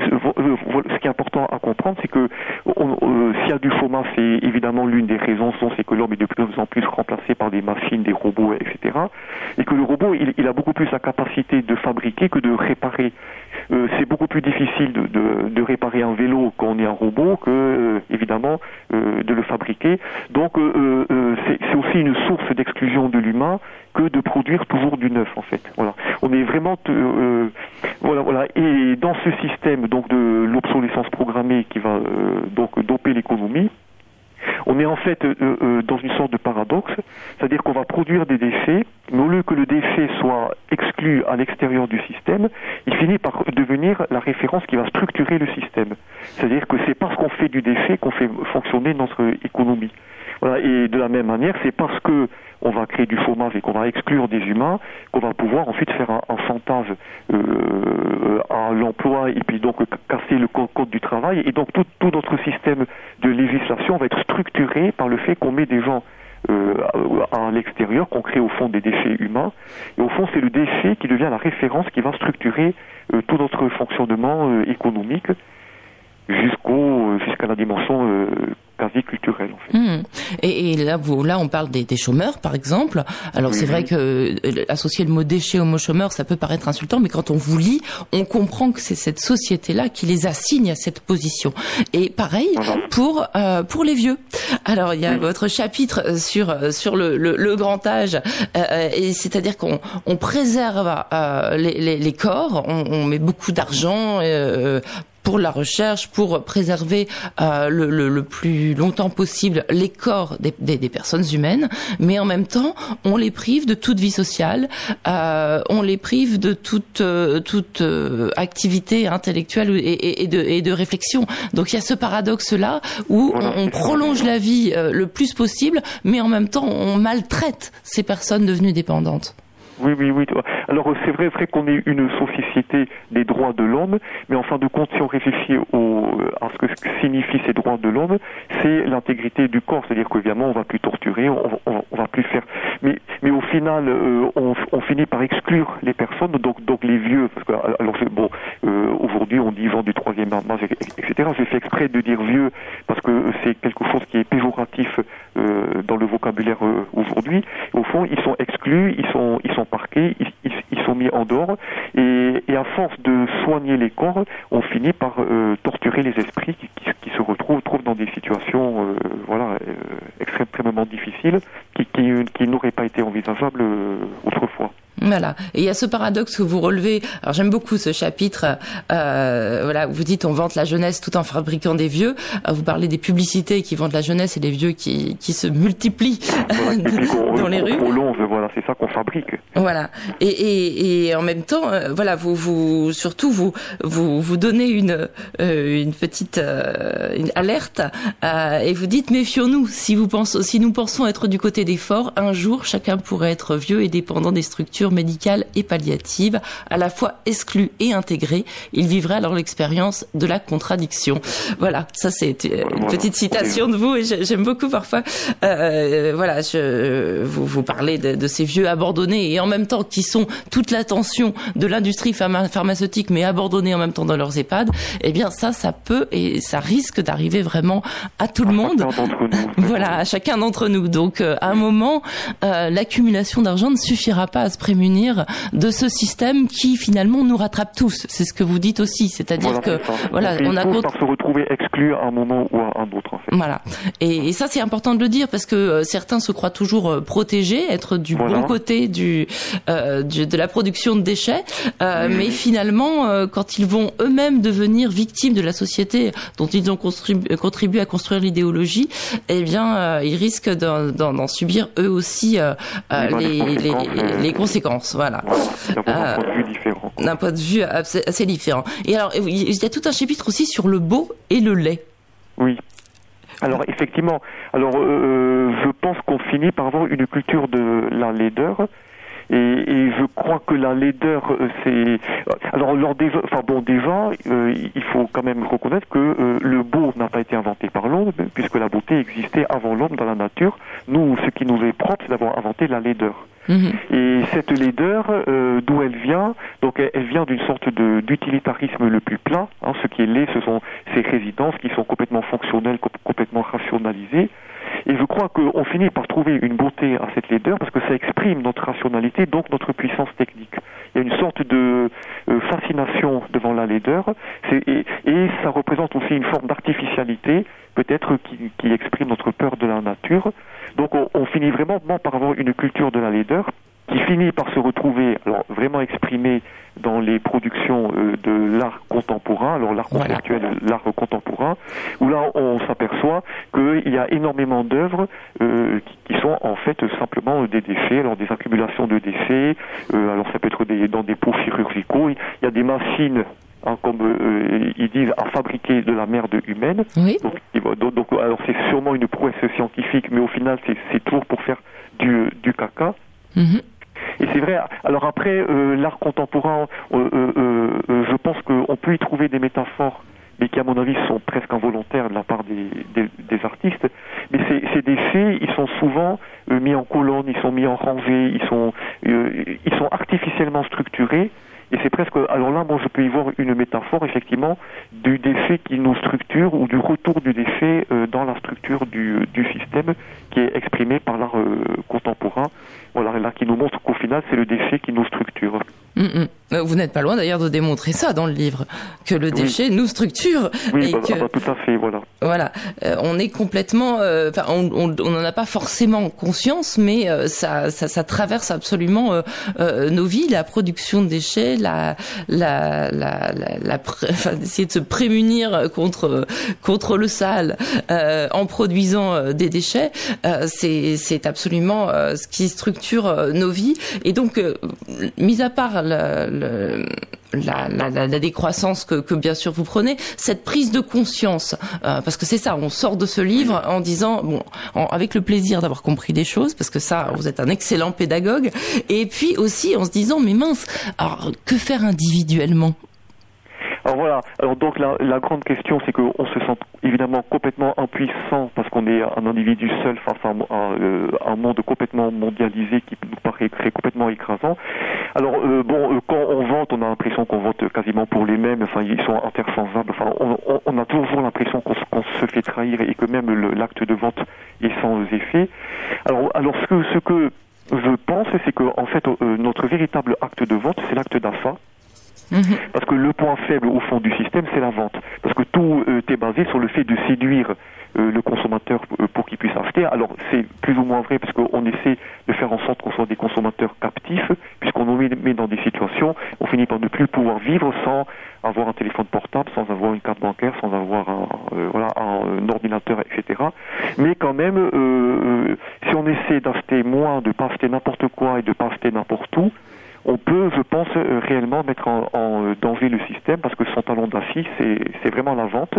ce qui est important à comprendre, c'est que s'il y a du chômage, c'est évidemment l'une des raisons, c'est que l'homme est de plus en plus remplacé par des machines, des robots, etc. Et que le robot, il, a beaucoup plus la capacité de fabriquer que de réparer. C'est beaucoup plus difficile de, réparer un vélo quand on est un robot que, évidemment, de le fabriquer. Donc, c'est aussi une source d'exclusion de l'humain que de produire toujours du neuf en fait. Voilà. On est vraiment euh, voilà voilà et dans ce système donc de l'obsolescence programmée qui va euh, donc doper l'économie, on est en fait euh, dans une sorte de paradoxe, c'est-à-dire qu'on va produire des déchets, mais au lieu que le déchet soit exclu à l'extérieur du système, il finit par devenir la référence qui va structurer le système. C'est-à-dire que c'est parce qu'on fait du déchet qu'on fait fonctionner notre économie. Et de la même manière, c'est parce que on va créer du chômage et qu'on va exclure des humains, qu'on va pouvoir ensuite faire un, chantage euh, à l'emploi et puis donc casser le code, du travail. Et donc tout, notre système de législation va être structuré par le fait qu'on met des gens euh, à l'extérieur, qu'on crée au fond des déchets humains. Et au fond, c'est le déchet qui devient la référence qui va structurer euh, tout notre fonctionnement économique jusqu'au jusqu'à la dimension quasi culturelle. En fait.
Hmm. Et, là, vous, là, on parle des, des chômeurs, par exemple. Alors c'est vrai que euh, associer le mot déchet au mot chômeur, ça peut paraître insultant, mais quand on vous lit, on comprend que c'est cette société-là qui les assigne à cette position. Et pareil pour euh, pour les vieux. Alors il y a votre chapitre sur sur le, le, le grand âge, euh, et c'est-à-dire qu'on on préserve euh, les, les, les, corps, on, on met beaucoup d'argent euh, pour la recherche, pour préserver euh, le, le, le, plus longtemps possible les corps des, des, des, personnes humaines, mais en même temps, on les prive de toute vie sociale, euh, on les prive de toute euh, toute euh, activité intellectuelle et, et, de, et, de, réflexion. Donc il y a ce paradoxe-là où on, on, prolonge la vie euh, le plus possible, mais en même temps, on maltraite ces personnes devenues dépendantes.
Oui, oui, oui. Alors c'est vrai, vrai qu'on est une société des droits de l'homme, mais en fin de compte, si on réfléchit au, à ce que signifient ces droits de l'homme, c'est l'intégrité du corps. C'est-à-dire qu'évidemment, on va plus torturer, on, on, on, va plus faire. Mais, mais au final, euh, on, on, finit par exclure les personnes, donc, donc les vieux. Parce que, alors bon, euh, aujourd'hui, on dit vent du troisième âge, etc. J'ai fait exprès de dire vieux parce que c'est quelque chose qui est péjoratif euh, dans le vocabulaire euh, aujourd'hui. Au fond, ils sont exclus, ils sont, ils sont parqués, ils, sont mis en dehors, et, à force de soigner les corps, on finit par euh, torturer les esprits qui, se retrouvent, trouvent dans des situations, voilà, extrêmement difficiles, qui n'auraient pas été envisageables autrefois.
Voilà. Et il y a ce paradoxe que vous relevez. Alors j'aime beaucoup ce chapitre. Euh, voilà, vous dites on vante la jeunesse tout en fabriquant des vieux. Euh, vous parlez des publicités qui vendent la jeunesse et des vieux qui, qui se multiplient
dans les rues. voilà, c'est ça
Voilà. Et, et, et en même temps, euh, voilà, vous vous surtout vous vous vous donnez une euh, une petite euh, une alerte et vous dites méfions-nous. Si vous pensez, si nous pensons être du côté des forts, un jour chacun pourrait être vieux et dépendant des structures médicale et palliative, à la fois exclue et intégrée. Il vivrait alors l'expérience de la contradiction. Voilà, ça c'est une petite citation de vous et j'aime beaucoup parfois. Euh, voilà, je, vous, vous parlez de, de, ces vieux abandonnés et en même temps qui sont toute l'attention de l'industrie pharmaceutique, mais abandonnés en même temps dans leurs EHPAD. Eh bien, ça, ça peut et ça risque d'arriver vraiment à tout le monde. Voilà, à chacun d'entre nous. Donc, euh, à un moment, euh, l'accumulation d'argent ne suffira pas à se prémunir de ce système qui finalement nous rattrape tous. C'est ce que vous dites aussi, c'est-à-dire
voilà,
que voilà,
on a se retrouver exclu à un moment ou à un autre. En fait.
Voilà. Et, et ça c'est important de le dire parce que euh, certains se croient toujours protégés, être du voilà. bon côté du, euh, du, de la production de déchets, euh, mmh. mais finalement euh, quand ils vont eux-mêmes devenir victimes de la société dont ils ont contribué, contribué à construire l'idéologie, eh bien ils risquent d'en subir eux aussi les, les, les, les conséquences voilà.
voilà d'un point de vue différent.
D'un point de vue assez, assez, différent. Et alors, il y a tout un chapitre aussi sur le beau et le lait.
Oui. Alors effectivement, alors euh, je pense qu'on finit par avoir une culture de la laideur. Et, je crois que la laideur, c'est alors bon déjà, euh, il faut quand même reconnaître que euh, le beau n'a pas été inventé par l'homme, puisque la beauté existait avant l'homme dans la nature. Nous, ce qui nous est propre, c'est d'avoir inventé la laideur.
Mhm.
Et cette laideur, euh, d'où elle vient Donc elle, vient d'une sorte d'utilitarisme le plus plat. Hein, ce qui est laid, ce sont ces résidences qui sont complètement fonctionnelles, com- complètement rationalisées. Et je crois qu'on finit par trouver une beauté à cette laideur parce que ça exprime notre rationalité, donc notre puissance technique. Il y a une sorte de euh, fascination devant la laideur et ça représente aussi une forme d'artificialité, peut-être qui, qui exprime notre peur de la nature. Donc on, on finit vraiment par avoir une culture de la laideur qui finit par se retrouver alors vraiment exprimée dans les productions euh, de l'art contemporain, alors l'art conceptuel, l'art contemporain, où là on s'aperçoit qu'il y a énormément d'œuvres euh, qui, qui sont en fait simplement des déchets, alors des accumulations de déchets, euh, alors ça peut être des, dans des pots chirurgicaux, il y a des machines hein, comme euh, ils disent, à fabriquer de la merde humaine. Donc, alors c'est sûrement une prouesse scientifique, mais au final c'est toujours pour faire du, du caca. Et c'est vrai. Alors après, euh, l'art contemporain, euh, je pense qu'on peut y trouver des métaphores, mais qui à mon avis sont presque involontaires de la part des, des, des artistes. Mais ces, ces déchets, ils sont souvent mis en colonne, ils sont mis en rangée, ils sont, ils sont artificiellement structurés. Et c'est presque, alors là, moi, je peux y voir une métaphore, effectivement, du déchet qui nous structure ou du retour du déchet euh, dans la structure du, du système qui est exprimé par l'art euh, contemporain. Voilà, là, qui nous montre qu'au final, c'est le déchet qui nous structure.
Mm, mm. Euh, Vous n'êtes pas loin d'ailleurs de démontrer ça dans le livre, que le déchet nous structure.
Oui,
et
bah,
que-
ah bah, tout à fait, voilà.
Voilà, Euh, on est complètement, euh, on on- on n'en a pas forcément conscience, mais euh, ça, ça, ça traverse absolument euh, euh, nos vies, la production de déchets, la, la, la, la, la pré- enfin, d'essayer de se prémunir contre contre le sale euh, en produisant des déchets, euh, c'est c'est absolument euh, ce qui structure nos vies. Et donc, euh, mis à part le, la, décroissance que, bien sûr vous prenez, cette prise de conscience, euh, parce que c'est ça, on sort de ce livre en disant, bon, avec le plaisir d'avoir compris des choses, parce que ça, vous êtes un excellent pédagogue, et puis aussi en se disant, mais mince, alors que faire individuellement?
Alors voilà, alors donc la, la grande question c'est qu'on se sent évidemment complètement impuissant parce qu'on est un individu seul face à, un- euh, un monde complètement mondialisé qui nous paraît complètement écrasant. Alors euh, bon, euh, quand on vote, on a l'impression qu'on vote quasiment pour les mêmes, enfin ils sont interchangeables, enfin on, on- on a toujours l'impression qu'on qu'on se fait trahir et que même l'acte de vote est sans effet. Alors, alors ce que, ce que je pense c'est que en fait euh, notre véritable acte de vote c'est l'acte d'achat. Parce que le point faible au fond du système, c'est la vente. Parce que tout euh, est basé sur le fait de séduire euh, le consommateur euh, pour qu'il puisse acheter. Alors c'est plus ou moins vrai parce qu'on essaie de faire en sorte qu'on soit des consommateurs captifs, puisqu'on nous met, dans des situations, on finit par ne plus pouvoir vivre sans avoir un téléphone portable, sans avoir une carte bancaire, sans avoir un, voilà, un, ordinateur, etc. Mais quand même, si on essaie d'acheter moins, de pas acheter n'importe quoi et de pas acheter n'importe où, on peut, je pense, euh, réellement mettre en, en, euh, danger le système parce que son talon d'Achille, c'est c'est vraiment la vente.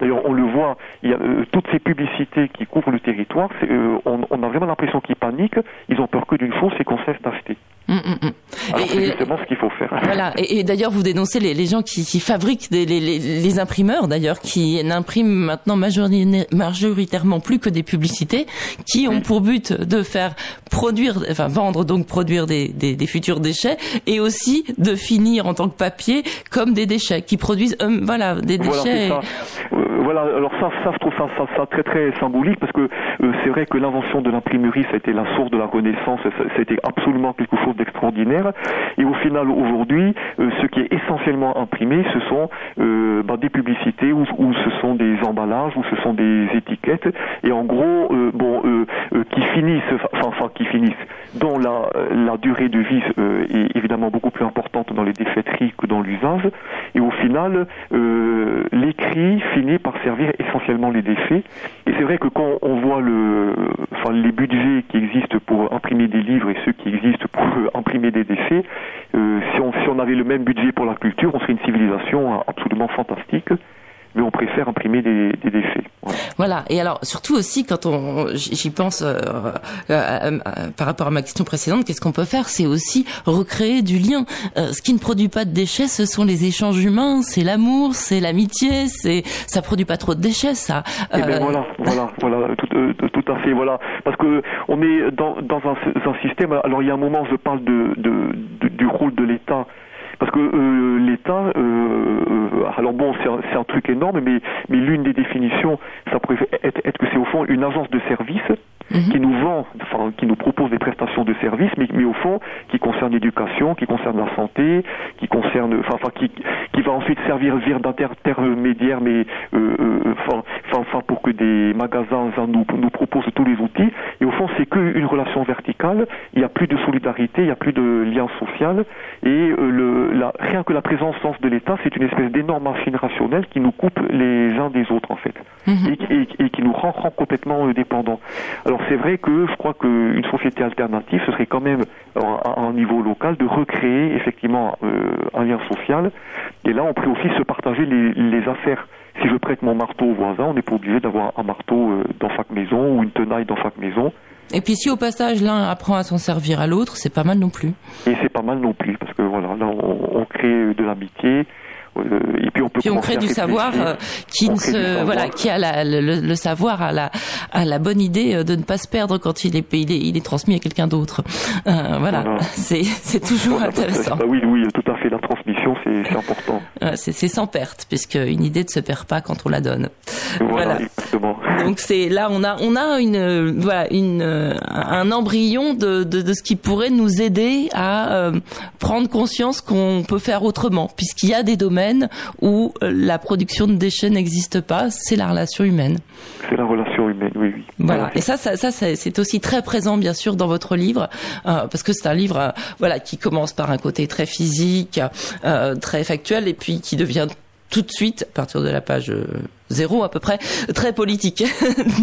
D'ailleurs, on le voit, il y a euh, toutes ces publicités qui couvrent le territoire, euh, on, on a vraiment l'impression qu'ils paniquent, ils ont peur que d'une chose, c'est qu'on cesse d'acheter.
Hum, hum.
Alors
Et-
c'est justement ce qu'il faut faire.
Voilà. Et, et d'ailleurs, vous dénoncez les, les gens qui, qui fabriquent des, les, les- les imprimeurs, d'ailleurs, qui n'impriment maintenant majori- majoritairement plus que des publicités, qui ont pour but de faire produire, enfin vendre donc produire des, des, des futurs déchets, et aussi de finir en tant que papier comme des déchets, qui produisent, euh, voilà, des déchets.
Voilà, alors ça, ça, je trouve ça, ça, ça très très symbolique parce que euh, c'est vrai que l'invention de l'imprimerie, ça a été la source de la Renaissance, été absolument quelque chose d'extraordinaire. Et au final, aujourd'hui, euh, ce qui est essentiellement imprimé, ce sont euh, bah, des publicités ou, ou ce sont des emballages ou ce sont des étiquettes. Et en gros, euh, bon, euh, euh, qui finissent, enfin, qui finissent, dont la, la durée de vie est évidemment beaucoup plus importante dans les déchetteries que dans l'usage. Et au final, l'écrit finit par servir essentiellement les déchets. Et c'est vrai que quand on voit le, enfin, les budgets qui existent pour imprimer des livres et ceux qui existent pour imprimer des déchets, euh, si, on, si on avait le même budget pour la culture, on serait une civilisation absolument fantastique. Mais on préfère imprimer des, des déchets.
Voilà. Et alors, surtout aussi, quand on, j'y pense euh, euh, euh, par rapport à ma question précédente, qu'est-ce qu'on peut faire? C'est aussi recréer du lien. ce qui ne produit pas de déchets, ce sont les échanges humains, c'est l'amour, c'est l'amitié, c'est ça produit pas trop de déchets, ça.
Eh ben voilà, voilà, voilà, tout, tout, à fait, voilà, parce que on est dans, dans un, un, système. Alors il y a un moment, je parle de, de du rôle de l'État parce que euh, l'État, euh, euh, alors bon, c'est un, truc énorme, mais, l'une des définitions, ça pourrait être, être que c'est au fond une agence de service Mhm. qui nous vend, enfin, qui nous propose des prestations de services, mais, mais au fond, qui concerne l'éducation, qui concerne la santé, qui concerne, enfin, enfin qui, qui va ensuite servir d'intermédiaire, mais euh, euh, enfin, enfin, pour que des magasins nous, nous proposent tous les outils. Et au fond, c'est qu'une relation verticale. Il n'y a plus de solidarité, il n'y a plus de lien social. Et euh, le, la, rien que la présence de l'État, c'est une espèce d'énorme machine rationnelle qui nous coupe les uns des autres, en fait. Et, et, et, qui nous rend, rend complètement dépendants. Alors c'est vrai que je crois qu'une société alternative, ce serait quand même à un niveau local de recréer effectivement euh, un lien social. Et là, on pourrait aussi se partager les, affaires. Si je prête mon marteau au voisin, on n'est pas obligé d'avoir un marteau euh, dans chaque maison ou une tenaille dans chaque maison.
Et puis si au passage l'un apprend à s'en servir à l'autre, c'est pas mal non plus.
Et c'est pas mal non plus parce que voilà, là on crée de l'amitié,
euh, et puis on peut puis on crée du savoir euh, qui ne se voilà qui a la, le, savoir à la à la bonne idée euh, de ne pas se perdre quand il est il est, il est transmis à quelqu'un d'autre. Euh, voilà, c'est c'est toujours intéressant.
oui oui tout à fait la transmission c'est important.
C'est sans perte puisque une idée ne se perd pas quand on la donne. Voilà, donc c'est là on a on a une voilà une un embryon de, de, de ce qui pourrait nous aider à prendre conscience qu'on peut faire autrement puisqu'il y a des domaines où euh, la production de déchets n'existe pas, c'est la relation humaine.
C'est la relation humaine, oui, oui.
Voilà. Et ça, ça, ça c'est aussi très présent, bien sûr, dans votre livre, euh, parce que c'est un livre, euh, voilà, qui commence par un côté très physique, très factuel, et puis qui devient tout de suite, à partir de la page zéro à peu près, très politique.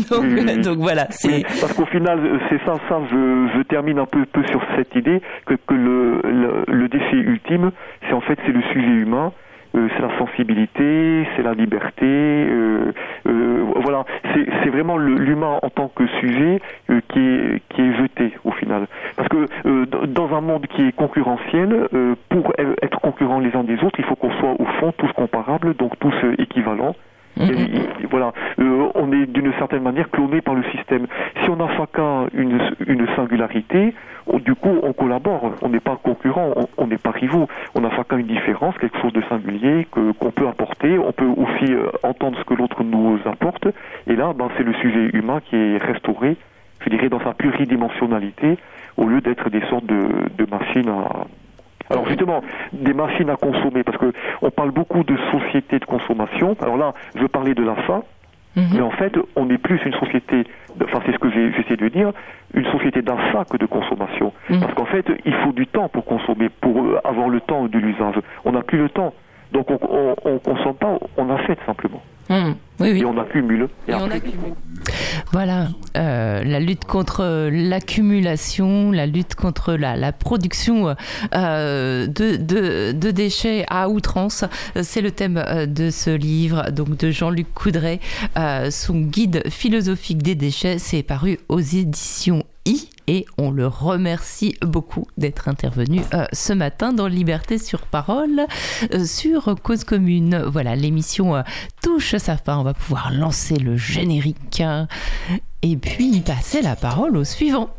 donc, voilà. C'est
parce qu'au final, c'est ça, ça. Je, je, termine un peu, peu sur cette idée que, que le, le, le défi ultime, c'est en fait c'est le sujet humain euh, c'est la sensibilité, c'est la liberté. Euh, euh, voilà, c'est vraiment l'humain en tant que sujet qui est qui est jeté au final. Parce que dans un monde qui est concurrentiel, pour être concurrents les uns des autres, il faut qu'on soit au fond tous comparables, donc tous équivalents. Voilà, on est d'une certaine manière cloné par le système. Si on a chacun une, une singularité, du coup, on collabore. On n'est pas concurrent, on n'est pas rivaux. On a chacun une différence, quelque chose de singulier que qu'on peut apporter. On peut aussi euh, entendre ce que l'autre nous apporte. Et là, ben, c'est le sujet humain qui est restauré, je dirais, dans sa pluridimensionnalité, au lieu d'être des sortes de, de machines à, alors justement, des machines à consommer, parce que on parle beaucoup de société de consommation. Alors là, je veux parler de la fin, mhm. mais en fait, on est plus une société enfin c'est ce que j'essaie de dire, une société d'achat que de consommation. Mm. Parce qu'en fait, il faut du temps pour consommer, pour euh, avoir le temps de l'usage. On n'a plus le temps. Donc on ne consomme pas, on achète simplement.
Oui, oui.
Et on accumule.
Et, on accumule. Voilà, euh, la lutte contre l'accumulation, la lutte contre la, production euh, de, déchets à outrance, c'est le thème euh, de ce livre donc de Jean-Luc Coudray, son guide philosophique des déchets, c'est paru aux éditions I et on le remercie beaucoup d'être intervenu euh, ce matin dans Liberté sur parole euh, sur Cause commune. Voilà, l'émission euh, touche sa fin, on va pouvoir lancer le générique et puis passer la parole au suivant.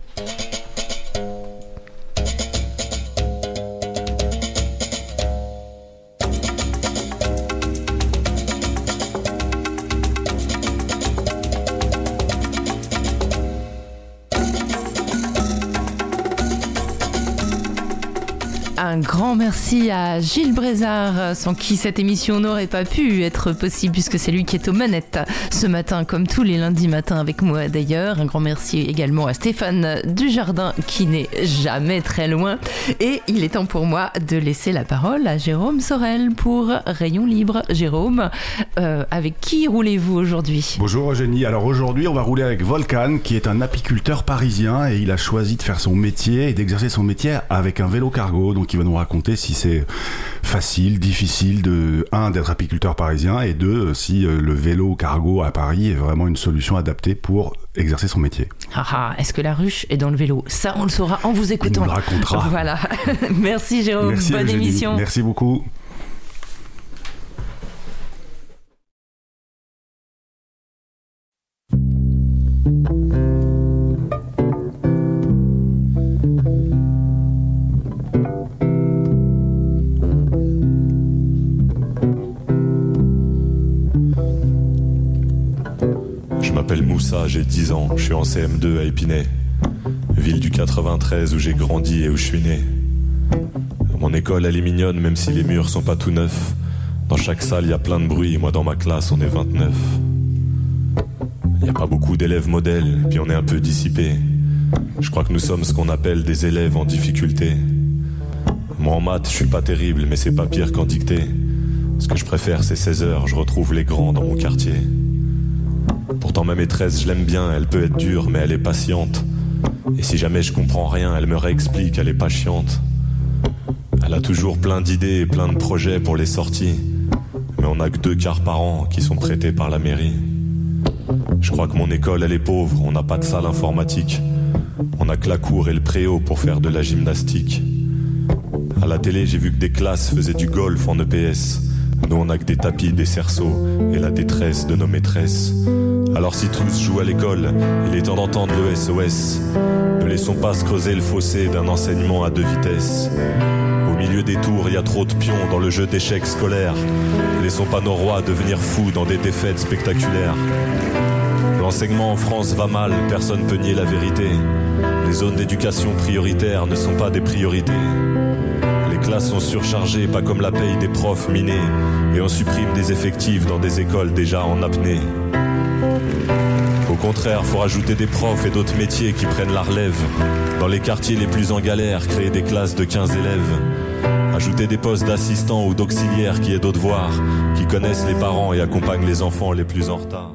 Un grand merci à Gilles Brézard, sans qui cette émission n'aurait pas pu être possible, puisque c'est lui qui est aux manettes ce matin, comme tous les lundis matins avec moi d'ailleurs. Un grand merci également à Stéphane Dujardin, qui n'est jamais très loin. Et il est temps pour moi de laisser la parole à Jérôme Sorel pour Rayon Libre. Jérôme, euh, avec qui roulez-vous aujourd'hui?
Bonjour Eugénie. Alors aujourd'hui, on va rouler avec Volcan, qui est un apiculteur parisien et il a choisi de faire son métier et d'exercer son métier avec un vélo cargo. Donc qui va nous raconter si c'est facile, difficile de un d'être apiculteur parisien et deux si euh, le vélo cargo à Paris est vraiment une solution adaptée pour exercer son métier.
Ah ah, est-ce que la ruche est dans le vélo? Ça, on le saura en vous écoutant.
Nous le racontera.
Voilà. Merci Jérôme.
Merci,
Bonne
Eugénie.
émission.
Merci beaucoup.
J'ai 10 ans, je suis en CM2 à Épinay, ville du 93 où j'ai grandi et où je suis né. Mon école, elle est mignonne, même si les murs sont pas tout neufs. Dans chaque salle, il y a plein de bruit, moi dans ma classe, on est 29. Il n'y a pas beaucoup d'élèves modèles, puis on est un peu dissipés. Je crois que nous sommes ce qu'on appelle des élèves en difficulté. Moi en maths, je suis pas terrible, mais c'est pas pire qu'en dictée. Ce que je préfère, c'est 16 heures, je retrouve les grands dans mon quartier. Pourtant ma maîtresse, je l'aime bien, elle peut être dure, mais elle est patiente. Et si jamais je comprends rien, elle me réexplique, elle est pas chiante. Elle a toujours plein d'idées et plein de projets pour les sorties. Mais on a que deux quarts par an qui sont prêtés par la mairie. Je crois que mon école, elle est pauvre, on n'a pas de salle informatique. On a que la cour et le préau pour faire de la gymnastique. À la télé, j'ai vu que des classes faisaient du golf en EPS. Nous, on a que des tapis, des cerceaux et la détresse de nos maîtresses. Alors si tous jouent à l'école, il est temps d'entendre le SOS. Ne laissons pas se creuser le fossé d'un enseignement à deux vitesses. Au milieu des tours, il y a trop de pions dans le jeu d'échecs scolaires. Laissons pas nos rois devenir fous dans des défaites spectaculaires. L'enseignement en France va mal, personne peut nier la vérité. Les zones d'éducation prioritaires ne sont pas des priorités. Les classes sont surchargées, pas comme la paye des profs minés. Et on supprime des effectifs dans des écoles déjà en apnée. Au contraire, faut rajouter des profs et d'autres métiers qui prennent la relève. Dans les quartiers les plus en galère, créer des classes de 15 élèves. Ajouter des postes d'assistants ou d'auxiliaires qui aient d'autres devoirs, qui connaissent les parents et accompagnent les enfants les plus en retard.